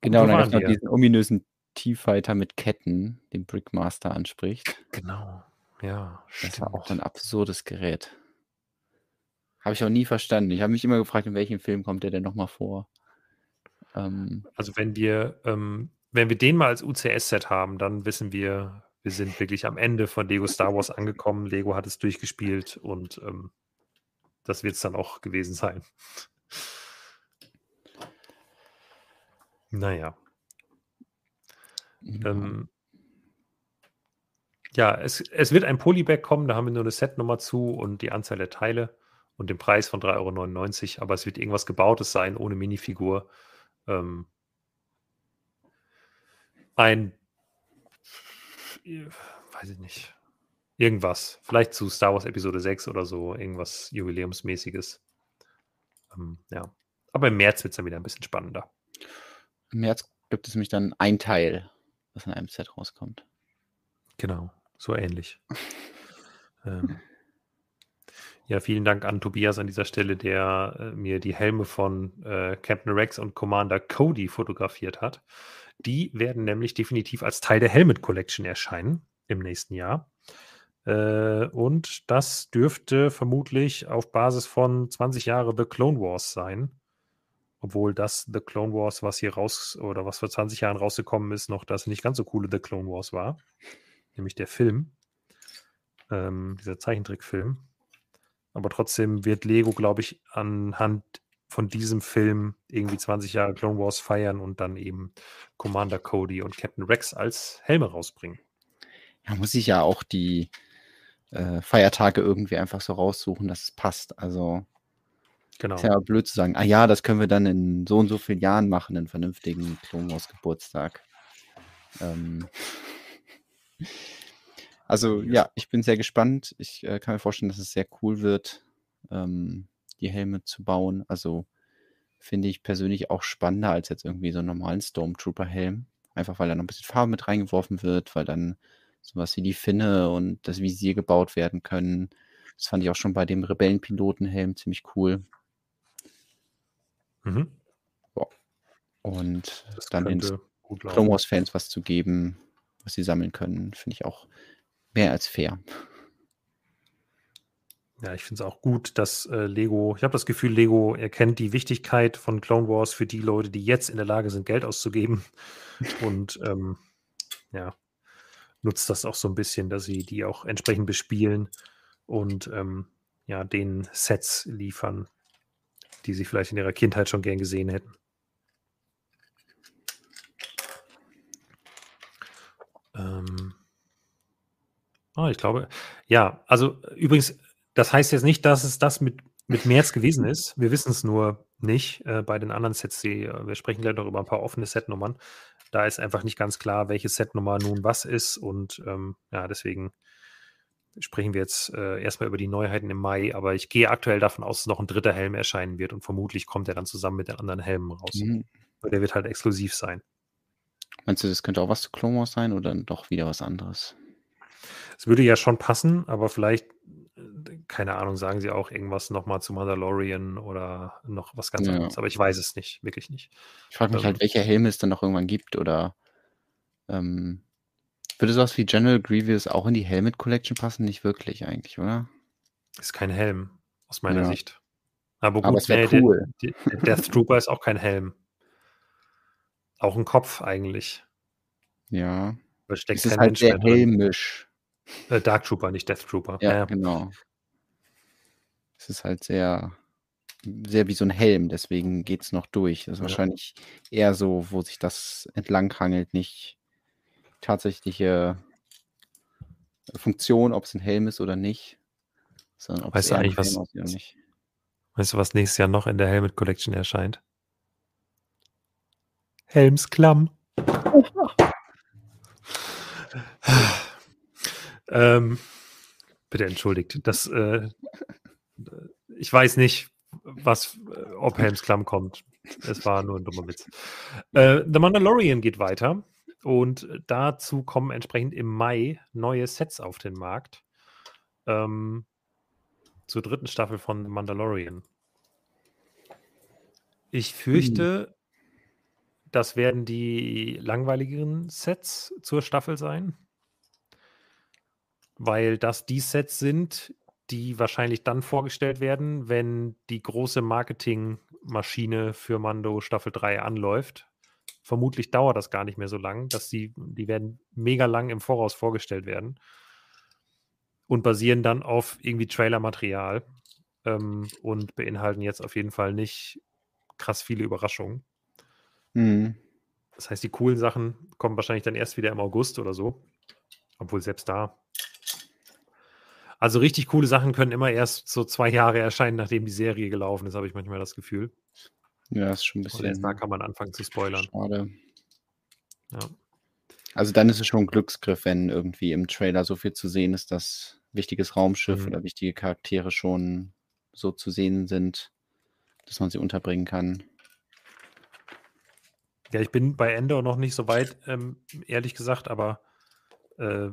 Genau, und dann es noch diesen ominösen T-Fighter mit Ketten, den Brickmaster anspricht. Genau. Ja, Das war auch ein absurdes Gerät. Habe ich auch nie verstanden. Ich habe mich immer gefragt, in welchem Film kommt der denn nochmal vor? Ähm, Also wenn wir, ähm, wenn wir den mal als UCS-Set haben, dann wissen wir, wir sind wirklich am Ende von Lego Star Wars angekommen. Lego hat es durchgespielt und ähm, das wird es dann auch gewesen sein. Naja. ja. Ähm, ja, es, es wird ein Polybag kommen, da haben wir nur eine Setnummer zu und die Anzahl der Teile und den Preis von 3,99 Euro, aber es wird irgendwas Gebautes sein, ohne Minifigur. Ähm, ein, weiß ich nicht, irgendwas. Vielleicht zu Star Wars Episode 6 oder so, irgendwas Jubiläumsmäßiges. Ähm, ja. Aber im März wird es dann wieder ein bisschen spannender. Im März gibt es nämlich dann ein Teil, was in einem Set rauskommt. Genau so ähnlich. [laughs] ähm, ja, vielen Dank an Tobias an dieser Stelle, der äh, mir die Helme von äh, Captain Rex und Commander Cody fotografiert hat. Die werden nämlich definitiv als Teil der Helmet Collection erscheinen im nächsten Jahr. Äh, und das dürfte vermutlich auf Basis von 20 Jahre The Clone Wars sein. Obwohl das The Clone Wars, was hier raus oder was vor 20 Jahren rausgekommen ist, noch das nicht ganz so coole The Clone Wars war nämlich der Film, ähm, dieser Zeichentrickfilm. Aber trotzdem wird Lego, glaube ich, anhand von diesem Film irgendwie 20 Jahre Clone Wars feiern und dann eben Commander Cody und Captain Rex als Helme rausbringen. Ja, muss ich ja auch die äh, Feiertage irgendwie einfach so raussuchen, dass es passt. Also Genau. Ist ja blöd zu sagen, ah ja, das können wir dann in so und so vielen Jahren machen, einen vernünftigen Clone Wars Geburtstag. Ähm, [laughs] also ja, ich bin sehr gespannt. Ich äh, kann mir vorstellen, dass es sehr cool wird, ähm, die Helme zu bauen. Also finde ich persönlich auch spannender als jetzt irgendwie so einen normalen Stormtrooper-Helm. Einfach weil da noch ein bisschen Farbe mit reingeworfen wird, weil dann sowas wie die Finne und das Visier gebaut werden können. Das fand ich auch schon bei dem Rebellenpilotenhelm ziemlich cool. Mhm. Und Das dann den Clone laufen. Wars-Fans was zu geben, was sie sammeln können, finde ich auch mehr als fair. Ja, ich finde es auch gut, dass äh, Lego, ich habe das Gefühl, Lego erkennt die Wichtigkeit von Clone Wars für die Leute, die jetzt in der Lage sind, Geld auszugeben. [laughs] Und ähm, ja, nutzt das auch so ein bisschen, dass sie die auch entsprechend bespielen und ähm, ja, den Sets liefern, die sie vielleicht in ihrer Kindheit schon gern gesehen hätten. Ähm, ah, ich glaube, ja, also übrigens, das heißt jetzt nicht, dass es das mit, mit März gewesen [laughs] ist. Wir wissen es nur nicht äh, bei den anderen Sets. Die, äh, wir sprechen gleich noch über ein paar offene Setnummern. Da ist einfach nicht ganz klar, welche Setnummer nun was ist. Und ähm, ja, deswegen sprechen wir jetzt äh, erstmal über die Neuheiten im Mai. Aber ich gehe aktuell davon aus, dass noch ein dritter Helm erscheinen wird. Und vermutlich kommt er dann zusammen mit den anderen Helmen raus. Mhm. Weil Der wird halt exklusiv sein. Meinst du, das könnte auch was zu Clone Wars sein oder doch wieder was anderes? Es würde ja schon passen, aber vielleicht, keine Ahnung, sagen sie auch irgendwas nochmal zu Mandalorian oder noch was ganz Ja. anderes. Aber ich weiß es nicht, wirklich nicht. Ich frage mich Ähm. halt, welche Helme es dann noch irgendwann gibt oder ähm, würde sowas wie General Grievous auch in die Helmet Collection passen? Nicht wirklich eigentlich, oder? Ist kein Helm, aus meiner Ja. Sicht. Aber gut, Aber es nee, der- cool. der, der Death Trooper ist auch kein Helm. Auch ein Kopf eigentlich. Ja. Da steckt Es ist halt sehr helmisch. Äh, Dark Trooper, nicht Death Trooper. Ja, Ja, genau. Es ist halt sehr, sehr wie so ein Helm, deswegen geht es noch durch. Das ist Ja. wahrscheinlich eher so, wo sich das entlanghangelt, nicht tatsächliche Funktion, ob es ein Helm ist oder nicht, sondern ob Weißt es du eigentlich, was- oder nicht. Weißt du, was nächstes Jahr noch in der Helmet Collection erscheint? Helmsklamm. [laughs] ähm, bitte entschuldigt. Das, äh, ich weiß nicht, was, äh, ob Helmsklamm kommt. Es war nur ein dummer Witz. Äh, The Mandalorian geht weiter und dazu kommen entsprechend im Mai neue Sets auf den Markt. Ähm, zur dritten Staffel von The Mandalorian. Ich fürchte, das werden die langweiligeren Sets zur Staffel sein, weil das die Sets sind, die wahrscheinlich dann vorgestellt werden, wenn die große Marketingmaschine für Mando Staffel 3 anläuft. Vermutlich dauert das gar nicht mehr so lang, dass die, die werden mega lang im Voraus vorgestellt werden und basieren dann auf irgendwie Trailer-Material ähm, und beinhalten jetzt auf jeden Fall nicht krass viele Überraschungen. Mhm. Das heißt, die coolen Sachen kommen wahrscheinlich dann erst wieder im August oder so. Obwohl selbst da. Also richtig coole Sachen können immer erst so zwei Jahre erscheinen, nachdem die Serie gelaufen ist, habe ich manchmal das Gefühl. Ja, ist schon ein Und erst da bisschen kann man anfangen zu spoilern. schade. Ja. Also dann ist es schon ein Glücksgriff, wenn irgendwie im Trailer so viel zu sehen ist, dass wichtiges Raumschiff Mhm. oder wichtige Charaktere schon so zu sehen sind, dass man sie unterbringen kann. Ja, ich bin bei Endor noch nicht so weit, ähm, ehrlich gesagt, aber äh,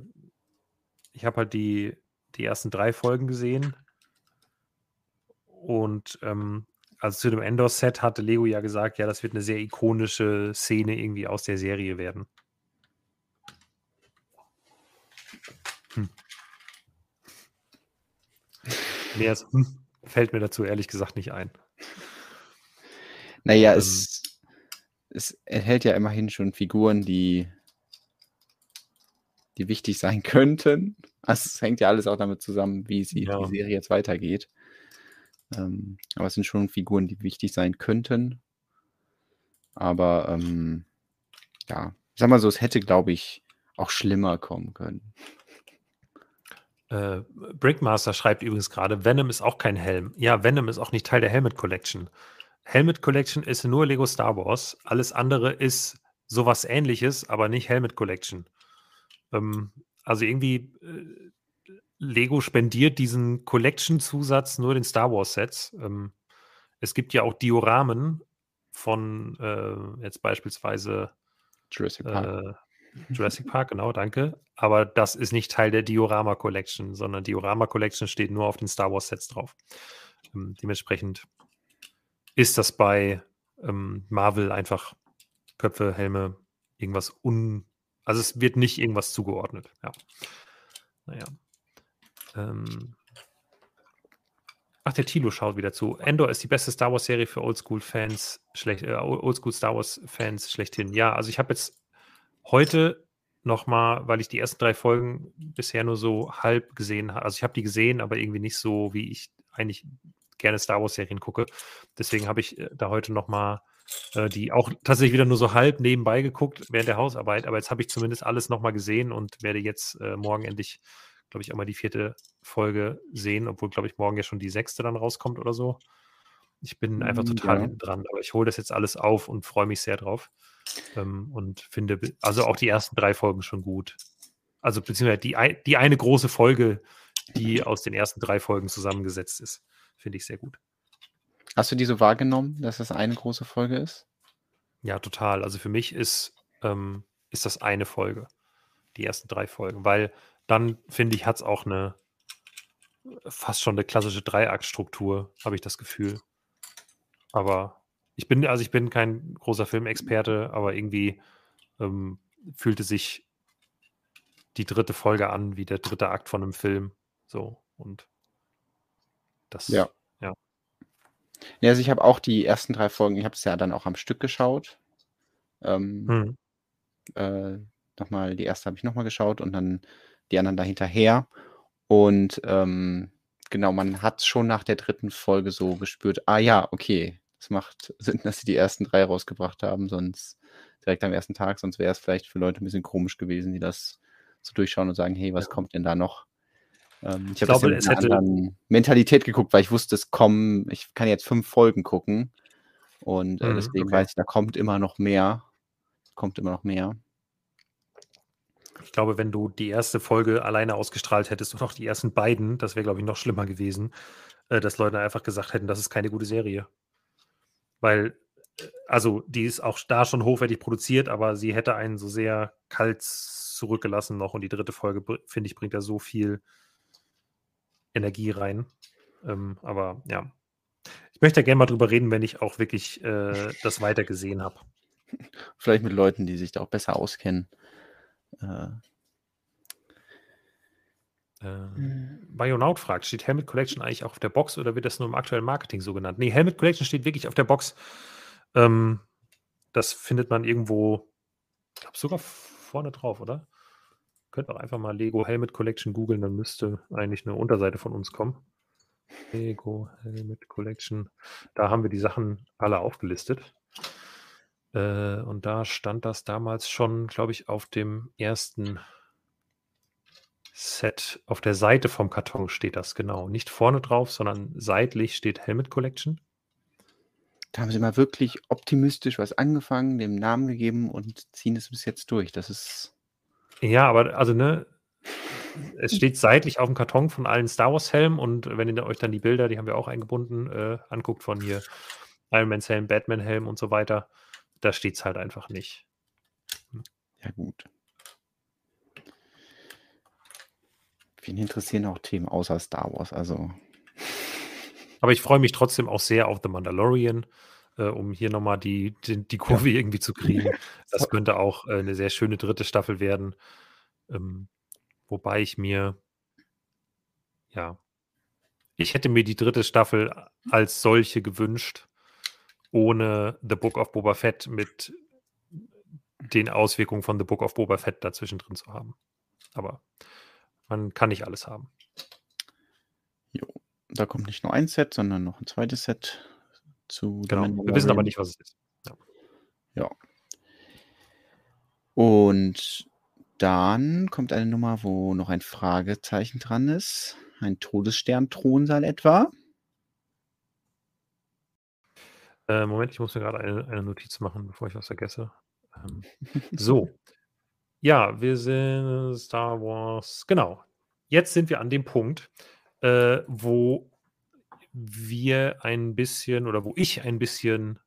ich habe halt die, die ersten drei Folgen gesehen. Und ähm, also zu dem Endor-Set hatte Lego ja gesagt, ja, das wird eine sehr ikonische Szene irgendwie aus der Serie werden. Hm. Mehr als, hm, fällt mir dazu ehrlich gesagt nicht ein. Naja, Ähm. es, es enthält ja immerhin schon Figuren, die, die wichtig sein [laughs] könnten. Also es [laughs] hängt ja alles auch damit zusammen, wie sie Ja. die Serie jetzt weitergeht. Ähm, aber es sind schon Figuren, die wichtig sein könnten. Aber ähm, ja, ich sag mal so, es hätte, glaube ich, auch schlimmer kommen können. Äh, Brickmaster schreibt übrigens gerade, Venom ist auch kein Helm. Ja, Venom ist auch nicht Teil der Helmet Collection. Helmet Collection ist nur Lego Star Wars. Alles andere ist sowas ähnliches, aber nicht Helmet Collection. Ähm, also irgendwie äh, Lego spendiert diesen Collection-Zusatz nur den Star Wars-Sets. Ähm, es gibt ja auch Dioramen von äh, jetzt beispielsweise Jurassic Park. Äh, Jurassic Park, genau, danke. Aber das ist nicht Teil der Diorama Collection, sondern Diorama Collection steht nur auf den Star Wars Sets drauf. Ähm, dementsprechend ist das bei ähm, Marvel einfach Köpfe, Helme, irgendwas un. Also es wird nicht irgendwas zugeordnet. Ja. Naja. Ähm. Ach, der Tilo schaut wieder zu. Endor ist die beste Star Wars-Serie für Oldschool-Fans, schlecht, äh, Oldschool Star Wars-Fans schlechthin. Ja, also ich habe jetzt heute nochmal, weil ich die ersten drei Folgen bisher nur so halb gesehen habe. Also ich habe die gesehen, aber irgendwie nicht so, wie ich eigentlich gerne Star Wars-Serien gucke. Deswegen habe ich äh, da heute nochmal äh, die auch tatsächlich wieder nur so halb nebenbei geguckt während der Hausarbeit. Aber jetzt habe ich zumindest alles nochmal gesehen und werde jetzt äh, morgen endlich, glaube ich, auch mal die vierte Folge sehen, obwohl, glaube ich, morgen ja schon die sechste dann rauskommt oder so. Ich bin einfach hm, total ja. dran, aber ich hole das jetzt alles auf und freue mich sehr drauf. Ähm, und finde also auch die ersten drei Folgen schon gut. Also beziehungsweise die, die eine große Folge, die aus den ersten drei Folgen zusammengesetzt ist, finde ich sehr gut. Hast du die so wahrgenommen, dass das eine große Folge ist? Ja, total. Also für mich ist, ähm, ist das eine Folge, die ersten drei Folgen, weil dann, finde ich, hat es auch eine fast schon eine klassische Dreiaktstruktur, habe ich das Gefühl. Aber ich bin, also ich bin kein großer Filmexperte, aber irgendwie ähm, fühlte sich die dritte Folge an wie der dritte Akt von einem Film. So und das. Ja. Ja, also ich habe auch die ersten drei Folgen, ich habe es ja dann auch am Stück geschaut. Ähm, hm. äh, nochmal, die erste habe ich nochmal geschaut und dann die anderen dahinterher. Und ähm, genau, man hat schon nach der dritten Folge so gespürt, ah ja, okay, es macht [laughs] Sinn, dass sie die ersten drei rausgebracht haben, sonst direkt am ersten Tag, sonst wäre es vielleicht für Leute ein bisschen komisch gewesen, die das so durchschauen und sagen, hey, was ja. kommt denn da noch? Ähm, ich habe das mit einer anderen Mentalität geguckt, weil ich wusste, es kommen, ich kann jetzt fünf Folgen gucken und äh, mhm, deswegen okay. weiß ich, da kommt immer noch mehr. Kommt immer noch mehr. Ich glaube, wenn du die erste Folge alleine ausgestrahlt hättest und auch die ersten beiden, das wäre, glaube ich, noch schlimmer gewesen, äh, dass Leute einfach gesagt hätten, das ist keine gute Serie. Weil, äh, also die ist auch da schon hochwertig produziert, aber sie hätte einen so sehr kalt zurückgelassen noch und die dritte Folge, finde ich, bringt da so viel Energie rein. Ähm, aber ja, ich möchte ja gerne mal drüber reden, wenn ich auch wirklich äh, das weiter gesehen habe. Vielleicht mit Leuten, die sich da auch besser auskennen. Äh, äh, Bayonaut fragt, steht Helmet Collection eigentlich auch auf der Box oder wird das nur im aktuellen Marketing so genannt? Nee, Helmet Collection steht wirklich auf der Box. Ähm, das findet man irgendwo, ich glaube sogar vorne drauf, oder? Könnt auch einfach mal Lego Helmet Collection googeln, dann müsste eigentlich eine Unterseite von uns kommen. Lego Helmet Collection. Da haben wir die Sachen alle aufgelistet. Äh, und da stand das damals schon, glaube ich, auf dem ersten Set auf der Seite vom Karton steht das genau. Nicht vorne drauf, sondern seitlich steht Helmet Collection. Da haben sie mal wirklich optimistisch was angefangen, dem Namen gegeben und ziehen es bis jetzt durch. Das ist. Ja, aber also, ne, es steht seitlich auf dem Karton von allen Star Wars Helmen und wenn ihr euch dann die Bilder, die haben wir auch eingebunden, äh, anguckt von hier Iron Man's Helm, Batman Helm und so weiter, da steht es halt einfach nicht. Ja, gut. Wen interessieren auch Themen außer Star Wars? Also. Aber ich freue mich trotzdem auch sehr auf The Mandalorian, äh, um hier nochmal die, die, die Kurve ja. irgendwie zu kriegen. [laughs] Das könnte auch äh, eine sehr schöne dritte Staffel werden. Ähm, wobei ich mir, ja, ich hätte mir die dritte Staffel als solche gewünscht, ohne The Book of Boba Fett mit den Auswirkungen von The Book of Boba Fett dazwischen drin zu haben. Aber man kann nicht alles haben. Jo. Da kommt nicht nur ein Set, sondern noch ein zweites Set zu. Genau. Wir wissen aber nicht, was es ist. Ja. ja. Und dann kommt eine Nummer, wo noch ein Fragezeichen dran ist. Ein Todesstern-Thronsaal etwa. Äh, Moment, ich muss mir gerade eine, eine Notiz machen, bevor ich was vergesse. Ähm, so. [laughs] Ja, wir sind Star Wars. Genau. Jetzt sind wir an dem Punkt, äh, wo wir ein bisschen oder wo ich ein bisschen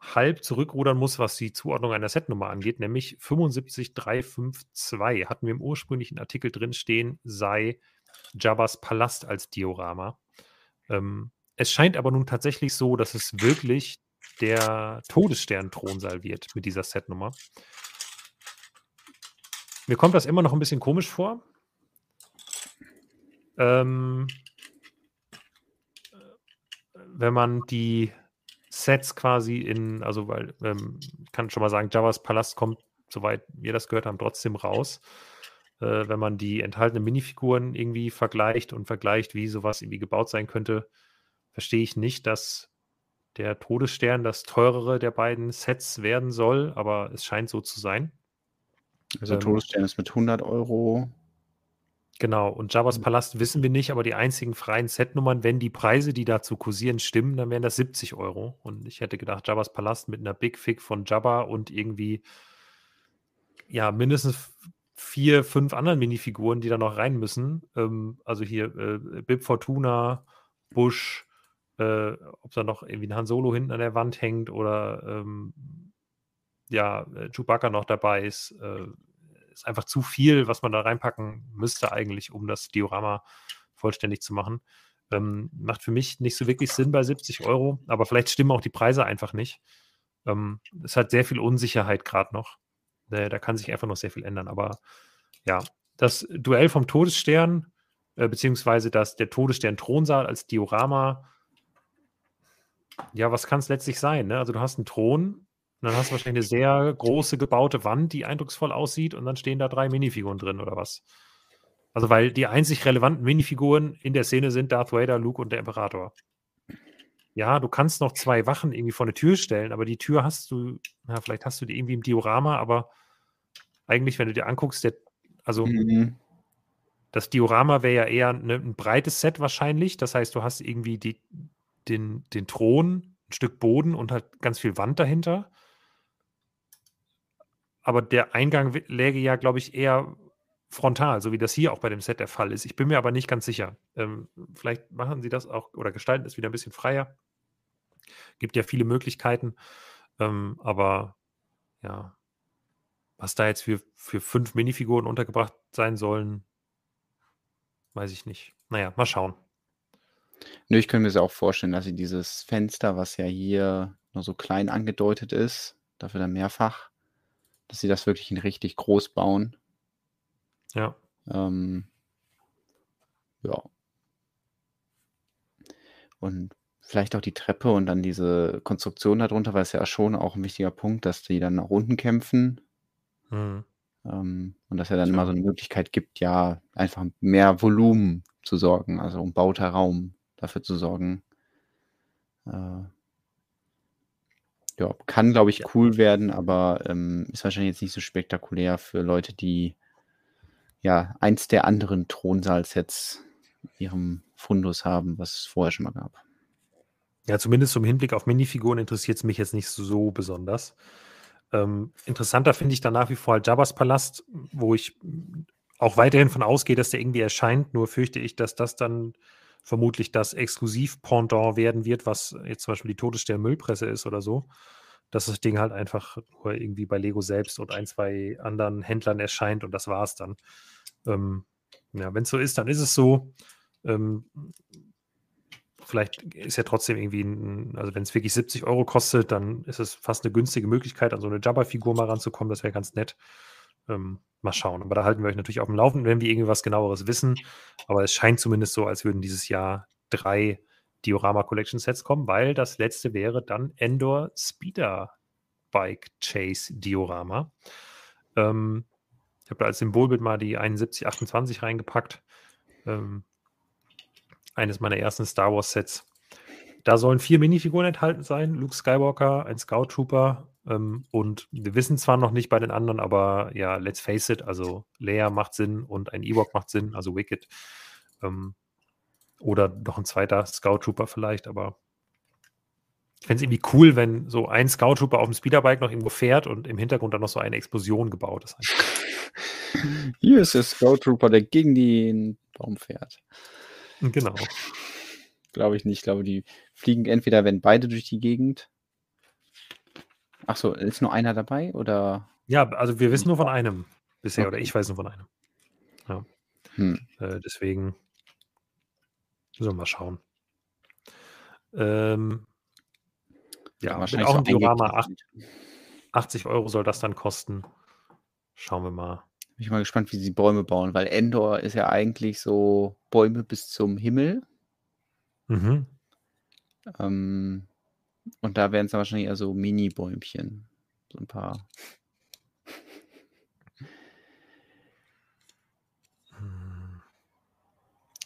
halb zurückrudern muss, was die Zuordnung einer Setnummer angeht, nämlich 75352 hatten wir im ursprünglichen Artikel drin stehen, sei Jabba's Palast als Diorama. Ähm, es scheint aber nun tatsächlich so, dass es wirklich der Todesstern-Thronsaal wird mit dieser Setnummer. Mir kommt das immer noch ein bisschen komisch vor. Ähm, wenn man die Sets quasi in, also weil, ähm, ich kann schon mal sagen, Javas Palast kommt, soweit wir das gehört haben, trotzdem raus. Äh, wenn man die enthaltenen Minifiguren irgendwie vergleicht und vergleicht, wie sowas irgendwie gebaut sein könnte, verstehe ich nicht, dass der Todesstern das teurere der beiden Sets werden soll, aber es scheint so zu sein. Also ähm, Todesstern ist mit 100 Euro Genau, und Jabba's mhm. Palast wissen wir nicht, aber die einzigen freien Setnummern, wenn die Preise, die dazu kursieren, stimmen, dann wären das 70 Euro. Und ich hätte gedacht, Jabba's Palast mit einer Big Fig von Jabba und irgendwie, ja, mindestens vier, fünf anderen Minifiguren, die da noch rein müssen. Ähm, also hier äh, Bib Fortuna, Bush, äh, ob da noch irgendwie ein Han Solo hinten an der Wand hängt oder ähm, ja, äh, Chewbacca noch dabei ist. Äh, ist einfach zu viel, was man da reinpacken müsste eigentlich, um das Diorama vollständig zu machen. Ähm, macht für mich nicht so wirklich Sinn bei 70 Euro, aber vielleicht stimmen auch die Preise einfach nicht. Ähm, es hat sehr viel Unsicherheit gerade noch. Äh, da kann sich einfach noch sehr viel ändern. Aber ja, das Duell vom Todesstern, äh, beziehungsweise das, der Todesstern-Thronsaal als Diorama, ja, was kann es letztlich sein? Ne? Also du hast einen Thron, und dann hast du wahrscheinlich eine sehr große gebaute Wand, die eindrucksvoll aussieht, und dann stehen da drei Minifiguren drin oder was. Also, weil die einzig relevanten Minifiguren in der Szene sind Darth Vader, Luke und der Imperator. Ja, du kannst noch zwei Wachen irgendwie vor eine Tür stellen, aber die Tür hast du, na, vielleicht hast du die irgendwie im Diorama, aber eigentlich, wenn du dir anguckst, der, also mhm. das Diorama wäre ja eher ne, ein breites Set wahrscheinlich. Das heißt, du hast irgendwie die, den, den Thron, ein Stück Boden und halt ganz viel Wand dahinter aber der Eingang läge ja, glaube ich, eher frontal, so wie das hier auch bei dem Set der Fall ist. Ich bin mir aber nicht ganz sicher. Ähm, vielleicht machen sie das auch oder gestalten es wieder ein bisschen freier. Gibt ja viele Möglichkeiten, ähm, aber ja, was da jetzt für, für fünf Minifiguren untergebracht sein sollen, weiß ich nicht. Naja, mal schauen. Nö, ich könnte mir das auch vorstellen, dass sie dieses Fenster, was ja hier nur so klein angedeutet ist, dafür dann mehrfach, dass sie das wirklich richtig groß bauen. Ja. Ähm, ja. Und vielleicht auch die Treppe und dann diese Konstruktion darunter, weil es ja schon auch ein wichtiger Punkt, dass die dann nach unten kämpfen. Mhm. Ähm, und dass er dann ja. immer so eine Möglichkeit gibt, ja, einfach mehr Volumen zu sorgen, also um bauter Raum dafür zu sorgen. Äh, ja, kann, glaube ich, cool werden, aber ähm, ist wahrscheinlich jetzt nicht so spektakulär für Leute, die ja eins der anderen Thronsaal-Sets in ihrem Fundus haben, was es vorher schon mal gab. Ja, zumindest zum Hinblick auf Minifiguren interessiert es mich jetzt nicht so besonders. Ähm, interessanter finde ich dann nach wie vor halt Jabba's Palast, wo ich auch weiterhin von ausgehe, dass der irgendwie erscheint. Nur fürchte ich, dass das dann vermutlich das Exklusiv-Pendant werden wird, was jetzt zum Beispiel die Todesstern-Müllpresse ist oder so. Dass das Ding halt einfach nur irgendwie bei Lego selbst und ein, zwei anderen Händlern erscheint und das war's dann. Ähm, ja, wenn es so ist, dann ist es so. Ähm, vielleicht ist ja trotzdem irgendwie, ein, also wenn es wirklich 70 Euro kostet, dann ist es fast eine günstige Möglichkeit, an so eine Jabba-Figur mal ranzukommen. Das wäre ganz nett. Ähm, mal schauen. Aber da halten wir euch natürlich auf dem Laufenden, wenn wir irgendwas genaueres wissen. Aber es scheint zumindest so, als würden dieses Jahr drei Diorama Collection Sets kommen, weil das letzte wäre dann Endor Speeder Bike Chase Diorama. Ähm, ich habe da als Symbolbild mal die 7128 reingepackt. Ähm, eines meiner ersten Star Wars Sets. Da sollen vier Minifiguren enthalten sein: Luke Skywalker, ein Scout Trooper, Ähm, und wir wissen zwar noch nicht bei den anderen, aber ja, let's face it, also Leia macht Sinn und ein Ewok macht Sinn, also Wicked. Ähm, oder noch ein zweiter Scout Trooper vielleicht, aber ich fände es irgendwie cool, wenn so ein Scout Trooper auf dem Speederbike noch irgendwo fährt und im Hintergrund dann noch so eine Explosion gebaut ist. [laughs] Hier ist der Scout Trooper, der gegen den Baum fährt. Genau. Glaube ich nicht. Ich glaube, die fliegen entweder, wenn beide durch die Gegend. Ach so, ist nur einer dabei oder? Ja, also wir wissen nur von einem bisher okay. oder ich weiß nur von einem. Ja. Hm. Äh, deswegen müssen wir mal schauen. Ähm, ja, ja wahrscheinlich auch ein Diorama 80 Euro soll das dann kosten. Schauen wir mal. Bin ich mal gespannt, wie sie Bäume bauen, weil Endor ist ja eigentlich so Bäume bis zum Himmel. Mhm. Ähm, und da werden es dann wahrscheinlich eher so Mini-Bäumchen. So ein paar.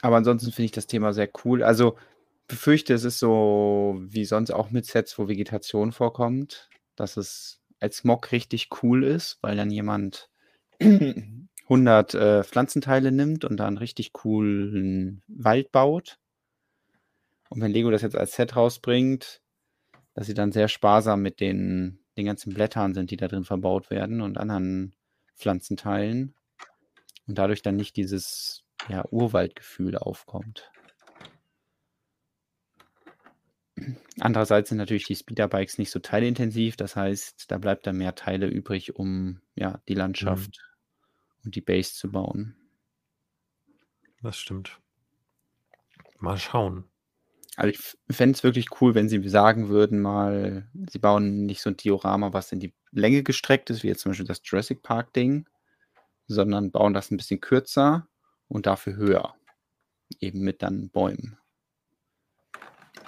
Aber ansonsten finde ich das Thema sehr cool. Also befürchte, es ist so wie sonst auch mit Sets, wo Vegetation vorkommt, dass es als Mock richtig cool ist, weil dann jemand [clears throat] 100 äh, Pflanzenteile nimmt und da einen richtig coolen Wald baut. Und wenn Lego das jetzt als Set rausbringt, dass sie dann sehr sparsam mit den, den ganzen Blättern sind, die da drin verbaut werden und anderen Pflanzenteilen. Und dadurch dann nicht dieses ja, Urwaldgefühl aufkommt. Andererseits sind natürlich die Speederbikes nicht so teileintensiv, das heißt, da bleibt dann mehr Teile übrig, um ja, die Landschaft mhm und die Base zu bauen. Das stimmt. Mal schauen. Also ich fände es wirklich cool, wenn sie sagen würden, mal, sie bauen nicht so ein Diorama, was in die Länge gestreckt ist, wie jetzt zum Beispiel das Jurassic Park-Ding, sondern bauen das ein bisschen kürzer und dafür höher. Eben mit dann Bäumen.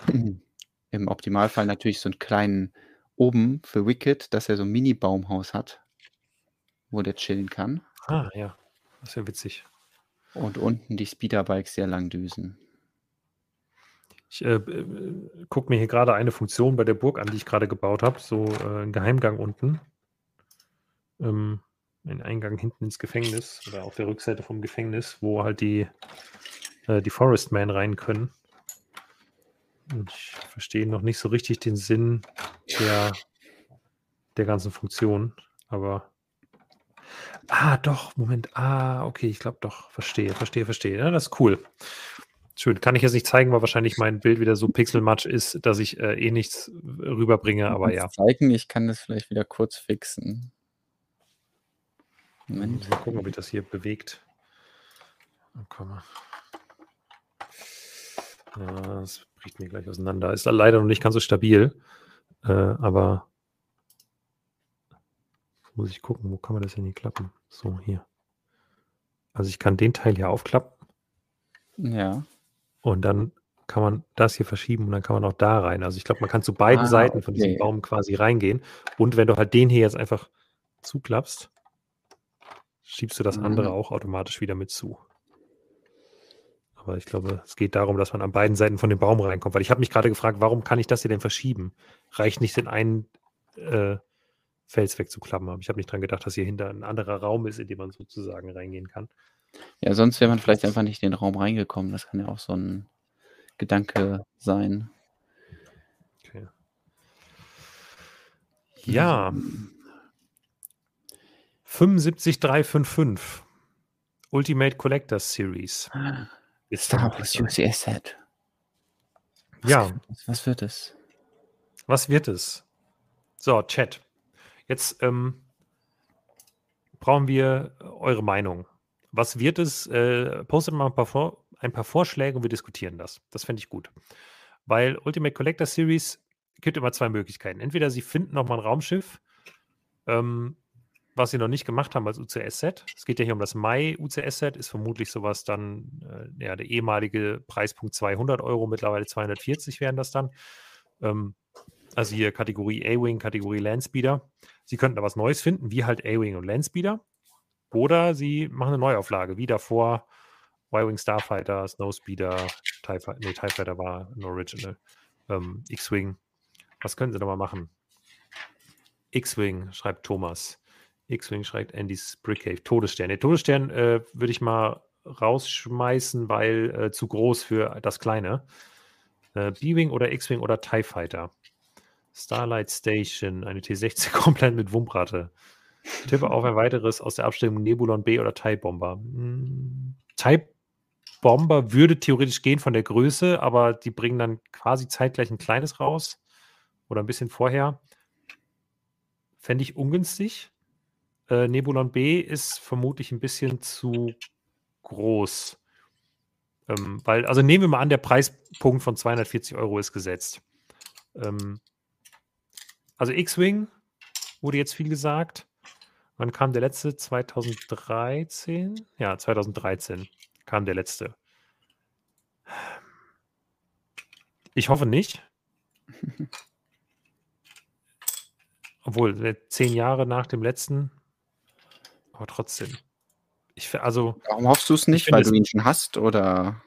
[clears throat] Im Optimalfall natürlich so einen kleinen oben für Wicked, dass er so ein Mini-Baumhaus hat, wo der chillen kann. Ah, ja. Das ist ja witzig. Und unten die Speederbikes sehr lang düsen. Ich äh, äh, gucke mir hier gerade eine Funktion bei der Burg an, die ich gerade gebaut habe. So äh, ein Geheimgang unten. Ähm, ein Eingang hinten ins Gefängnis oder auf der Rückseite vom Gefängnis, wo halt die, äh, die Forestmen rein können. Und ich verstehe noch nicht so richtig den Sinn der, der ganzen Funktion, aber Ah, doch, Moment. Ah, okay, ich glaube doch. Verstehe, verstehe, verstehe. Ja, das ist cool. Schön. Kann ich jetzt nicht zeigen, weil wahrscheinlich mein Bild wieder so pixelmatsch ist, dass ich äh, eh nichts rüberbringe, aber ja. Zeigen, ich kann das vielleicht wieder kurz fixen. Moment. Mal gucken, ob ich das hier bewegt. Komm Ja, das bricht mir gleich auseinander. Ist leider noch nicht ganz so stabil, äh, aber muss ich gucken, wo kann man das denn hier klappen? So, hier. Also ich kann den Teil hier aufklappen. Ja. Und dann kann man das hier verschieben und dann kann man auch da rein. Also ich glaube, man kann zu beiden ah, Seiten von diesem Baum quasi reingehen. Und wenn du halt den hier jetzt einfach zuklappst, schiebst du das mhm. andere auch automatisch wieder mit zu. Aber ich glaube, es geht darum, dass man an beiden Seiten von dem Baum reinkommt. Weil ich habe mich gerade gefragt, warum kann ich das hier denn verschieben? Reicht nicht den einen äh, Fels wegzuklappen. Aber ich habe nicht dran gedacht, dass hier hinter ein anderer Raum ist, in den man sozusagen reingehen kann. Ja, sonst wäre man vielleicht einfach nicht in den Raum reingekommen. Das kann ja auch so ein Gedanke sein. Okay. Ja. 75355 Ultimate Collectors Series. Star Wars UCS Set. Ja. Was wird es? Was wird es? So, Chat. Jetzt ähm, brauchen wir eure Meinung. Was wird es? Äh, postet mal ein paar, Vor ein paar Vorschläge und wir diskutieren das. Das fände ich gut. Weil Ultimate Collector Series gibt immer zwei Möglichkeiten. Entweder sie finden nochmal ein Raumschiff, ähm, was sie noch nicht gemacht haben als UCS-Set. Es geht ja hier um das Mai-UCS-Set, ist vermutlich sowas dann, äh, ja, der ehemalige Preispunkt 200 Euro, mittlerweile 240 wären das dann. Ähm, also hier Kategorie A-Wing, Kategorie Landspeeder. Sie könnten da was Neues finden, wie halt A-Wing und Landspeeder. Oder sie machen eine Neuauflage, wie davor Y-Wing Starfighter, Snowspeeder, TIE, nee, TIE Fighter war ein Original, ähm, X-Wing. Was können sie da mal machen? X-Wing, schreibt Thomas. X-Wing schreibt Andy's Brickcave. Todesstern. Der Todesstern äh, würde ich mal rausschmeißen, weil äh, zu groß für das Kleine. Äh, B-Wing oder X-Wing oder TIE Fighter. Starlight Station, eine T16 [laughs] komplett mit Wumpratte. Tippe auf ein weiteres aus der Abstimmung Nebulon B oder TIE Bomber. Hm, TIE Bomber würde theoretisch gehen von der Größe, aber die bringen dann quasi zeitgleich ein kleines raus oder ein bisschen vorher. Fände ich ungünstig. Äh, Nebulon B ist vermutlich ein bisschen zu groß. Ähm, weil, also nehmen wir mal an, der Preispunkt von 240 Euro ist gesetzt. Ähm, also X-Wing wurde jetzt viel gesagt. Wann kam der letzte? 2013? Ja, 2013 kam der letzte. Ich hoffe nicht. [laughs] Obwohl, zehn Jahre nach dem letzten. Aber trotzdem. Ich, also, Warum hoffst du es nicht? Weil du ihn schon hast? Oder?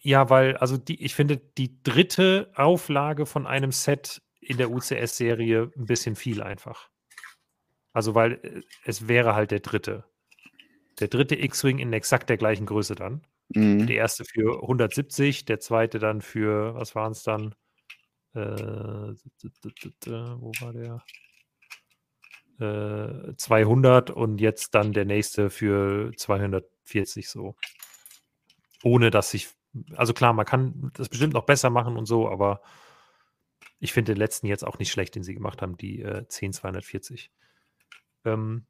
Ja, weil, also die, ich finde die dritte Auflage von einem Set in der UCS-Serie ein bisschen viel einfach. Also, weil äh, es wäre halt der dritte. Der dritte X-Wing in exakt der gleichen Größe dann. Mhm. Der erste für 170, der zweite dann für, was waren es dann? Äh, wo war der? Äh, 200 und jetzt dann der nächste für 240 so. Ohne dass ich, also klar, man kann das bestimmt noch besser machen und so, aber ich finde den letzten jetzt auch nicht schlecht, den sie gemacht haben, die äh, 10240. Ähm,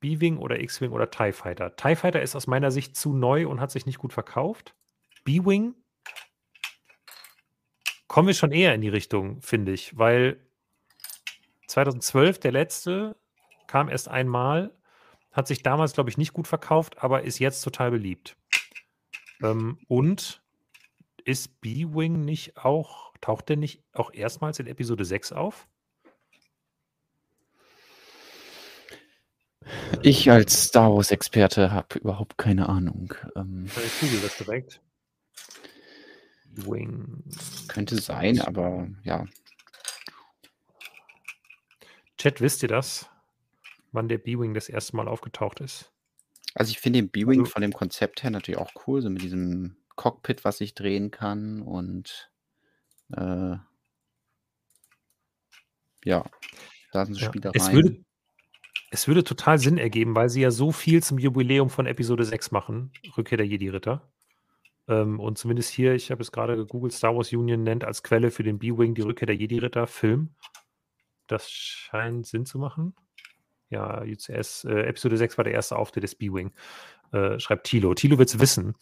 B-Wing oder X-Wing oder TIE Fighter. TIE Fighter ist aus meiner Sicht zu neu und hat sich nicht gut verkauft. B-Wing kommen wir schon eher in die Richtung, finde ich, weil 2012 der letzte kam erst einmal, hat sich damals, glaube ich, nicht gut verkauft, aber ist jetzt total beliebt. Ähm, und ist B-Wing nicht auch, taucht der nicht auch erstmals in Episode 6 auf? Ich als Star Wars-Experte habe überhaupt keine Ahnung. Ähm, ich google das direkt. Wing. Könnte sein, aber ja. Chat, wisst ihr das? Wann der B-Wing das erste Mal aufgetaucht ist? Also ich finde den B-Wing also, von dem Konzept her natürlich auch cool, so mit diesem Cockpit, was ich drehen kann und äh, ja, da sind so ja. Es würde, es würde total Sinn ergeben, weil sie ja so viel zum Jubiläum von Episode 6 machen, Rückkehr der Jedi-Ritter. Ähm, und zumindest hier, ich habe es gerade gegoogelt, Star Wars Union nennt als Quelle für den B-Wing die Rückkehr der Jedi-Ritter Film. Das scheint Sinn zu machen. Ja, UCS, äh, Episode 6 war der erste Auftritt des B-Wing. Äh, schreibt Tilo. Tilo wird es wissen.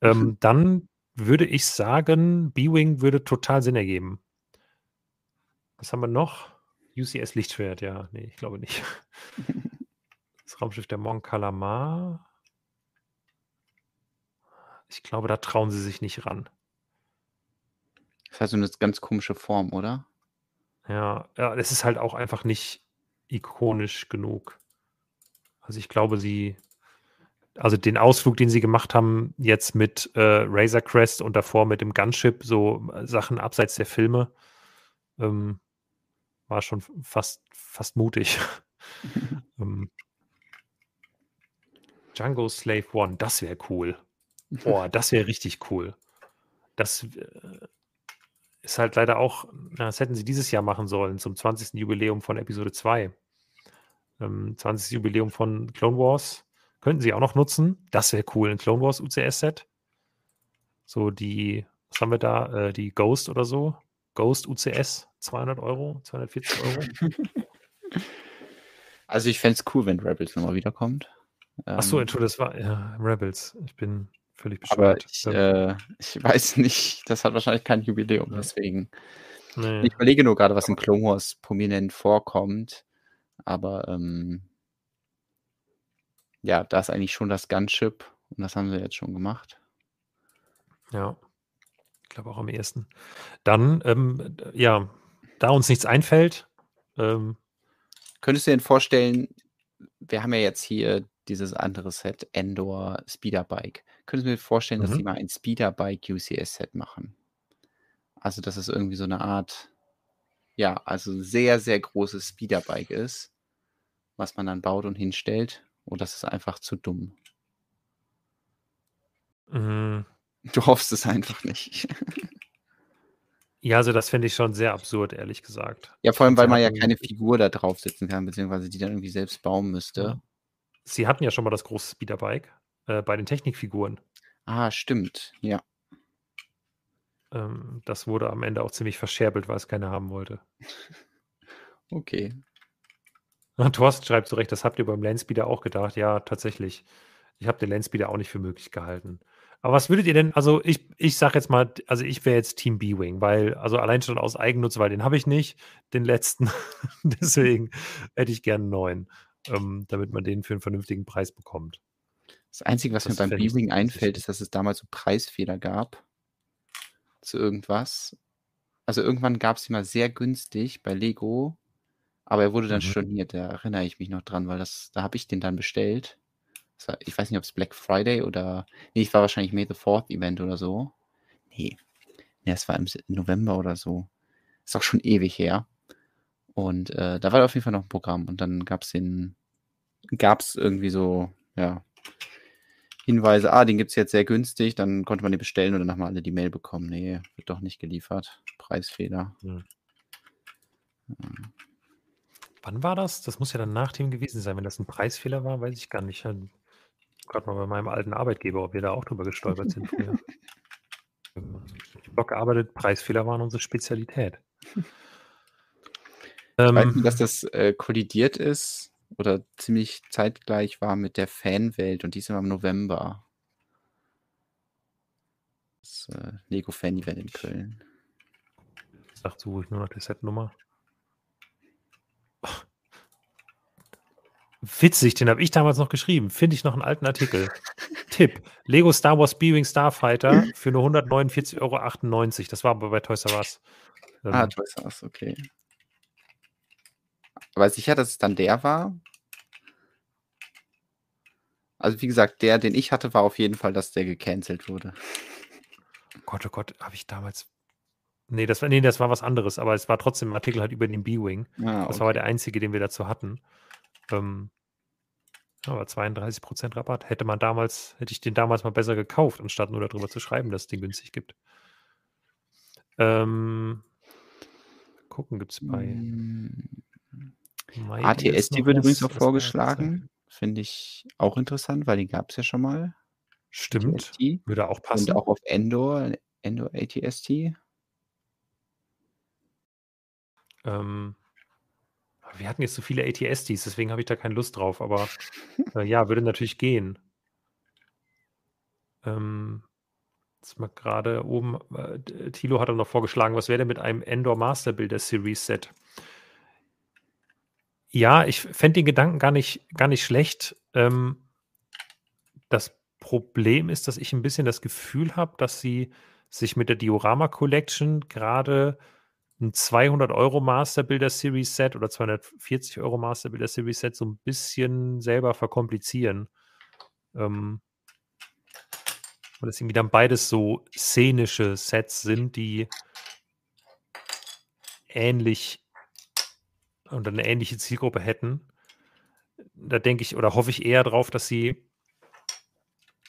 Ähm, mhm. Dann würde ich sagen, B-Wing würde total Sinn ergeben. Was haben wir noch? UCS Lichtschwert, ja. Nee, ich glaube nicht. [laughs] Das Raumschiff der Mon Calamar. Ich glaube, da trauen sie sich nicht ran. Das heißt, so eine ganz komische Form, oder? Ja, ja, das ist halt auch einfach nicht ikonisch genug. Also ich glaube, sie, also den Ausflug, den sie gemacht haben, jetzt mit äh, Razor Crest und davor mit dem Gunship, so Sachen abseits der Filme, ähm, war schon fast, fast mutig. [laughs] ähm, Django Slave One, das wäre cool. Boah, das wäre richtig cool. Das äh, ist halt leider auch, na, das hätten sie dieses Jahr machen sollen, zum 20. Jubiläum von Episode 2. Ähm, 20. Jubiläum von Clone Wars. Könnten sie auch noch nutzen. Das wäre cool, ein Clone Wars UCS-Set. So die, was haben wir da? Äh, die Ghost oder so. Ghost UCS, 200 Euro, 240 Euro. [laughs] Also ich fände es cool, wenn Rebels nochmal wiederkommt. Achso, ähm, Entschuldigung, das war ja, Rebels. Ich bin völlig bescheuert. Aber ich, äh, ich weiß [laughs] nicht, das hat wahrscheinlich kein Jubiläum, deswegen. Nee. Ich überlege nur gerade, was in Clone Wars prominent vorkommt. Aber ähm, ja, da ist eigentlich schon das Gunship und das haben sie jetzt schon gemacht. Ja, ich glaube auch am ehesten. Dann, ähm, ja, da uns nichts einfällt. Ähm, Könntest du dir denn vorstellen, wir haben ja jetzt hier dieses andere Set, Endor Speederbike. Könntest du mir vorstellen, mhm. dass sie mal ein Speederbike UCS-Set machen? Also, das ist irgendwie so eine Art, ja, also sehr, sehr großes Speederbike ist, was man dann baut und hinstellt. Oder das ist einfach zu dumm. Mhm. Du hoffst es einfach nicht. Ja, also das finde ich schon sehr absurd, ehrlich gesagt. Ja, vor allem, Und weil man ja keine Figur da draufsetzen kann, beziehungsweise die dann irgendwie selbst bauen müsste. Sie hatten ja schon mal das große Speederbike äh, bei den Technikfiguren. Ah, stimmt. Ja. Ähm, das wurde am Ende auch ziemlich verscherbelt, weil es keiner haben wollte. [laughs] Okay. Und Thorsten schreibt zu Recht, das habt ihr beim Landspeeder auch gedacht. Ja, tatsächlich. Ich habe den Landspeeder auch nicht für möglich gehalten. Aber was würdet ihr denn, also ich, ich sage jetzt mal, also ich wäre jetzt Team B-Wing, weil, also allein schon aus Eigennutz, weil den habe ich nicht, den letzten. [laughs] Deswegen hätte ich gerne einen neuen, ähm, damit man den für einen vernünftigen Preis bekommt. Das Einzige, was Das mir beim B-Wing einfällt, ist, dass es damals so Preisfehler gab zu irgendwas. Also irgendwann gab es ihn mal sehr günstig bei Lego, aber er wurde dann Mhm. storniert. Da erinnere ich mich noch dran, weil das, da habe ich den dann bestellt. War, ich weiß nicht, ob es Black Friday oder. Nee, es war wahrscheinlich May the Fourth Event oder so. Nee. Nee, es war im November oder so. Ist auch schon ewig her. Und äh, da war auf jeden Fall noch ein Programm. Und dann gab es den, gab es irgendwie so, ja, Hinweise, ah, den gibt es jetzt sehr günstig, dann konnte man den bestellen und dann haben wir alle die Mail bekommen. Nee, wird doch nicht geliefert. Preisfehler. Hm. Wann war das? Das muss ja dann nach dem gewesen sein. Wenn das ein Preisfehler war, weiß ich gar nicht. Gerade mal bei meinem alten Arbeitgeber, ob wir da auch drüber gestolpert sind früher. [laughs] Block gearbeitet, Preisfehler waren unsere Spezialität. Ich weiß Ähm, dass das äh, kollidiert ist oder ziemlich zeitgleich war mit der Fanwelt und die ist immer im November. Das äh, Lego Fan Event in Köln. sagt, suche ich nur noch die Setnummer. Witzig, den habe ich damals noch geschrieben. Finde ich noch einen alten Artikel. [laughs] Tipp: Lego Star Wars B-Wing Starfighter für nur 149,98 Euro. Das war aber bei Toys R Us. Ähm, Ah, Toys R Us, okay. Aber sicher, dass es dann der war? Also wie gesagt, der, den ich hatte, war auf jeden Fall, dass der gecancelt wurde. Gott, oh Gott, habe ich damals. Nee das, war, nee, das war was anderes, aber es war trotzdem ein Artikel halt über den B-Wing. Ah, Das war aber der einzige, den wir dazu hatten. Ähm, aber 32% Rabatt. Hätte man damals, hätte ich den damals mal besser gekauft, anstatt nur darüber zu schreiben, dass es den günstig gibt. Ähm, gucken, gibt es bei Mm, MyDeals ATST noch wird übrigens da vorgeschlagen. Finde ich auch interessant, weil die gab es ja schon mal. Stimmt. ATST. Würde auch Und passen. auch auf Endor, Endor ATST. Ähm, wir hatten jetzt so viele ATSTs, deswegen habe ich da keine Lust drauf, aber äh, ja, würde natürlich gehen. Ähm, jetzt mal gerade oben, äh, Thilo hat dann noch vorgeschlagen, was wäre denn mit einem Endor Master Builder Series Set? Ja, ich fände den Gedanken gar nicht, gar nicht schlecht. Ähm, das Problem ist, dass ich ein bisschen das Gefühl habe, dass sie sich mit der Diorama Collection gerade ein 200 Euro Master Builder Series Set oder 240 Euro Master Builder Series Set so ein bisschen selber verkomplizieren. Ähm, weil das irgendwie dann beides so szenische Sets sind, die ähnlich und eine ähnliche Zielgruppe hätten. Da denke ich oder hoffe ich eher drauf, dass sie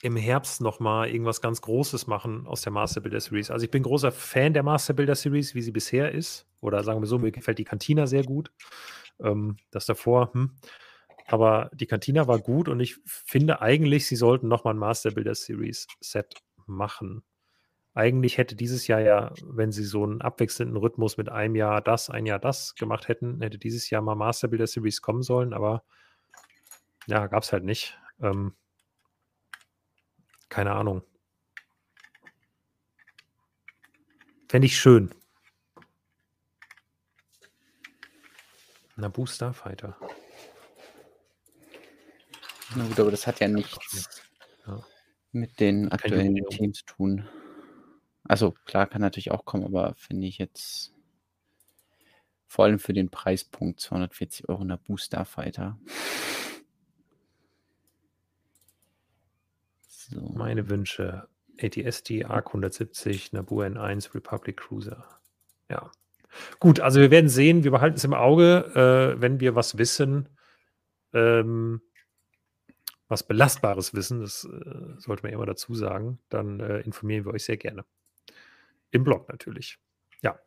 im Herbst nochmal irgendwas ganz Großes machen aus der Master Builder Series. Also ich bin großer Fan der Master Builder Series, wie sie bisher ist. Oder sagen wir so, mir gefällt die Cantina sehr gut. Ähm, das davor, hm. Aber die Cantina war gut und ich finde eigentlich, sie sollten nochmal ein Master Builder Series Set machen. Eigentlich hätte dieses Jahr ja, wenn sie so einen abwechselnden Rhythmus mit einem Jahr das, ein Jahr das gemacht hätten, hätte dieses Jahr mal Master Builder Series kommen sollen, aber ja, gab es halt nicht. Ähm, keine Ahnung. Fände ich schön. Naboo Starfighter. Na gut, aber das hat ja nichts Ja. mit den aktuellen. Themen zu tun. Also klar, kann natürlich auch kommen, aber finde ich jetzt vor allem für den Preispunkt 240 Euro Naboo Starfighter. So. Meine Wünsche. ATST, ARC 170, Naboo N1, Republic Cruiser. Ja. Gut, also wir werden sehen, wir behalten es im Auge, äh, wenn wir was wissen, ähm, was Belastbares wissen, das äh, sollte man immer dazu sagen, dann äh, informieren wir euch sehr gerne. Im Blog natürlich. Ja.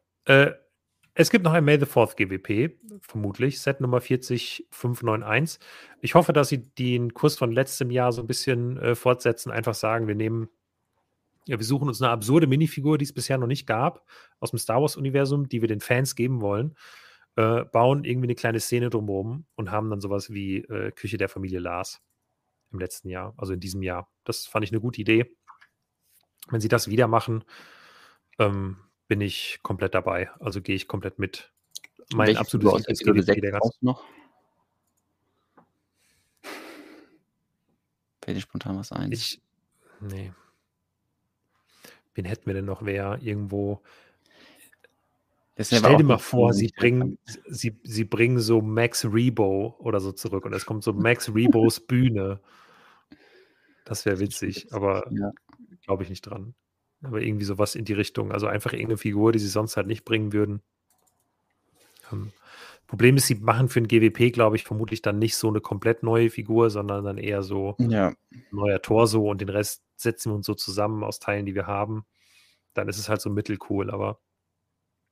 Es gibt noch ein May the 4th GWP, vermutlich, Set Nummer 40591. Ich hoffe, dass sie den Kurs von letztem Jahr so ein bisschen äh, fortsetzen, einfach sagen, wir nehmen, ja, wir suchen uns eine absurde Minifigur, die es bisher noch nicht gab, aus dem Star Wars-Universum, die wir den Fans geben wollen, äh, bauen irgendwie eine kleine Szene drumherum und haben dann sowas wie äh, Küche der Familie Lars im letzten Jahr, also in diesem Jahr. Das fand ich eine gute Idee. Wenn sie das wieder machen, ähm, bin ich komplett dabei. Also gehe ich komplett mit. Mein Welches absolutes Lieblingsgebiet der ganzen. noch? Fällt dir spontan was ein? Ich, nee. Wen hätten wir denn noch? Wer irgendwo. Stell dir mal vor, sie bringen, sie, sie bringen so Max Rebo oder so zurück und es kommt so [laughs] Max Rebos Bühne. Das wäre witzig, aber ja. glaube ich nicht dran. Aber irgendwie sowas in die Richtung. Also einfach irgendeine Figur, die sie sonst halt nicht bringen würden. Ähm, Problem ist, sie machen für ein GWP, glaube ich, vermutlich dann nicht so eine komplett neue Figur, sondern dann eher so ja. neuer Torso und den Rest setzen wir uns so zusammen aus Teilen, die wir haben. Dann ist es halt so mittelcool, aber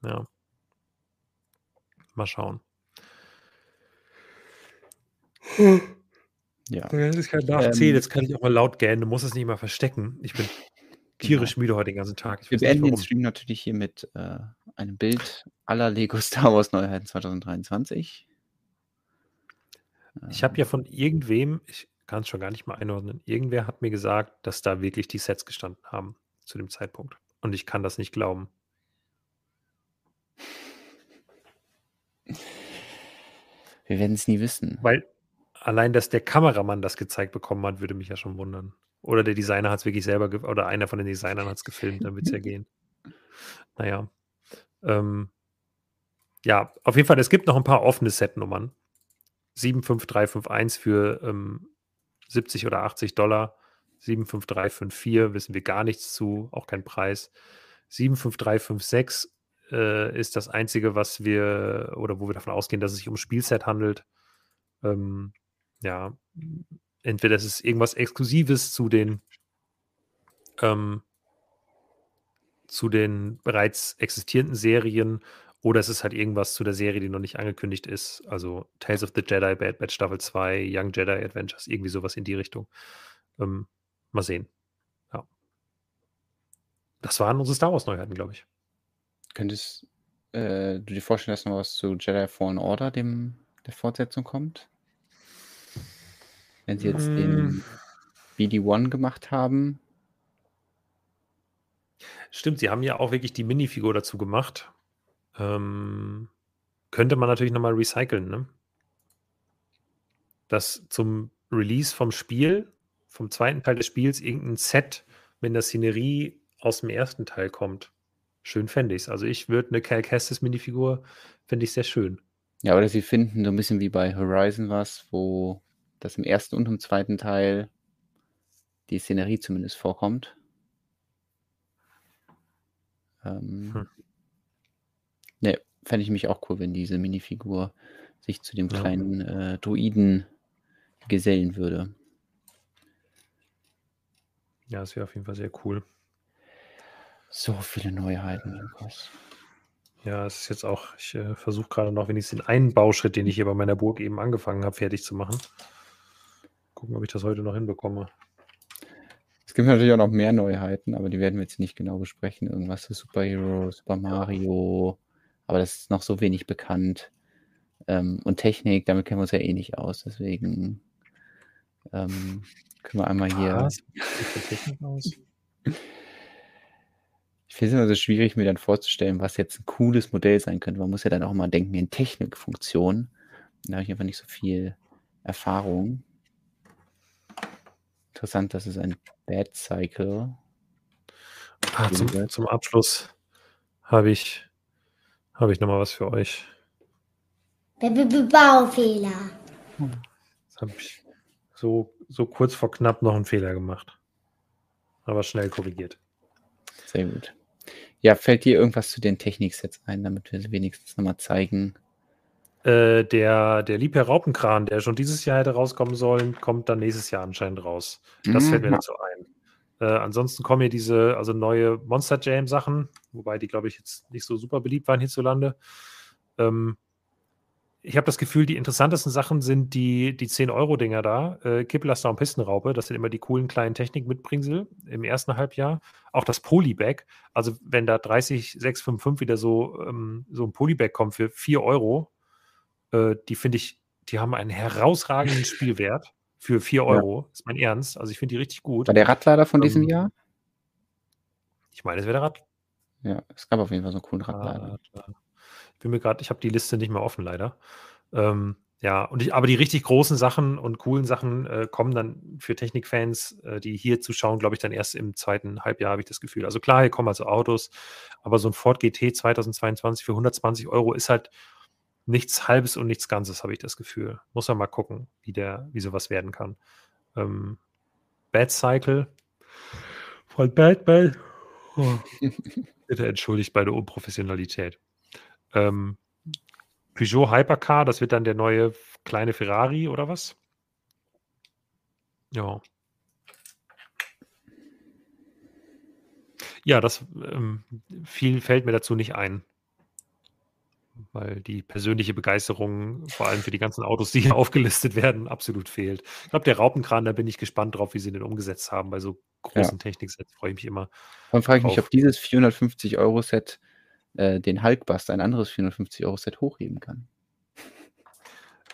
ja. Mal schauen. Ja. Jetzt ist kein Nachzählen, ähm, jetzt kann ich auch mal laut gähnen, du musst es nicht mal verstecken. Ich bin tierisch genau. müde heute den ganzen Tag. Wir beenden den Stream natürlich hier mit äh, einem Bild aller Lego Star Wars Neuheiten 2023. Ich habe ja von irgendwem, ich kann es schon gar nicht mal einordnen, irgendwer hat mir gesagt, dass da wirklich die Sets gestanden haben zu dem Zeitpunkt. Und ich kann das nicht glauben. Wir werden es nie wissen. Weil allein, dass der Kameramann das gezeigt bekommen hat, würde mich ja schon wundern. Oder der Designer hat es wirklich selber, oder einer von den Designern hat es gefilmt, dann wird es ja [laughs] gehen. Naja. Ähm, ja, auf jeden Fall, es gibt noch ein paar offene Setnummern. 75351 für ähm, 70 oder 80 Dollar. 75354 wissen wir gar nichts zu, auch kein Preis. 75356 äh, ist das einzige, was wir oder wo wir davon ausgehen, dass es sich um Spielset handelt. Ähm, ja, entweder es ist irgendwas Exklusives zu den ähm, zu den bereits existierenden Serien oder es ist halt irgendwas zu der Serie, die noch nicht angekündigt ist. Also Tales of the Jedi, Bad Batch Staffel 2, Young Jedi Adventures, irgendwie sowas in die Richtung. Ähm, mal sehen. Ja. Das waren unsere Star Wars Neuheiten, glaube ich. Könntest äh, du dir vorstellen, dass noch was zu Jedi Fallen Order, dem der Fortsetzung kommt? Wenn sie jetzt den BD-1 gemacht haben. Stimmt, sie haben ja auch wirklich die Minifigur dazu gemacht. Ähm, könnte man natürlich nochmal recyceln, ne? Dass zum Release vom Spiel, vom zweiten Teil des Spiels, irgendein Set mit der Szenerie aus dem ersten Teil kommt. Schön fände ich es. Also ich würde eine Cal Kestis Minifigur, fände ich sehr schön. Ja, oder sie finden so ein bisschen wie bei Horizon was, wo das im ersten und im zweiten Teil die Szenerie zumindest vorkommt. Ähm, hm. Ne, fände ich mich auch cool, wenn diese Minifigur sich zu dem ja. kleinen äh, Druiden gesellen würde. Ja, das wäre auf jeden Fall sehr cool. So viele Neuheiten, Lukas. Ja, es ist jetzt auch, ich äh, versuche gerade noch wenigstens den einen Bauschritt, den ich hier bei meiner Burg eben angefangen habe, fertig zu machen. Gucken, ob ich das heute noch hinbekomme. Es gibt natürlich auch noch mehr Neuheiten, aber die werden wir jetzt nicht genau besprechen. Irgendwas zu Super Hero, Super Mario, aber das ist noch so wenig bekannt. Ähm, und Technik, damit kennen wir uns ja eh nicht aus. Deswegen ähm, können wir einmal hier. Was? Technik aus? Ich finde es immer so schwierig, mir dann vorzustellen, was jetzt ein cooles Modell sein könnte. Man muss ja dann auch mal denken in Technikfunktionen. Da habe ich einfach nicht so viel Erfahrung. Interessant, das ist ein Bad Cycle. Ah, zum, zum, Abschluss habe ich, hab ich nochmal was für euch. Baufehler. Jetzt habe ich so, so kurz vor knapp noch einen Fehler gemacht. Aber schnell korrigiert. Sehr gut. Ja, fällt dir irgendwas zu den Techniksets ein, damit wir wenigstens nochmal zeigen? Äh, der, der Liebherr Raupenkran, der schon dieses Jahr hätte rauskommen sollen, kommt dann nächstes Jahr anscheinend raus. Das fällt mir Mhm. dazu ein. Äh, ansonsten kommen hier diese, also neue Monster Jam Sachen, wobei die, glaube ich, jetzt nicht so super beliebt waren hierzulande. Ähm, ich habe das Gefühl, die interessantesten Sachen sind die, die 10-Euro-Dinger da. Äh, Kipplaster und Pistenraupe, das sind immer die coolen kleinen Technik-Mitbringsel im ersten Halbjahr. Auch das Polybag, also wenn da 30, 655 wieder so, ähm, so ein Polybag kommt für 4 Euro, äh, die finde ich, die haben einen herausragenden Spielwert für 4 Ja. Euro. Ist mein Ernst. Also ich finde die richtig gut. War der Radlader von diesem Ähm, Jahr? Ich meine, es wäre der Rad. Ja, es gab auf jeden Fall so einen coolen Radlader. Ich bin mir gerade, ich habe die Liste nicht mehr offen, leider. Ähm, ja, und ich, aber die richtig großen Sachen und coolen Sachen äh, kommen dann für Technikfans, äh, die hier zuschauen, glaube ich, dann erst im zweiten Halbjahr, habe ich das Gefühl. Also klar, hier kommen also Autos, aber so ein Ford GT 2022 für 120 Euro ist halt nichts Halbes und nichts Ganzes, habe ich das Gefühl. Muss man mal gucken, wie der, wie sowas werden kann. Ähm, Bad Cycle von Batman. Oh. Bitte entschuldigt bei der Unprofessionalität. Ähm, Peugeot Hypercar, das wird dann der neue kleine Ferrari oder was? Ja. Ja, das ähm, viel fällt mir dazu nicht ein. Weil die persönliche Begeisterung, vor allem für die ganzen Autos, die hier [laughs] aufgelistet werden, absolut fehlt. Ich glaube, der Raupenkran, da bin ich gespannt drauf, wie sie den umgesetzt haben. Bei so großen Techniksets freue ich mich immer. Dann frage ich mich, drauf. ob dieses 450-Euro-Set äh, den Hulkbuster, ein anderes 450-Euro-Set, hochheben kann.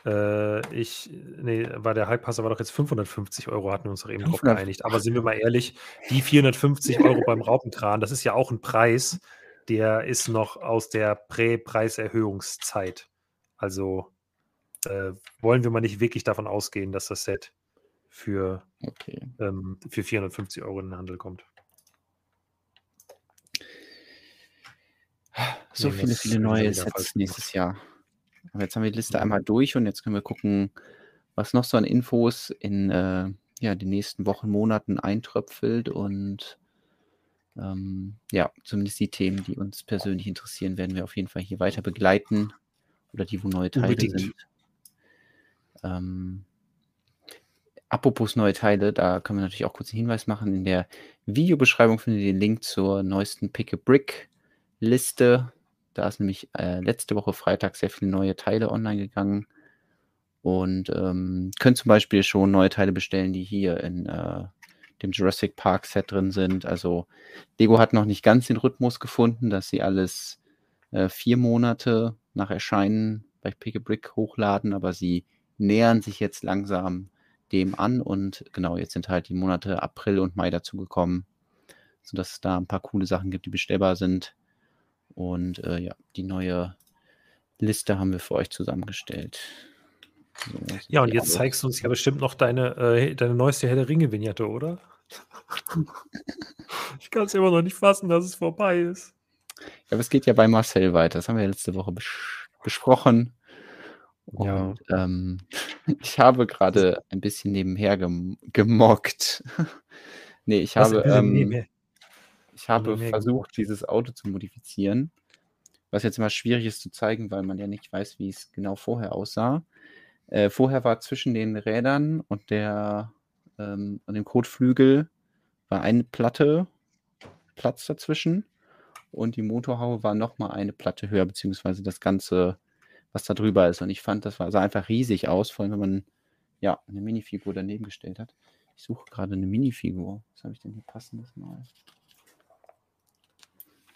Äh, ich, nee, war der Hypepasser war doch jetzt 550 Euro, hatten wir uns doch eben drauf 500. geeinigt. Aber sind wir mal ehrlich, die 450 Euro beim Raupenkran, das ist ja auch ein Preis, der ist noch aus der Prä-Preiserhöhungszeit. Also äh, wollen wir mal nicht wirklich davon ausgehen, dass das Set für, Okay. ähm, für 450 Euro in den Handel kommt. So Nee, viele, viele neue Sets nächstes Jahr. Aber jetzt haben wir die Liste einmal durch und jetzt können wir gucken, was noch so an Infos in äh, ja, den nächsten Wochen, Monaten eintröpfelt und ähm, ja, zumindest die Themen, die uns persönlich interessieren, werden wir auf jeden Fall hier weiter begleiten oder die, wo neue Teile Unbedingt. sind. Ähm, apropos neue Teile, da können wir natürlich auch kurz einen Hinweis machen. In der Videobeschreibung findet ihr den Link zur neuesten Pick a Brick Liste. Da ist nämlich äh, letzte Woche Freitag sehr viele neue Teile online gegangen. Und ähm, könnt zum Beispiel schon neue Teile bestellen, die hier in äh, dem Jurassic Park Set drin sind. Also Lego hat noch nicht ganz den Rhythmus gefunden, dass sie alles äh, vier Monate nach Erscheinen bei Pick a Brick hochladen, aber sie nähern sich jetzt langsam dem an und genau, jetzt sind halt die Monate April und Mai dazu gekommen, sodass es da ein paar coole Sachen gibt, die bestellbar sind. Und äh, ja, die neue Liste haben wir für euch zusammengestellt. Ja, und jetzt Abos. zeigst du uns ja bestimmt noch deine, äh, deine neueste der Ringe-Vignette, oder? [laughs] ich kann es immer noch nicht fassen, dass es vorbei ist. Ja, aber es geht ja bei Marcel weiter. Das haben wir ja letzte Woche bes besprochen. Ja. Und ähm, [laughs] ich habe gerade ein bisschen nebenher gem gemockt. [laughs] nee, ich Was habe, ähm, ich habe nebenher versucht, dieses Auto zu modifizieren. Was jetzt immer schwierig ist zu zeigen, weil man ja nicht weiß, wie es genau vorher aussah. Äh, vorher war zwischen den Rädern und der ähm, und dem Kotflügel war eine Platte Platz dazwischen und die Motorhaube war nochmal eine Platte höher, beziehungsweise das Ganze, was da drüber ist. Und ich fand, das war, sah einfach riesig aus, vor allem wenn man ja eine Minifigur daneben gestellt hat. Ich suche gerade eine Minifigur. Was habe ich denn hier passendes mal?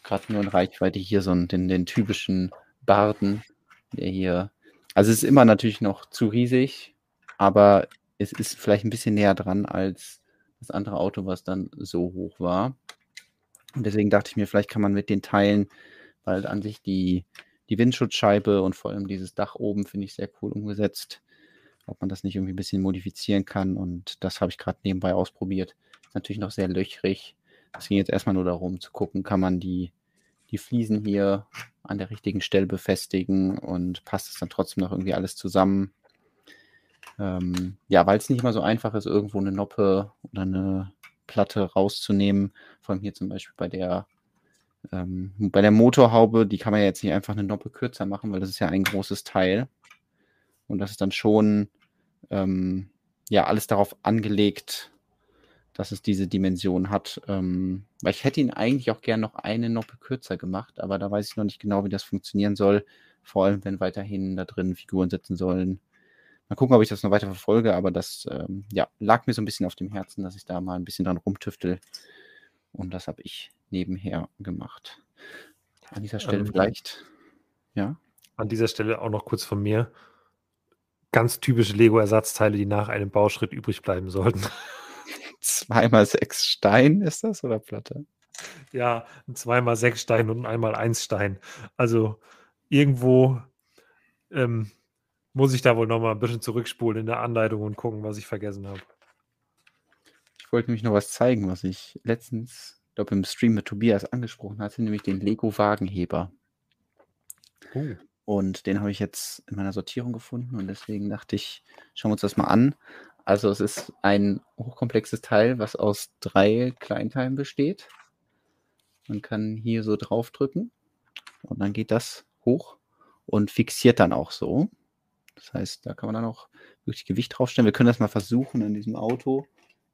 Gerade nur in Reichweite hier so den, den typischen Barden, der hier. Also es ist immer natürlich noch zu riesig, aber es ist vielleicht ein bisschen näher dran als das andere Auto, was dann so hoch war. Und deswegen dachte ich mir, vielleicht kann man mit den Teilen, weil an sich die, die Windschutzscheibe und vor allem dieses Dach oben finde ich sehr cool umgesetzt, ob man das nicht irgendwie ein bisschen modifizieren kann. Und das habe ich gerade nebenbei ausprobiert. Ist natürlich noch sehr löchrig. Es ging jetzt erstmal nur darum zu gucken, kann man die, die Fliesen hier an der richtigen Stelle befestigen und passt es dann trotzdem noch irgendwie alles zusammen. Ähm, ja, weil es nicht immer so einfach ist, irgendwo eine Noppe oder eine Platte rauszunehmen. Vor allem hier zum Beispiel bei der Ähm, bei der Motorhaube, die kann man ja jetzt nicht einfach eine Noppe kürzer machen, weil das ist ja ein großes Teil. Und das ist dann schon ähm, ja alles darauf angelegt, dass es diese Dimension hat. Ähm, weil ich hätte ihn eigentlich auch gern noch eine Noppe kürzer gemacht, aber da weiß ich noch nicht genau, wie das funktionieren soll. Vor allem, wenn weiterhin da drin Figuren sitzen sollen. Mal gucken, ob ich das noch weiter verfolge, aber das ähm, ja, lag mir so ein bisschen auf dem Herzen, dass ich da mal ein bisschen dran rumtüftel. Und das habe ich nebenher gemacht. An dieser Stelle ähm, vielleicht, ja. An dieser Stelle auch noch kurz von mir. Ganz typische Lego-Ersatzteile, die nach einem Bauschritt übrig bleiben sollten. [laughs] Zweimal sechs Stein ist das oder Platte? Ja, ein zweimal sechs Stein und ein einmal eins Stein. Also irgendwo ähm, muss ich da wohl nochmal ein bisschen zurückspulen in der Anleitung und gucken, was ich vergessen habe. Ich wollte nämlich noch was zeigen, was ich letztens, glaube im Stream mit Tobias angesprochen hatte, nämlich den Lego Wagenheber. Oh. Und den habe ich jetzt in meiner Sortierung gefunden und deswegen dachte ich, schauen wir uns das mal an. Also es ist ein hochkomplexes Teil, was aus drei Kleinteilen besteht. Man kann hier so draufdrücken und dann geht das hoch und fixiert dann auch so. Das heißt, da kann man dann auch wirklich Gewicht draufstellen. Wir können das mal versuchen in diesem Auto.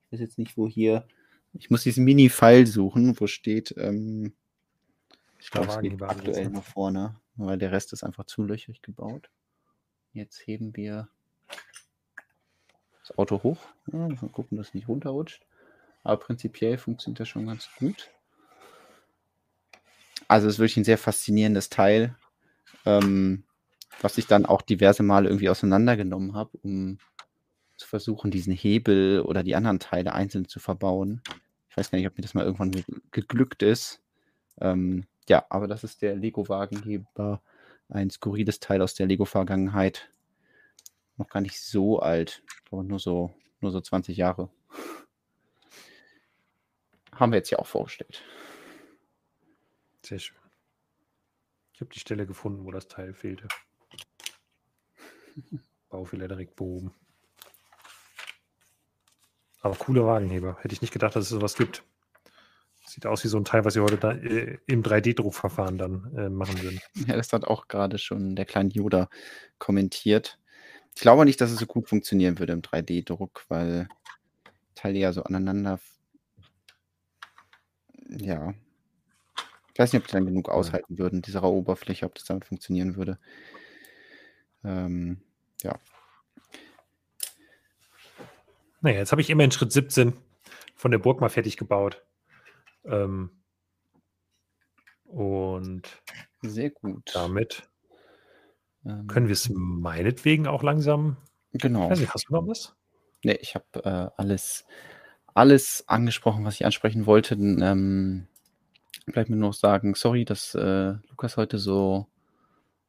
Ich weiß jetzt nicht, wo hier. Ich muss diesen Mini-File suchen, wo steht. Ähm, ich glaube, es geht aktuell nur vorne, weil der Rest ist einfach zu löchrig gebaut. Jetzt heben wir das Auto hoch. Ja, mal gucken, dass es nicht runterrutscht. Aber prinzipiell funktioniert das schon ganz gut. Also es ist wirklich ein sehr faszinierendes Teil ähm, was ich dann auch diverse Male irgendwie auseinandergenommen habe, um zu versuchen, diesen Hebel oder die anderen Teile einzeln zu verbauen. Ich weiß gar nicht, ob mir das mal irgendwann ge geglückt ist. Ähm, ja, aber das ist der Lego-Wagenheber, ein skurriles Teil aus der Lego-Vergangenheit. Noch gar nicht so alt, aber nur so, nur so 20 Jahre. Haben wir jetzt ja auch vorgestellt. Sehr schön. Ich habe die Stelle gefunden, wo das Teil fehlte. [laughs] Baufehler direkt behoben. Aber cooler Wagenheber. Hätte ich nicht gedacht, dass es sowas gibt. Sieht aus wie so ein Teil, was sie heute da, äh, im 3D-Druckverfahren dann äh, machen würden. [laughs] Ja, das hat auch gerade schon der kleine Yoda kommentiert. Ich glaube nicht, dass es so gut funktionieren würde im 3D-Druck, weil Teile ja so aneinander. Ja, ich weiß nicht, ob die dann genug aushalten würden, dieser Oberfläche, ob das damit funktionieren würde. Ähm, ja. Naja, jetzt habe ich immerhin Schritt 17 von der Burg mal fertig gebaut. Ähm, und sehr gut. Damit ähm, können wir es meinetwegen auch langsam. Genau. Nicht, hast du noch was? Nee, ich habe äh, alles, alles angesprochen, was ich ansprechen wollte. Ähm, Bleibt mir nur noch sagen, sorry, dass äh, Lukas heute so,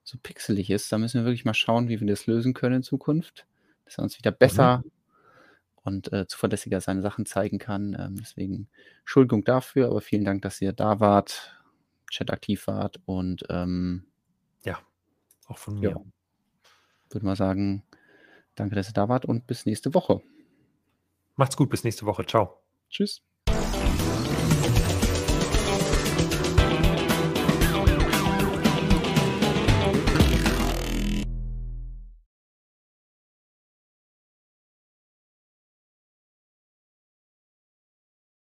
so pixelig ist. Da müssen wir wirklich mal schauen, wie wir das lösen können in Zukunft. Dass er uns wieder besser mhm. und äh, zuverlässiger seine Sachen zeigen kann. Ähm, deswegen Entschuldigung dafür, aber vielen Dank, dass ihr da wart, Chat aktiv wart und ähm, auch von mir. Ja, würde mal sagen, danke, dass ihr da wart und bis nächste Woche. Macht's gut, bis nächste Woche. Ciao. Tschüss.